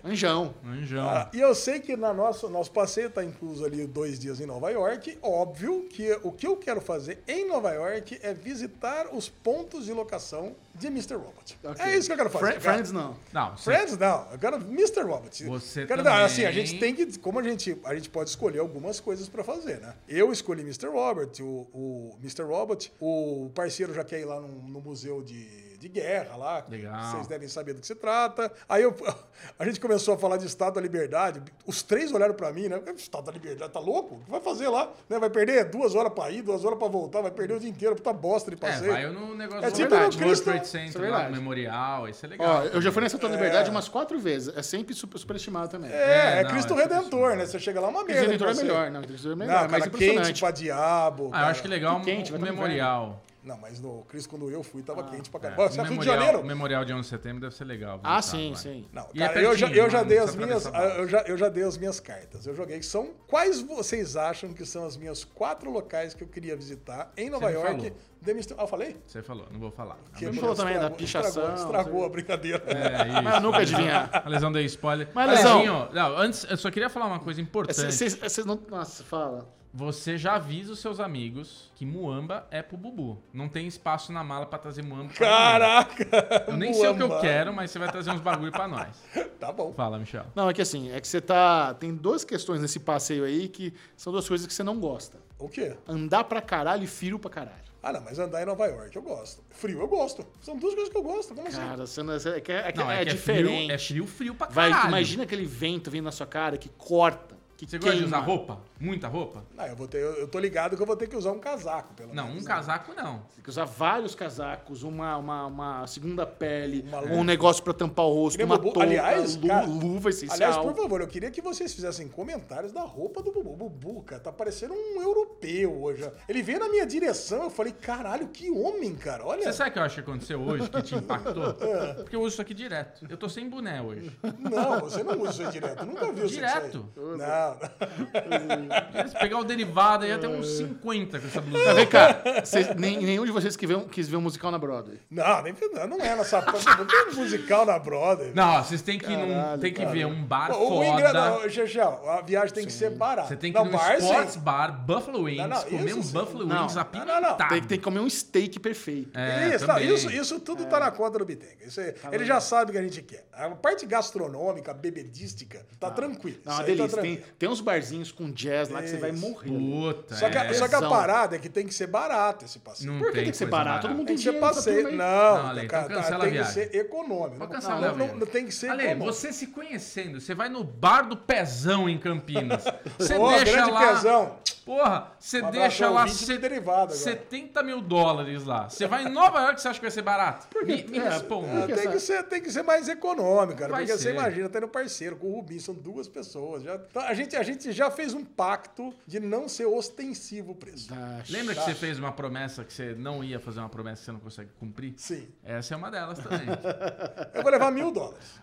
Anjão. Anjão. Ah, e eu sei que na nosso, nosso passeio está incluso ali dois dias em Nova York. Óbvio que o que eu quero fazer em Nova York é visitar os pontos de locação de Mr. Robot. Ok. É isso que eu quero fazer. Fri- cara. Friends não. Não, você- Friends não, eu quero Mr. Robot. Você quero, também- Assim, a gente tem que, como a gente, a gente pode escolher algumas coisas pra fazer, né? Eu escolhi Mr. Robert, o, o Mr. Robot, o parceiro já quer ir lá no, no museu de, de guerra lá. Legal. Vocês devem saber do que se trata. Aí eu- a gente começou a falar de Estado da Liberdade. Os três olharam pra mim, né? Estado da Liberdade, tá louco? O que vai fazer lá? Né? Vai perder duas horas pra ir, duas horas pra voltar, vai perder o dia inteiro, puta bosta de É, passeio. vai no negócio É do tipo World no Cristo- Trade Isso é Center, lá verdade. no Memorial, isso é legal. Ó, eu já fui nessa Tua Liberdade É. umas quatro vezes. É sempre super, superestimado também. É, é, É, não, Cristo é Redentor, né? Você chega lá, uma merda. Cristo Redentor é melhor, não. Cristo Redentor é Não, melhor, mas cara, quente impressionante. pra diabo. Ah, eu acho que legal quente, o, o tá no Memorial. Não, mas no Cristo, quando eu fui, Ah, tava quente pra É, caramba. o Você é Rio de memorial, Janeiro? o Memorial de 11 de setembro deve ser legal. Ah, sim, lá. sim. Não, é cara, eu, já, pertinho, eu, já não dei as minhas, eu, já, eu já dei as minhas cartas. Eu joguei são. Quais vocês acham que são as minhas quatro locais que eu queria visitar em Nova me York? Ah, eu falei? Você falou, não vou falar. Que Ele falou também da pichação, Estragou, estragou a brincadeira. É, isso. Mas eu nunca adivinhar. A lesão deu spoiler. Mas, Alezinho, não, antes, eu só queria falar uma coisa importante. Vocês não. Nossa, fala. Você já avisa os seus amigos que Muamba é pro Bubu. Não tem espaço na mala pra trazer Muamba pra Caraca! Eu nem sei o que eu Muamba. quero, mas você vai trazer uns bagulho pra nós. Tá bom. Fala, Michel. Não, é que assim, é que você tá. Tem duas questões nesse passeio aí que são duas coisas que você não gosta. O quê? Andar pra caralho e frio pra caralho. Ah, não, mas andar em Nova York eu gosto. Frio eu gosto. São duas coisas que eu gosto. Como assim? Cara, você não, é, que é, é Não, é é, é diferente. frio, é frio, frio pra Vai, caralho. imagina aquele vento vindo na sua cara que corta, que Você queima. gosta de usar roupa? Muita roupa? Ah, eu, vou ter, eu, tô ligado que eu vou ter que usar um casaco, pelo Não, menos. um né? casaco não. Tem que usar vários casacos, uma, uma, uma segunda pele, Uma um negócio pra tampar o rosto, uma Bubu. touca, Aliás, lu- cara, luva essencial. Aliás, por favor, eu queria que vocês fizessem comentários da roupa do Bubu. Bubu, cara, tá parecendo um europeu hoje. Ele veio na minha direção, eu falei, caralho, que homem, cara. Olha. Você sabe o que eu acho que aconteceu hoje que te impactou? É. Porque eu uso isso aqui direto. Eu tô sem boné hoje. Não, você não usa isso direto. Eu nunca vi isso Direto. Não, Se pegar o derivado aí, até uns 50 com essa Mas blusa. vem cá, vocês- nem- nenhum de vocês que viu, quis ver um musical na Broadway. Não, nem, não, não é nessa não tem musical na Broadway. Não, vocês têm que, ir num- Caralho, tem que cara. ver um bar O, o foda. não, Xexel, a viagem tem que ser barata. Você tem que não, ir num bar, sim. sports bar, Buffalo Wings, Não, não, comer isso um sim. Buffalo Não. Wings apimentado. não, não. Tem, tem que comer um steak perfeito. É, isso, não, também. isso, isso tudo tá na conta do Bitenga. Isso aí, ele já sabe o que a gente quer. A parte gastronômica, bebedística, tá tranquilo. Não, Isso uma aí tá delícia. Tem, tranquilo. Tem uns barzinhos com jazz lá que você vai morrer. Puta, Só que, a- é. só que a parada é que tem que ser barato esse passeio. Não Por que tem que ser barato? Todo mundo Tem tem que ser dinheiro passeio. Não, Não, Ale, cara, então cancela a tem que viagem. ser econômico. Pode Não, cancelar não, a não, viagem. não tem que ser Ale, econômico. você se conhecendo, você vai no bar do Pezão em Campinas. Você Ô, deixa grande lá. pezão. Porra, você Um deixa lá 20 de se- derivado agora. 70 mil dólares lá. Você vai em Nova York, você acha que vai ser barato? Me, me É, responda. Que tem, que ser, tem que ser mais econômico, cara. Vai porque você ser. imagina, tendo parceiro com o Rubinho, são duas pessoas. Já, Então, a, gente, a gente já fez um pacto de não ser ostensivo o preço. Tá, Lembra que você fez uma promessa que você não ia fazer uma promessa que você não consegue cumprir? Sim. Essa é uma delas também. Eu vou levar mil dólares.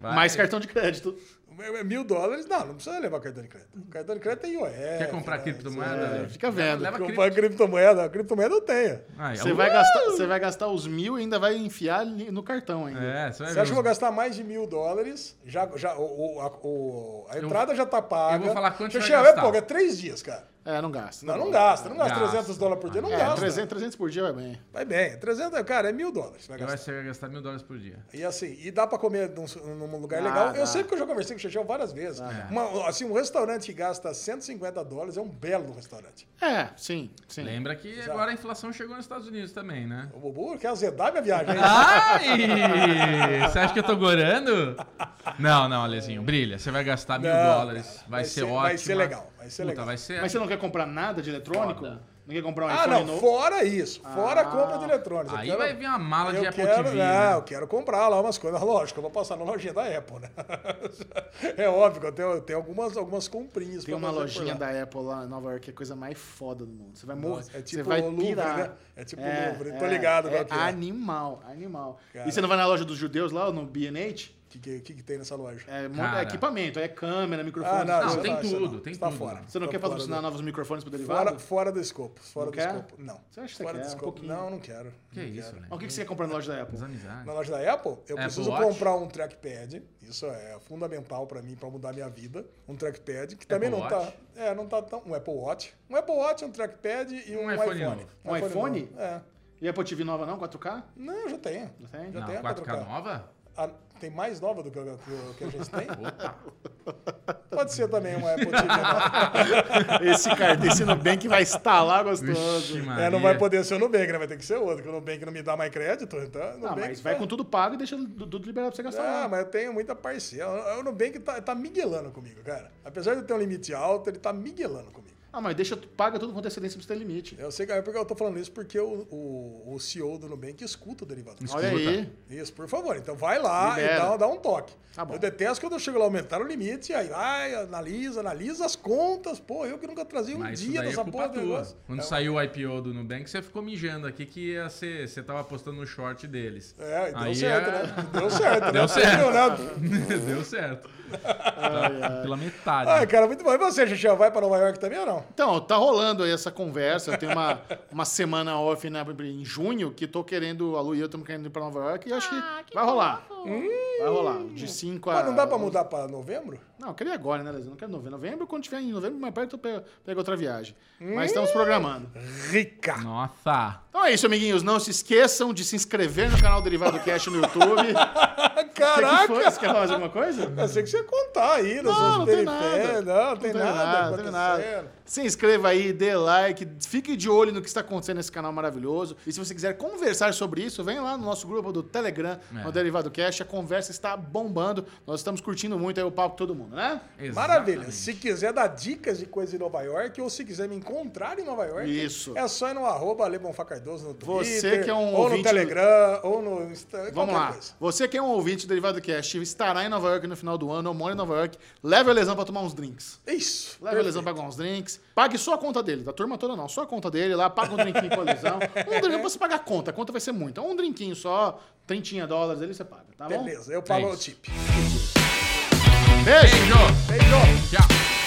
Vai. Mais cartão de crédito. Mil dólares, não, não precisa levar cartão de crédito. Cartão de crédito tem IOF. Quer comprar né? criptomoeda? É. Ale? fica vendo. Leva, Comprar cripto. criptomoeda, a criptomoeda eu tenho. Aí, Você uh! vai, gastar, você vai gastar os mil e ainda vai enfiar no cartão ainda. É, você vai Você acha que eu vou gastar mais de mil dólares? Já, já, o, o- a, o- a entrada já tá paga. eu vou falar quanto vai Xexel, é gastar. pouco, é três dias, cara. É, não gasta. Não, não gasta. Não gasta Gasta. 300 dólares por dia, não É, gasta. 300, 300 por dia vai bem. Vai bem. 300, cara, é mil dólares. Vai Vai gastar. você vai gastar mil dólares por dia. E assim, e dá pra comer num, num lugar Dá, legal. dá. Eu sei que eu já conversei com o Xexel várias vezes. Uma- assim, um restaurante que gasta 150 dólares é um belo restaurante. É, sim, sim. Lembra que agora a inflação chegou nos Estados Unidos também, né? O Bubu quer azedar minha viagem, hein? Ai! Você acha que eu tô gorando? Não, não, Alezinho, brilha. Você vai gastar mil Não, dólares. Vai, vai ser, ser- ótimo. vai ser legal, vai ser Puta, legal. Vai ser... Mas você não quer comprar nada de eletrônico? Foda. Não quer comprar um Ah, iPhone não, novo? fora isso. Fora a Ah. compra de eletrônicos. Eu Aí quero- vai vir uma mala de eu Apple quero, TV, não, né? eu quero comprar lá umas coisas. Lógico, eu vou passar na lojinha da Apple, né? É óbvio que eu tenho, eu tenho algumas, algumas comprinhas Tem pra uma fazer por lojinha lá. da Apple lá em Nova York que é a coisa mais foda do mundo. Você vai morrer. Nossa, é você tipo vai o Louvre, pirar. né? É tipo o Louvre, tô ligado É, qual que é. animal, animal. Cara. E você não vai na loja dos judeus lá, no B&H? O que, que, que, que tem nessa loja? É, Cara. é equipamento, é câmera, microfone. Ah, não, Não, isso tem não, isso tudo, não. tem tá tudo. fora. Você não Tá quer patrocinar do- novos microfones pro derivado? Fora, fora do escopo. Fora Não do quer? escopo. Não. Você acha que você fora quer? do Um não, não quero. Que não isso, quero. né? Mas O que que você quer comprar na loja da Apple? Na loja da Apple, eu Apple preciso Watch? comprar um trackpad. Isso é fundamental pra mim, pra mudar minha vida. Um trackpad que também Apple não tá. Watch? É, não tá tão. Um Apple Watch. Um Apple Watch, um trackpad e um, Um iPhone iPhone. Um iPhone? É. E Apple TV nova não, 4K? Não, eu já tenho. Já tem? Já Não, tenho a 4K nova? Ah, tem mais nova do que, a- que a- que a gente tem? Opa! Pode ser também uma Apple TV nova. Esse cartão, esse Nubank vai instalar gostoso. Vixe, É, não vai poder ser o Nubank, né? Vai ter que ser outro, porque o Nubank não me dá mais crédito, então... Ah, Nubank mas vai tá- com tudo pago e deixa tudo liberado pra você gastar Ah, mas eu tenho muita parcela. O Nubank tá, tá miguelando comigo, cara. Apesar de eu ter um limite alto, ele tá miguelando comigo. Ah, mas deixa, paga tudo com antecedência pra você ter limite. Eu sei que é porque eu tô falando isso porque o, o, o CEO do Nubank escuta o derivado. Olha aí. Isso, por favor. Então vai lá Libera. e dá, dá um toque. Tá bom. Eu detesto quando eu chego lá aumentar o limite, aí vai, analisa, analisa as contas. Pô, eu que nunca trazia um Mas dia é dessa culpa porra do negócio. Quando É, saiu o IPO do Nubank, você ficou mijando aqui que ia ser, você tava postando no short deles. É, e deu Aí certo, é- né? Deu certo, né? Deu certo. Né? Deu certo. Pela metade. Ai, cara, muito bom. E você, Xixi, vai pra Nova York também ou não? Então, tá rolando aí essa conversa. Eu tenho uma, uma semana off né, em junho que tô querendo, a Lu e eu estamos querendo ir pra Nova York e acho que, vai rolar. Vai rolar. De 5 a. Mas não dá pra mudar pra novembro? Não, eu queria agora, né, Leandro? Não quero novembro. Novembro, quando tiver em novembro, mais perto, eu pego, pego outra viagem. Mas estamos programando. Rica. Nossa! Então é isso, amiguinhos. Não se esqueçam de se inscrever no canal Derivado Cash no YouTube. Que, que Caraca! foi? Você quer falar mais alguma coisa? Eu sei que você ia contar aí das Não, não tem nada. Não, tem tem nada, nada, não tem nada. Se inscreva aí, dê like, fique de olho no que está acontecendo nesse canal maravilhoso. E se você quiser conversar sobre isso, vem lá no nosso grupo do Telegram, É. no Derivado Cash. A conversa está bombando. Nós estamos curtindo muito aí o papo com todo mundo, né? Maravilha. Exatamente. Se quiser dar dicas de coisas em Nova York ou se quiser me encontrar em Nova York, Isso. é só ir no arroba Ale Bonfá Cardoso no Twitter, Você que é um ou no do- Telegram, ou no Instagram, Vamos lá. coisa. Você que é um ouvinte do Derivado Cash, estará em Nova York no final do ano, ou mora em Nova York, leve o Lesão para tomar uns drinks. Isso. Leve o Lesão pra pagar uns drinks. Pague só a conta dele, da turma toda não. Só a conta dele lá, paga um drinquinho com a Lesão. Um drink, precisa pagar a conta, a conta vai ser muita. Um drinquinho só, 30 dólares ali você paga, tá bom? Beleza, eu pago É o isso. tip. Beijo! Beijo! Beijo. Tchau!